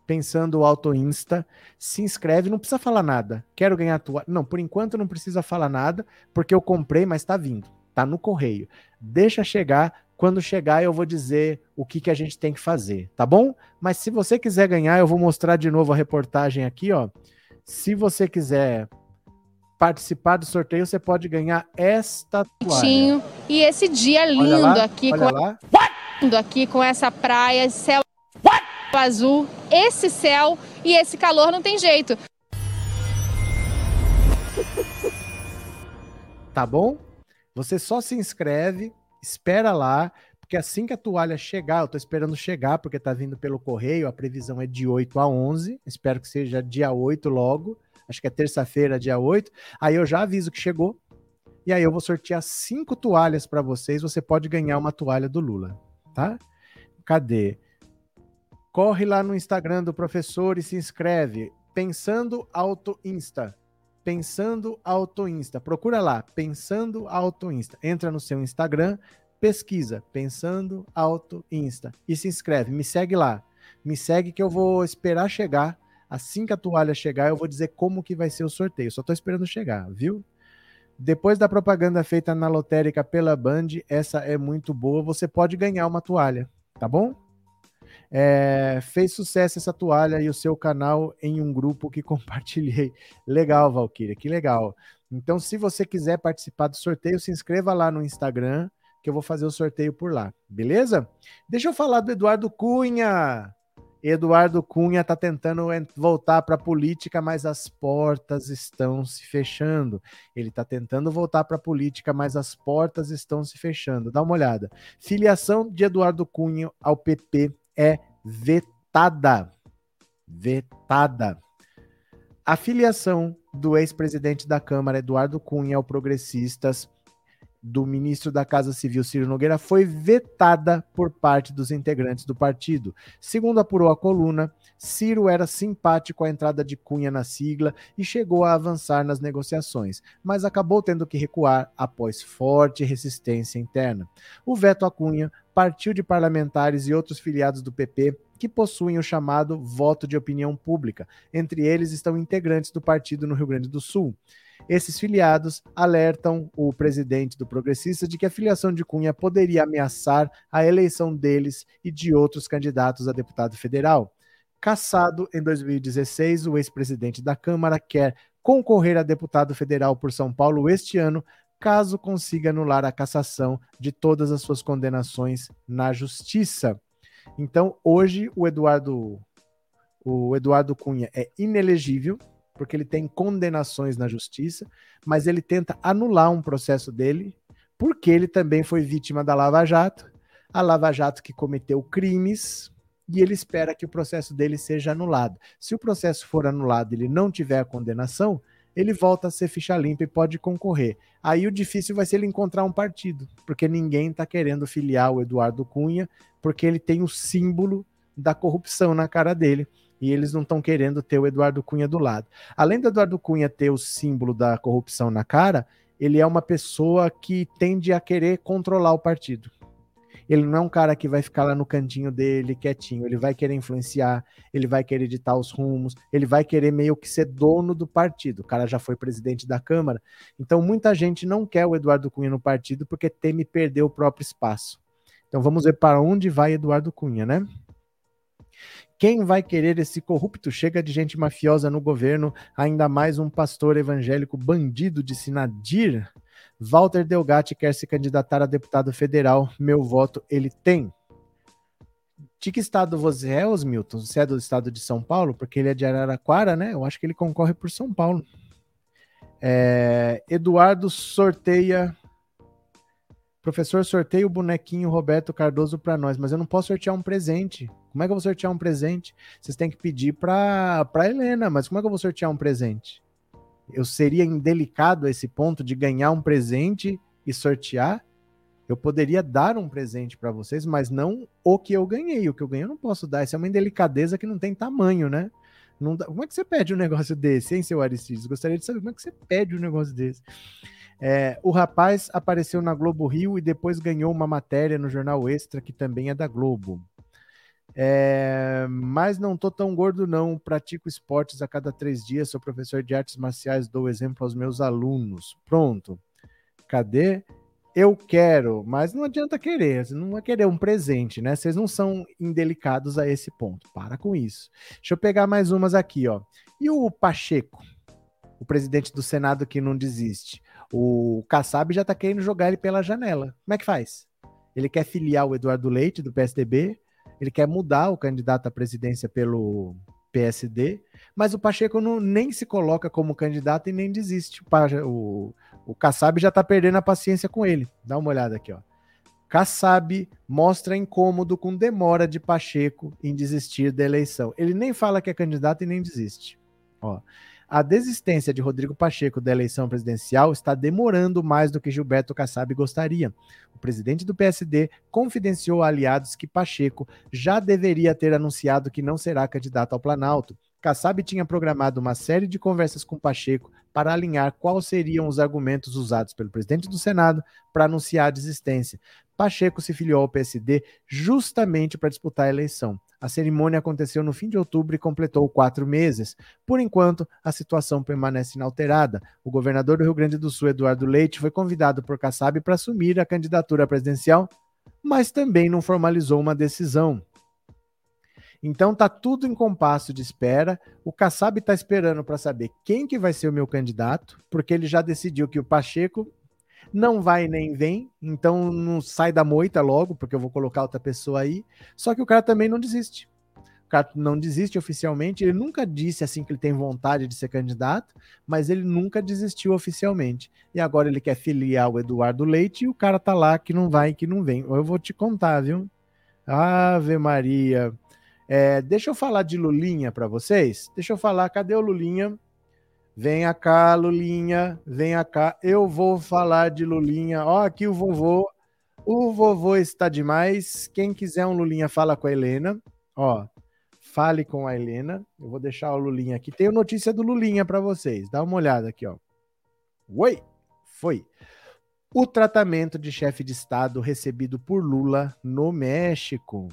pensando o Auto Insta, se inscreve, não precisa falar nada. Quero ganhar toalha. Não, por enquanto não precisa falar nada, porque eu comprei, mas tá vindo, tá no correio. Deixa chegar, quando chegar eu vou dizer o que, que a gente tem que fazer, tá bom? Mas se você quiser ganhar, eu vou mostrar de novo a reportagem aqui, ó. Se você quiser participar do sorteio, você pode ganhar esta toalha. E esse dia lindo lá, aqui com lá. lindo aqui com essa praia, céu azul, esse céu e esse calor não tem jeito. Tá bom? Você só se inscreve, espera lá, porque assim que a toalha chegar, eu tô esperando chegar, porque tá vindo pelo correio, a previsão é de 8 a 11, espero que seja dia 8 logo, acho que é terça-feira, dia 8, aí eu já aviso que chegou, e aí eu vou sortear cinco toalhas para vocês, você pode ganhar uma toalha do Lula, tá? Cadê? Corre lá no Instagram do professor e se inscreve, Pensando Auto Insta, Pensando Auto Insta, procura lá, Pensando Auto Insta, entra no seu Instagram, pesquisa Pensando Auto Insta e se inscreve. Me segue lá. Me segue que eu vou esperar chegar. Assim que a toalha chegar, eu vou dizer como que vai ser o sorteio. Só tô esperando chegar, viu? Depois da propaganda feita na lotérica pela Band, essa é muito boa. Você pode ganhar uma toalha, tá bom? É, fez sucesso essa toalha e o seu canal em um grupo que [LAUGHS] compartilhei. Legal, Valkyria, que legal. Então, se você quiser participar do sorteio, se inscreva lá no Instagram que eu vou fazer o sorteio por lá, beleza? Deixa eu falar do Eduardo Cunha. Eduardo Cunha está tentando voltar para a política, mas as portas estão se fechando. Ele está tentando voltar para a política, mas as portas estão se fechando. Dá uma olhada. Filiação de Eduardo Cunha ao PP é vetada. Vetada. A filiação do ex-presidente da Câmara, Eduardo Cunha, ao Progressistas do ministro da Casa Civil, Ciro Nogueira, foi vetada por parte dos integrantes do partido. Segundo apurou a coluna, Ciro era simpático à entrada de Cunha na sigla e chegou a avançar nas negociações, mas acabou tendo que recuar após forte resistência interna. O veto a Cunha partiu de parlamentares e outros filiados do PP que possuem o chamado voto de opinião pública. Entre eles estão integrantes do partido no Rio Grande do Sul. Esses filiados alertam o presidente do Progressista de que a filiação de Cunha poderia ameaçar a eleição deles e de outros candidatos a deputado federal. Cassado em 2016, o ex-presidente da Câmara quer concorrer a deputado federal por São Paulo este ano, caso consiga anular a cassação de todas as suas condenações na justiça. Então, hoje o Eduardo o Eduardo Cunha é inelegível porque ele tem condenações na justiça, mas ele tenta anular um processo dele, porque ele também foi vítima da Lava Jato, a Lava Jato que cometeu crimes, e ele espera que o processo dele seja anulado. Se o processo for anulado e ele não tiver a condenação, ele volta a ser ficha limpa e pode concorrer. Aí o difícil vai ser ele encontrar um partido, porque ninguém está querendo filiar o Eduardo Cunha, porque ele tem o símbolo da corrupção na cara dele e eles não estão querendo ter o Eduardo Cunha do lado. Além do Eduardo Cunha ter o símbolo da corrupção na cara, ele é uma pessoa que tende a querer controlar o partido. Ele não é um cara que vai ficar lá no cantinho dele, quietinho. Ele vai querer influenciar, ele vai querer editar os rumos, ele vai querer meio que ser dono do partido. O cara já foi presidente da Câmara. Então, muita gente não quer o Eduardo Cunha no partido porque teme perder o próprio espaço. Então, vamos ver para onde vai Eduardo Cunha, né? Quem vai querer esse corrupto? Chega de gente mafiosa no governo, ainda mais um pastor evangélico bandido de Sinadir. Walter Delgatti quer se candidatar a deputado federal. Meu voto ele tem. De que estado você é, Osmilton? Você é do estado de São Paulo? Porque ele é de Araraquara, né? Eu acho que ele concorre por São Paulo. É... Eduardo sorteia Professor, sorteia o bonequinho Roberto Cardoso para nós, mas eu não posso sortear um presente. Como é que eu vou sortear um presente? Vocês têm que pedir para Helena, mas como é que eu vou sortear um presente? Eu seria indelicado a esse ponto de ganhar um presente e sortear? Eu poderia dar um presente para vocês, mas não o que eu ganhei. O que eu ganhei eu não posso dar. Isso é uma indelicadeza que não tem tamanho, né? Dá... Como é que você pede um negócio desse, hein, seu Aristides? Gostaria de saber como é que você pede um negócio desse. É, o rapaz apareceu na Globo Rio e depois ganhou uma matéria no Jornal Extra, que também é da Globo. É, mas não tô tão gordo, não. Pratico esportes a cada três dias. Sou professor de artes marciais, dou exemplo aos meus alunos. Pronto. Cadê? Eu quero, mas não adianta querer. Você não vai querer um presente, né? Vocês não são indelicados a esse ponto. Para com isso. Deixa eu pegar mais umas aqui, ó. E o Pacheco, o presidente do Senado que não desiste? O Kassab já tá querendo jogar ele pela janela. Como é que faz? Ele quer filiar o Eduardo Leite, do PSDB, ele quer mudar o candidato à presidência pelo PSD, mas o Pacheco não, nem se coloca como candidato e nem desiste. O, o, Kassab já tá perdendo a paciência com ele. Dá uma olhada aqui, ó. Kassab mostra incômodo com demora de Pacheco em desistir da eleição. Ele nem fala que é candidato e nem desiste. Ó, a desistência de Rodrigo Pacheco da eleição presidencial está demorando mais do que Gilberto Kassab gostaria. O presidente do PSD confidenciou a aliados que Pacheco já deveria ter anunciado que não será candidato ao Planalto. Kassab tinha programado uma série de conversas com Pacheco para alinhar quais seriam os argumentos usados pelo presidente do Senado para anunciar a desistência. Pacheco se filiou ao PSD justamente para disputar a eleição. A cerimônia aconteceu no fim de outubro e completou quatro meses. Por enquanto, a situação permanece inalterada. O governador do Rio Grande do Sul, Eduardo Leite, foi convidado por Kassab para assumir a candidatura presidencial, mas também não formalizou uma decisão. Então tá tudo em compasso de espera. O Kassab está esperando para saber quem que vai ser o meu candidato, porque ele já decidiu que o Pacheco não vai nem vem, então não sai da moita logo, porque eu vou colocar outra pessoa aí. Só que o cara também não desiste. O cara não desiste oficialmente, ele nunca disse assim que ele tem vontade de ser candidato, mas ele nunca desistiu oficialmente. E agora ele quer filiar o Eduardo Leite e o cara tá lá que não vai, que não vem. Eu vou te contar, viu? Ave Maria. É, deixa eu falar de Lulinha para vocês. Deixa eu falar, cadê o Lulinha? Venha cá, Lulinha, venha cá. Eu vou falar de Lulinha. Ó, aqui o vovô. O vovô está demais. Quem quiser um Lulinha, fala com a Helena. Ó, fale com a Helena. Eu vou deixar o Lulinha aqui. Tenho notícia do Lulinha para vocês. Dá uma olhada aqui, ó. Oi, foi. O tratamento de chefe de Estado recebido por Lula no México.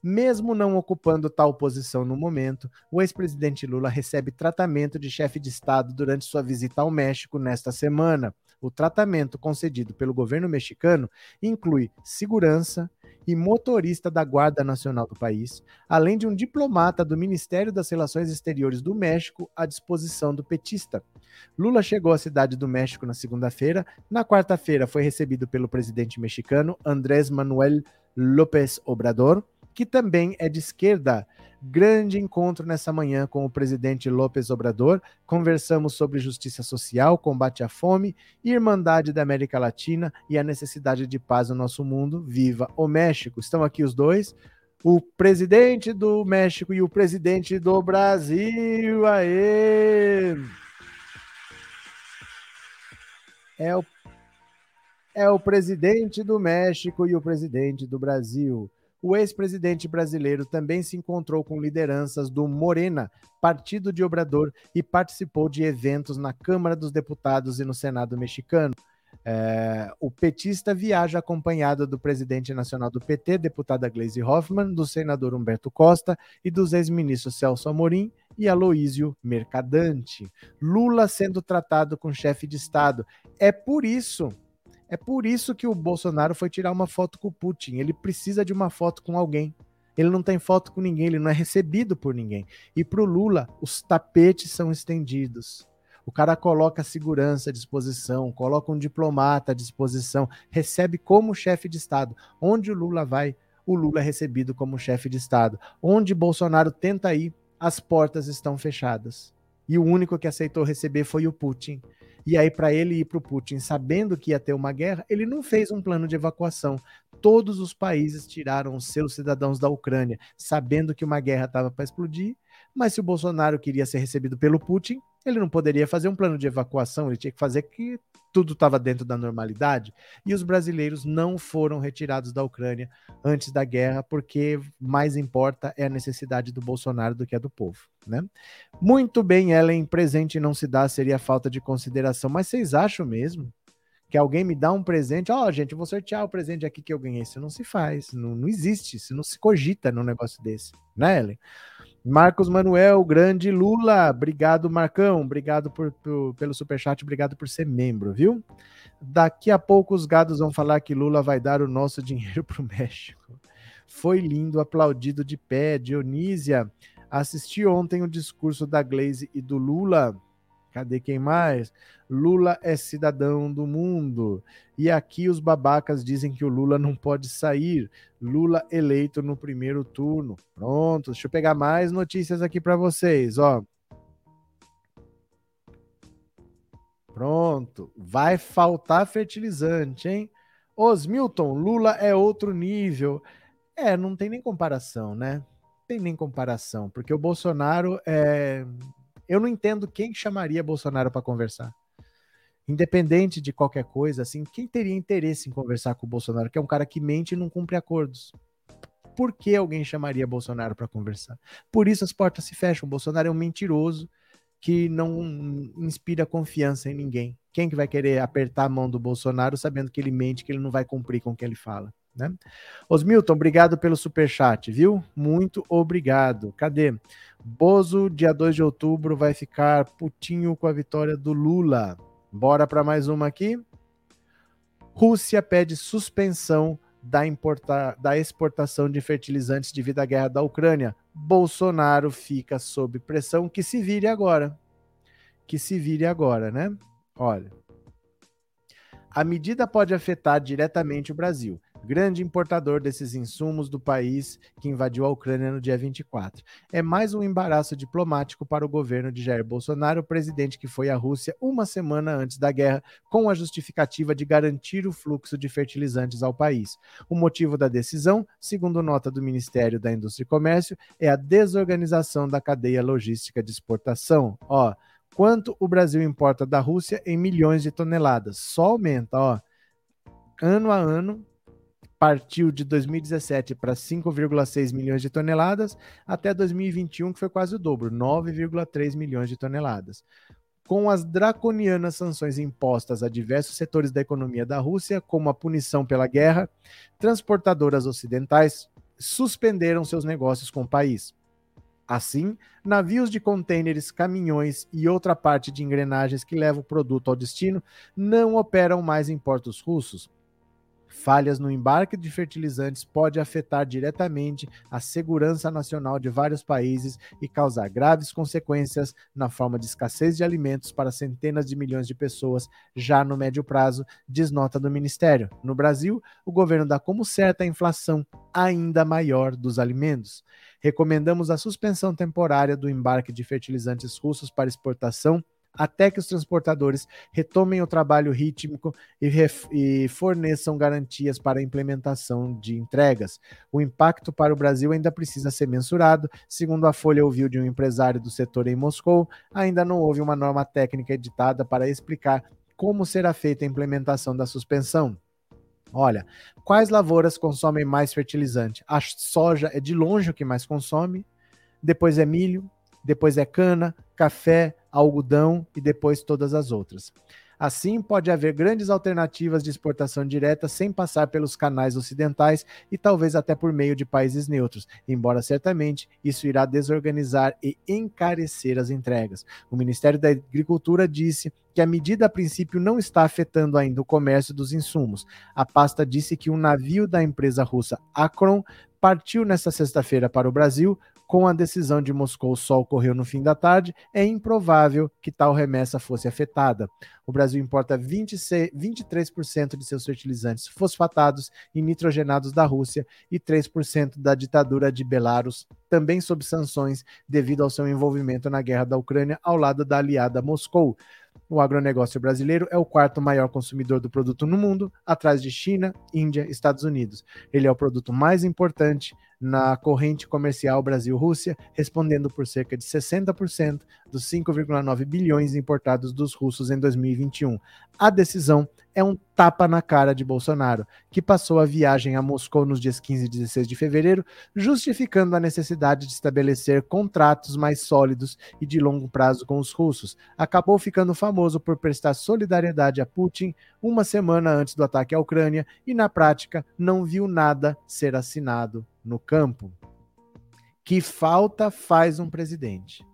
Mesmo não ocupando tal posição no momento, o ex-presidente Lula recebe tratamento de chefe de Estado durante sua visita ao México nesta semana. O tratamento concedido pelo governo mexicano inclui segurança e motorista da Guarda Nacional do país, além de um diplomata do Ministério das Relações Exteriores do México à disposição do petista. Lula chegou à cidade do México na segunda-feira. Na quarta-feira, foi recebido pelo presidente mexicano Andrés Manuel López Obrador que também é de esquerda. Grande encontro nessa manhã com o presidente López Obrador. Conversamos sobre justiça social, combate à fome, irmandade da América Latina e a necessidade de paz no nosso mundo. Viva o México! Estão aqui os dois. O presidente do México e o presidente do Brasil. Aê! É o, é o presidente do México e o presidente do Brasil. O ex-presidente brasileiro também se encontrou com lideranças do Morena, partido de Obrador, e participou de eventos na Câmara dos Deputados e no Senado mexicano. É, o petista viaja acompanhado do presidente nacional do PT, deputada Gleisi Hoffmann, do senador Humberto Costa e dos ex-ministros Celso Amorim e Aloísio Mercadante. Lula sendo tratado com chefe de Estado. É por isso é por isso que o Bolsonaro foi tirar uma foto com o Putin. Ele precisa de uma foto com alguém. Ele não tem foto com ninguém, ele não é recebido por ninguém. E para o Lula, os tapetes são estendidos. O cara coloca segurança à disposição, coloca um diplomata à disposição, recebe como chefe de Estado. Onde o Lula vai, o Lula é recebido como chefe de Estado. Onde Bolsonaro tenta ir, as portas estão fechadas. E o único que aceitou receber foi o Putin. E aí, para ele ir para o Putin, sabendo que ia ter uma guerra, ele não fez um plano de evacuação. Todos os países tiraram os seus cidadãos da Ucrânia, sabendo que uma guerra estava para explodir. Mas se o Bolsonaro queria ser recebido pelo Putin, ele não poderia fazer um plano de evacuação, ele tinha que fazer que tudo estava dentro da normalidade. E os brasileiros não foram retirados da Ucrânia antes da guerra, porque mais importa é a necessidade do Bolsonaro do que a do povo. Né? Muito bem, Ellen, presente não se dá, seria falta de consideração. Mas vocês acham mesmo que alguém me dá um presente? Ó, oh, gente, eu vou sortear o presente aqui que eu ganhei. Isso não se faz, não, não existe, isso não se cogita num negócio desse, né, Ellen? Marcos Manuel, grande Lula, obrigado Marcão, obrigado por, por, pelo superchat, obrigado por ser membro, viu? Daqui a pouco os gados vão falar que Lula vai dar o nosso [LAUGHS] dinheiro para o México. Foi lindo, aplaudido de pé, Dionísia. Assisti ontem o discurso da Glaze e do Lula. Cadê quem mais? Lula é cidadão do mundo. E aqui os babacas dizem que o Lula não pode sair. Lula eleito no primeiro turno. Pronto, deixa eu pegar mais notícias aqui para vocês, ó. Pronto, vai faltar fertilizante, hein? Os Milton, Lula é outro nível. É, não tem nem comparação, né? Tem nem comparação, porque o Bolsonaro é. Eu não entendo quem chamaria Bolsonaro para conversar. Independente de qualquer coisa, assim, quem teria interesse em conversar com o Bolsonaro, que é um cara que mente e não cumpre acordos? Por que alguém chamaria Bolsonaro para conversar? Por isso as portas se fecham. O Bolsonaro é um mentiroso que não inspira confiança em ninguém. Quem que vai querer apertar a mão do Bolsonaro sabendo que ele mente, que ele não vai cumprir com o que ele fala? Né? Osmilton, obrigado pelo super chat, viu? Muito obrigado. Cadê? Bozo, dia 2 de outubro, vai ficar putinho com a vitória do Lula. Bora para mais uma aqui. Rússia pede suspensão da, importa, da exportação de fertilizantes devido à guerra da Ucrânia. Bolsonaro fica sob pressão que se vire agora. Que se vire agora, né? Olha. A medida pode afetar diretamente o Brasil grande importador desses insumos do país que invadiu a Ucrânia no dia 24. É mais um embaraço diplomático para o governo de Jair Bolsonaro, presidente que foi à Rússia uma semana antes da guerra, com a justificativa de garantir o fluxo de fertilizantes ao país. O motivo da decisão, segundo nota do Ministério da Indústria e Comércio, é a desorganização da cadeia logística de exportação. Ó, quanto o Brasil importa da Rússia em milhões de toneladas? Só aumenta, ó. Ano a ano, partiu de 2017 para 5,6 milhões de toneladas, até 2021, que foi quase o dobro, 9,3 milhões de toneladas. Com as draconianas sanções impostas a diversos setores da economia da Rússia, como a punição pela guerra, transportadoras ocidentais suspenderam seus negócios com o país. Assim, navios de contêineres, caminhões e outra parte de engrenagens que levam o produto ao destino não operam mais em portos russos, Falhas no embarque de fertilizantes pode afetar diretamente a segurança nacional de vários países e causar graves consequências na forma de escassez de alimentos para centenas de milhões de pessoas já no médio prazo, diz nota do Ministério. No Brasil, o governo dá como certa a inflação ainda maior dos alimentos. Recomendamos a suspensão temporária do embarque de fertilizantes russos para exportação até que os transportadores retomem o trabalho rítmico e, e, forneçam garantias para a implementação de entregas. O impacto para o Brasil ainda precisa ser mensurado. Segundo a Folha ouviu de um empresário do setor em Moscou, ainda não houve uma norma técnica editada para explicar como será feita a implementação da suspensão. Olha, quais lavouras consomem mais fertilizante? A soja é de longe o que mais consome, depois é milho, depois é cana, café, algodão e depois todas as outras. Assim, pode haver grandes alternativas de exportação direta sem passar pelos canais ocidentais e talvez até por meio de países neutros, embora certamente isso irá desorganizar e encarecer as entregas. O Ministério da Agricultura disse que a medida a princípio não está afetando ainda o comércio dos insumos. A pasta disse que um navio da empresa russa Akron partiu nesta sexta-feira para o Brasil com a decisão de Moscou só ocorreu no fim da tarde, é improvável que tal remessa fosse afetada. O Brasil importa 26, 23% de seus fertilizantes fosfatados e nitrogenados da Rússia e 3% da ditadura de Belarus, também sob sanções devido ao seu envolvimento na guerra da Ucrânia ao lado da aliada Moscou. O agronegócio brasileiro é o quarto maior consumidor do produto no mundo, atrás de China, Índia e Estados Unidos. Ele é o produto mais importante na corrente comercial Brasil-Rússia, respondendo por cerca de 60% dos 5,9 bilhões importados dos russos em 2021. A decisão é um tapa na cara de Bolsonaro, que passou a viagem a Moscou nos dias 15 e 16 de fevereiro, justificando a necessidade de estabelecer contratos mais sólidos e de longo prazo com os russos. Acabou ficando famoso por prestar solidariedade a Putin uma semana antes do ataque à Ucrânia e, na prática, não viu nada ser assinado no campo. Que falta faz um presidente?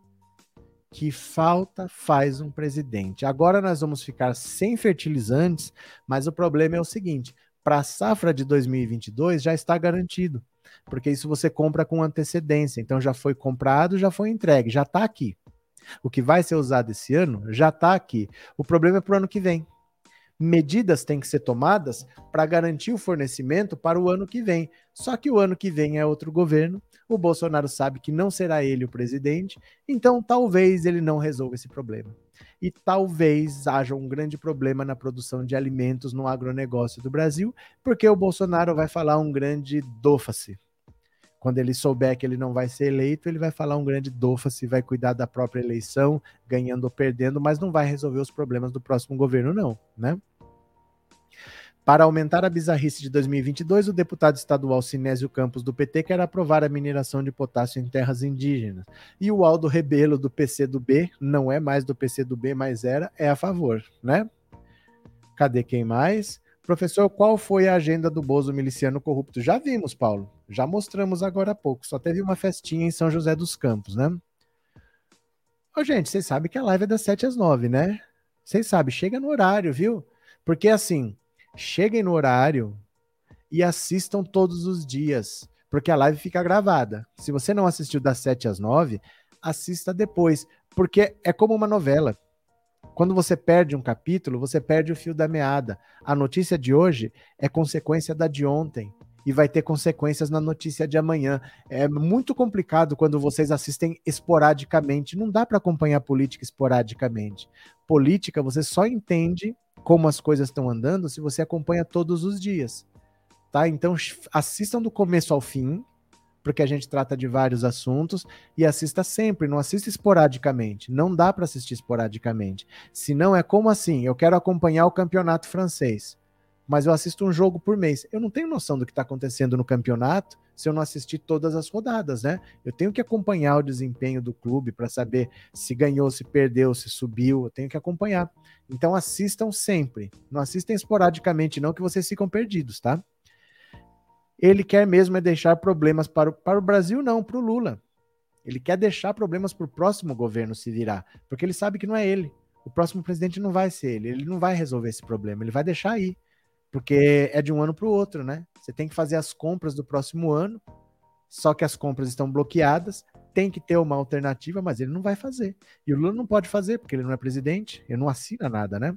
que falta faz um presidente. Agora nós vamos ficar sem fertilizantes, mas o problema é o seguinte: para a safra de 2022 já está garantido, porque isso você compra com antecedência. Então já foi comprado, já foi entregue, já está aqui. O que vai ser usado esse ano já está aqui. O problema é para o ano que vem. Medidas têm que ser tomadas para garantir o fornecimento para o ano que vem. Só que o ano que vem é outro governo, o Bolsonaro sabe que não será ele o presidente, então talvez ele não resolva esse problema. e talvez haja um grande problema na produção de alimentos no agronegócio do Brasil, porque o Bolsonaro vai falar um grande dofa-se. Quando ele souber que ele não vai ser eleito, ele vai falar um grande dofa-se, vai cuidar da própria eleição, ganhando ou perdendo, mas não vai resolver os problemas do próximo governo, não, né? Para aumentar a bizarrice de 2022, o deputado estadual Sinésio Campos do PT quer aprovar a mineração de potássio em terras indígenas. E o Aldo Rebelo do PCdoB, não é mais do PCdoB, mas era, é a favor, né? Cadê quem mais? Professor, qual foi a agenda do Bozo miliciano corrupto? Já vimos, Paulo. Já mostramos agora há pouco. Só teve uma festinha em São José dos Campos, né? Ô, gente, vocês sabem que a live é das 7 às 9, né? Vocês sabem, chega no horário, viu? Porque assim, cheguem no horário e assistam todos os dias, porque a live fica gravada. Se você não assistiu das 7 às 9, assista depois, porque é como uma novela. Quando você perde um capítulo, você perde o fio da meada. A notícia de hoje é consequência da de ontem e vai ter consequências na notícia de amanhã. É muito complicado quando vocês assistem esporadicamente. Não dá para acompanhar política esporadicamente. Política você só entende como as coisas estão andando se você acompanha todos os dias. Tá? Então assistam do começo ao fim, porque a gente trata de vários assuntos e assista sempre, não assista esporadicamente. Não dá para assistir esporadicamente. Se não é como assim, eu quero acompanhar o campeonato francês, mas eu assisto um jogo por mês. Eu não tenho noção do que está acontecendo no campeonato se eu não assistir todas as rodadas, né? Eu tenho que acompanhar o desempenho do clube para saber se ganhou, se perdeu, se subiu. Eu tenho que acompanhar. Então assistam sempre. Não assistem esporadicamente, não, que vocês ficam perdidos, tá? Ele quer mesmo é deixar problemas para o, para o Brasil, não, para o Lula. Ele quer deixar problemas para o próximo governo se virar, porque ele sabe que não é ele. O próximo presidente não vai ser ele. Ele não vai resolver esse problema. Ele vai deixar aí. Porque é de um ano para o outro, né? Você tem que fazer as compras do próximo ano, só que as compras estão bloqueadas, tem que ter uma alternativa, mas ele não vai fazer. E o Lula não pode fazer, porque ele não é presidente, ele não assina nada, né?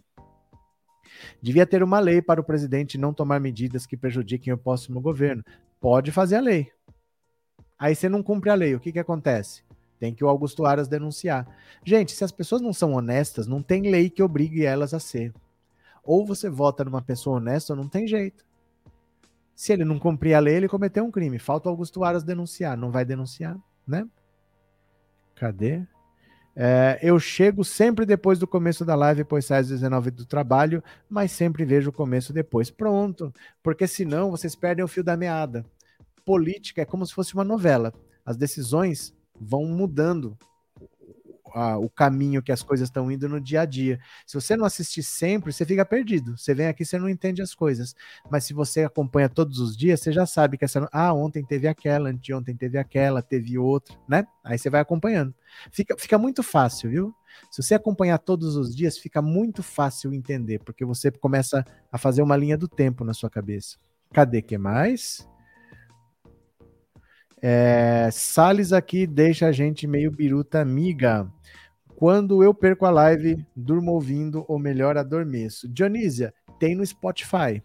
Devia ter uma lei para o presidente não tomar medidas que prejudiquem o próximo governo. Pode fazer a lei. Aí você não cumpre a lei, o que, que acontece? Tem que o Augusto Aras denunciar. Gente, se as pessoas não são honestas, não tem lei que obrigue elas a ser. Ou você vota numa pessoa honesta ou não tem jeito. Se ele não cumprir a lei, ele cometeu um crime. Falta o Augusto Aras denunciar. Não vai denunciar, né? Cadê? É, eu chego sempre depois do começo da live, pois sai às 19 do trabalho, mas sempre vejo o começo depois. Pronto, porque senão vocês perdem o fio da meada. Política é como se fosse uma novela. As decisões vão mudando a, o caminho que as coisas estão indo no dia a dia. Se você não assistir sempre, você fica perdido. Você vem aqui, você não entende as coisas. Mas se você acompanha todos os dias, você já sabe que essa. Ah, ontem teve aquela, anteontem teve aquela, teve outra, né? Aí você vai acompanhando. Fica, fica muito fácil, viu? Se você acompanhar todos os dias, fica muito fácil entender, porque você começa a fazer uma linha do tempo na sua cabeça. Cadê que mais? É, Salles aqui deixa a gente meio biruta amiga. Quando eu perco a live, durmo ouvindo, ou melhor, adormeço. Dionísia, tem no Spotify.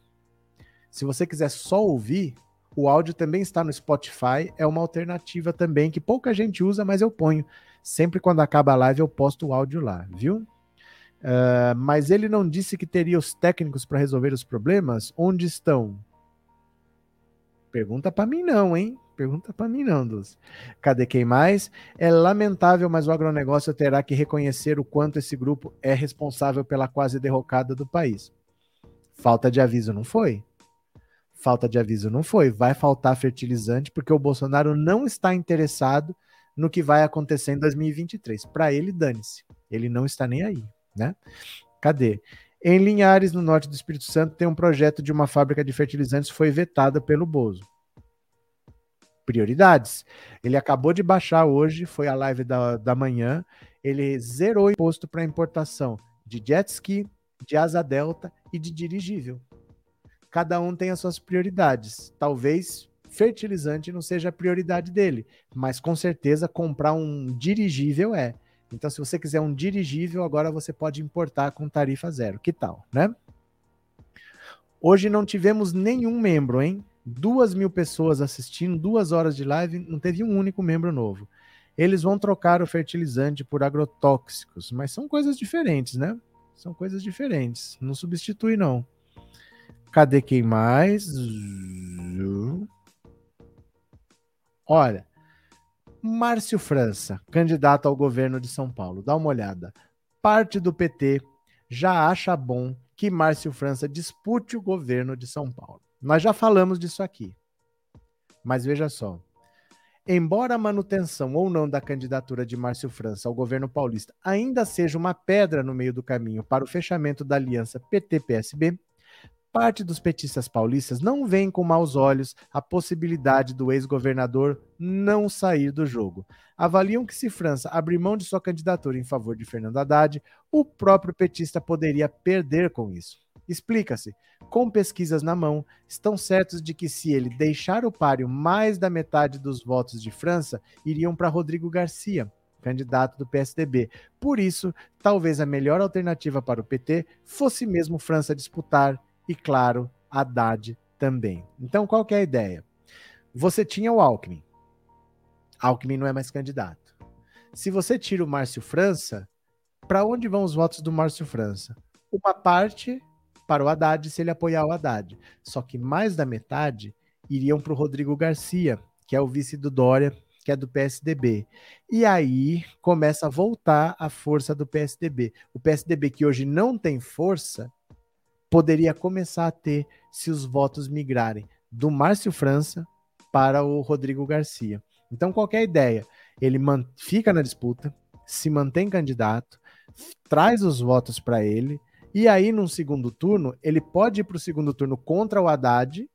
Se você quiser só ouvir, o áudio também está no Spotify. É uma alternativa também que pouca gente usa, mas eu ponho. Sempre quando acaba a live, eu posto o áudio lá, viu? Uh, mas ele não disse que teria os técnicos para resolver os problemas? Onde estão? Pergunta para mim, não, hein? Pergunta para mim não, Dulce. Cadê quem mais? É lamentável, mas o agronegócio terá que reconhecer o quanto esse grupo é responsável pela quase derrocada do país. Falta de aviso não foi? Falta de aviso não foi. Vai faltar fertilizante porque o Bolsonaro não está interessado no que vai acontecer em 2023. Para ele, dane-se. Ele não está nem aí, né? Cadê? Em Linhares, no norte do Espírito Santo, tem um projeto de uma fábrica de fertilizantes foi vetada pelo Bozo prioridades. Ele acabou de baixar hoje, foi a live da, da manhã. Ele zerou o imposto para importação de jet ski, de asa delta e de dirigível. Cada um tem as suas prioridades. Talvez fertilizante não seja a prioridade dele, mas com certeza comprar um dirigível é. Então, se você quiser um dirigível, agora você pode importar com tarifa zero. Que tal, né? Hoje não tivemos nenhum membro, hein? Duas mil pessoas assistindo, duas horas de live, não teve um único membro novo. eles vão trocar o fertilizante por agrotóxicos, mas são coisas diferentes, né? São coisas diferentes. Não substitui, não. Cadê quem mais? Olha, Márcio França, candidato ao governo de São Paulo. Dá uma olhada. Parte do PT já acha bom que Márcio França dispute o governo de São Paulo. Nós já falamos disso aqui. Mas veja só. Embora a manutenção ou não da candidatura de Márcio França ao governo paulista ainda seja uma pedra no meio do caminho para o fechamento da aliança PT-PSB, Parte dos petistas paulistas não veem com maus olhos a possibilidade do ex-governador não sair do jogo. Avaliam que se França abrir mão de sua candidatura em favor de Fernando Haddad, o próprio petista poderia perder com isso. Explica-se. Com pesquisas na mão, estão certos de que se ele deixar o páreo, mais da metade dos votos de França iriam para Rodrigo Garcia, candidato do PSDB. Por isso, talvez a melhor alternativa para o PT fosse mesmo França disputar e, claro, Haddad também. Então, qual é a ideia? Você tinha o Alckmin. Alckmin não é mais candidato. Se você tira o Márcio França, para onde vão os votos do Márcio França? Uma parte para o Haddad se ele apoiar o Haddad. Só que mais da metade iriam para o Rodrigo Garcia, que é o vice do Dória, que é do PSDB. E aí começa a voltar a força do PSDB. O PSDB que hoje não tem força, poderia começar a ter se os votos migrarem do Márcio França para o Rodrigo Garcia. Então, qualquer ideia, ele fica na disputa, se mantém candidato, traz os votos para ele, e aí, num segundo turno, ele pode ir para o segundo turno contra o Haddad,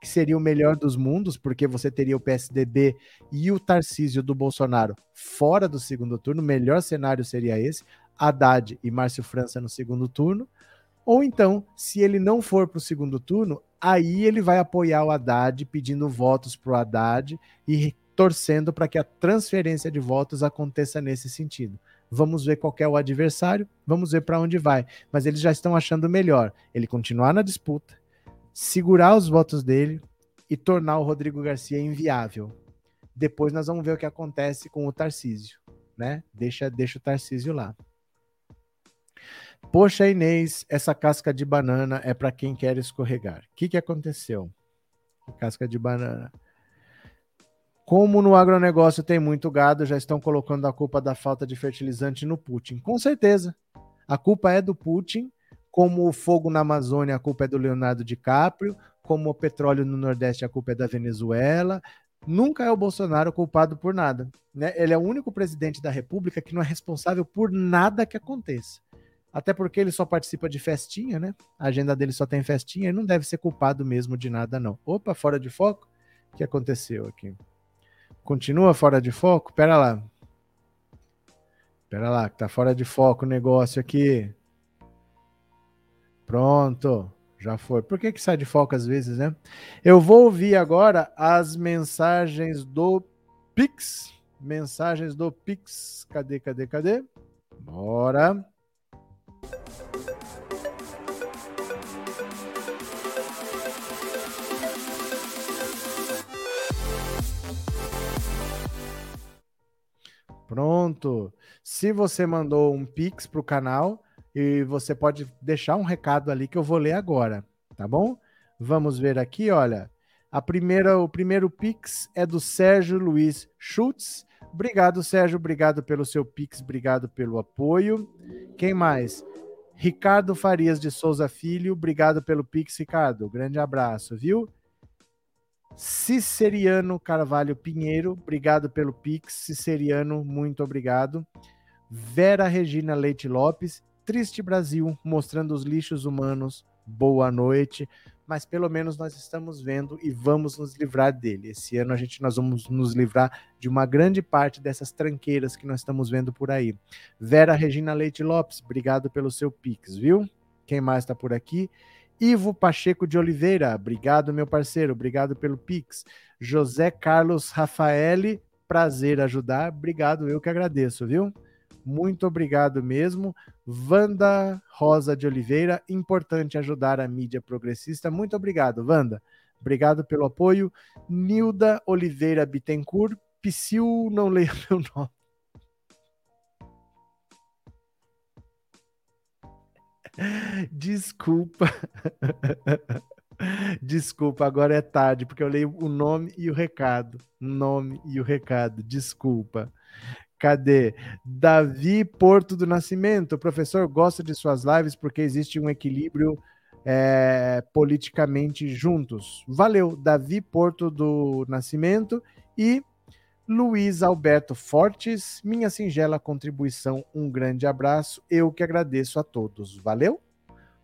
que seria o melhor dos mundos, porque você teria o PSDB e o Tarcísio do Bolsonaro fora do segundo turno. O melhor cenário seria esse: Haddad e Márcio França no segundo turno. Ou então, se ele não for para o segundo turno, aí ele vai apoiar o Haddad, pedindo votos para o Haddad e torcendo para que a transferência de votos aconteça nesse sentido. Vamos ver qual é o adversário, vamos ver para onde vai. Mas eles já estão achando melhor ele continuar na disputa, segurar os votos dele e tornar o Rodrigo Garcia inviável. Depois nós vamos ver o que acontece com o Tarcísio, né? Deixa, deixa o Tarcísio lá. Poxa, Inês, essa casca de banana é para quem quer escorregar. O que, que aconteceu? Casca de banana. Como no agronegócio tem muito gado, já estão colocando a culpa da falta de fertilizante no Putin. Com certeza. A culpa é do Putin, como o fogo na Amazônia, a culpa é do Leonardo DiCaprio, como o petróleo no Nordeste, a culpa é da Venezuela. Nunca é o Bolsonaro culpado por nada. Né? Ele é o único presidente da República que não é responsável por nada que aconteça. Até porque ele só participa de festinha, né? A agenda dele só tem festinha, ele não deve ser culpado mesmo de nada, não. Opa, fora de foco? O que aconteceu aqui? Continua fora de foco? Pera lá. Pera lá, que tá fora de foco o negócio aqui. Pronto, já foi. Por que que sai de foco às vezes, né? Eu vou ouvir agora as mensagens do Pix. Mensagens do Pix. Cadê, cadê, cadê? Bora. Pronto. Se você mandou um Pix para o canal, e você pode deixar um recado ali que eu vou ler agora, tá bom? Vamos ver aqui, olha. A primeira, o primeiro Pix é do Sérgio Luiz Schultz. Obrigado, Sérgio. Obrigado pelo seu Pix, obrigado pelo apoio. Quem mais? Ricardo Farias de Souza Filho, obrigado pelo Pix, Ricardo. Grande abraço, viu? Ciceriano Carvalho Pinheiro, obrigado pelo Pix. Ciceriano, muito obrigado. Vera Regina Leite Lopes, Triste Brasil, mostrando os lixos humanos. Boa noite mas pelo menos nós estamos vendo e vamos nos livrar dele. Esse ano a gente nós vamos nos livrar de uma grande parte dessas tranqueiras que nós estamos vendo por aí. Vera Regina Leite Lopes, obrigado pelo seu pix, viu? Quem mais está por aqui? Ivo Pacheco de Oliveira, obrigado meu parceiro, obrigado pelo pix. José Carlos Rafaeli, prazer ajudar, obrigado, eu que agradeço, viu? Muito obrigado mesmo. Wanda Rosa de Oliveira, importante ajudar a mídia progressista. Muito obrigado, Wanda. Obrigado pelo apoio. Nilda Oliveira Bittencourt, Psyu não leia [LAUGHS] meu nome. Desculpa. [LAUGHS] Desculpa, agora é tarde, porque eu leio o nome e o recado. Nome e o recado. Desculpa. Cadê? Davi Porto do Nascimento. O professor gosta de suas lives porque existe um equilíbrio é, politicamente juntos. Valeu, Davi Porto do Nascimento e Luiz Alberto Fortes. Minha singela contribuição. Um grande abraço. Eu que agradeço a todos. Valeu?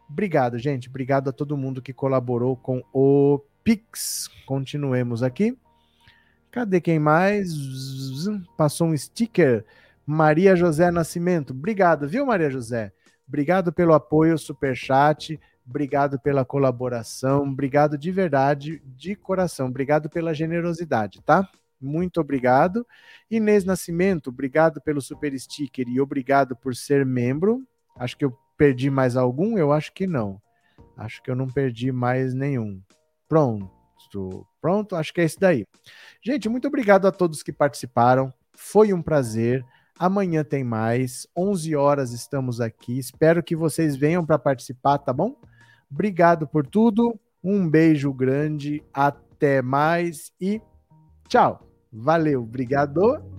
Obrigado, gente. Obrigado a todo mundo que colaborou com o Pix. Continuemos aqui. Cadê quem mais? Passou um sticker. Maria José Nascimento. Obrigado, viu, Maria José? Obrigado pelo apoio, super chat. Obrigado pela colaboração. Obrigado de verdade, de coração. Obrigado pela generosidade, tá? Muito obrigado. Inês Nascimento, obrigado pelo super sticker e obrigado por ser membro. Acho que eu perdi mais algum? Eu acho que não. Acho que eu não perdi mais nenhum. Pronto. Pronto, acho que é esse daí. Gente, muito obrigado a todos que participaram. Foi um prazer. Amanhã tem mais. 11 horas estamos aqui. Espero que vocês venham para participar, tá bom? Obrigado por tudo. Um beijo grande. Até mais e tchau. Valeu. Obrigado.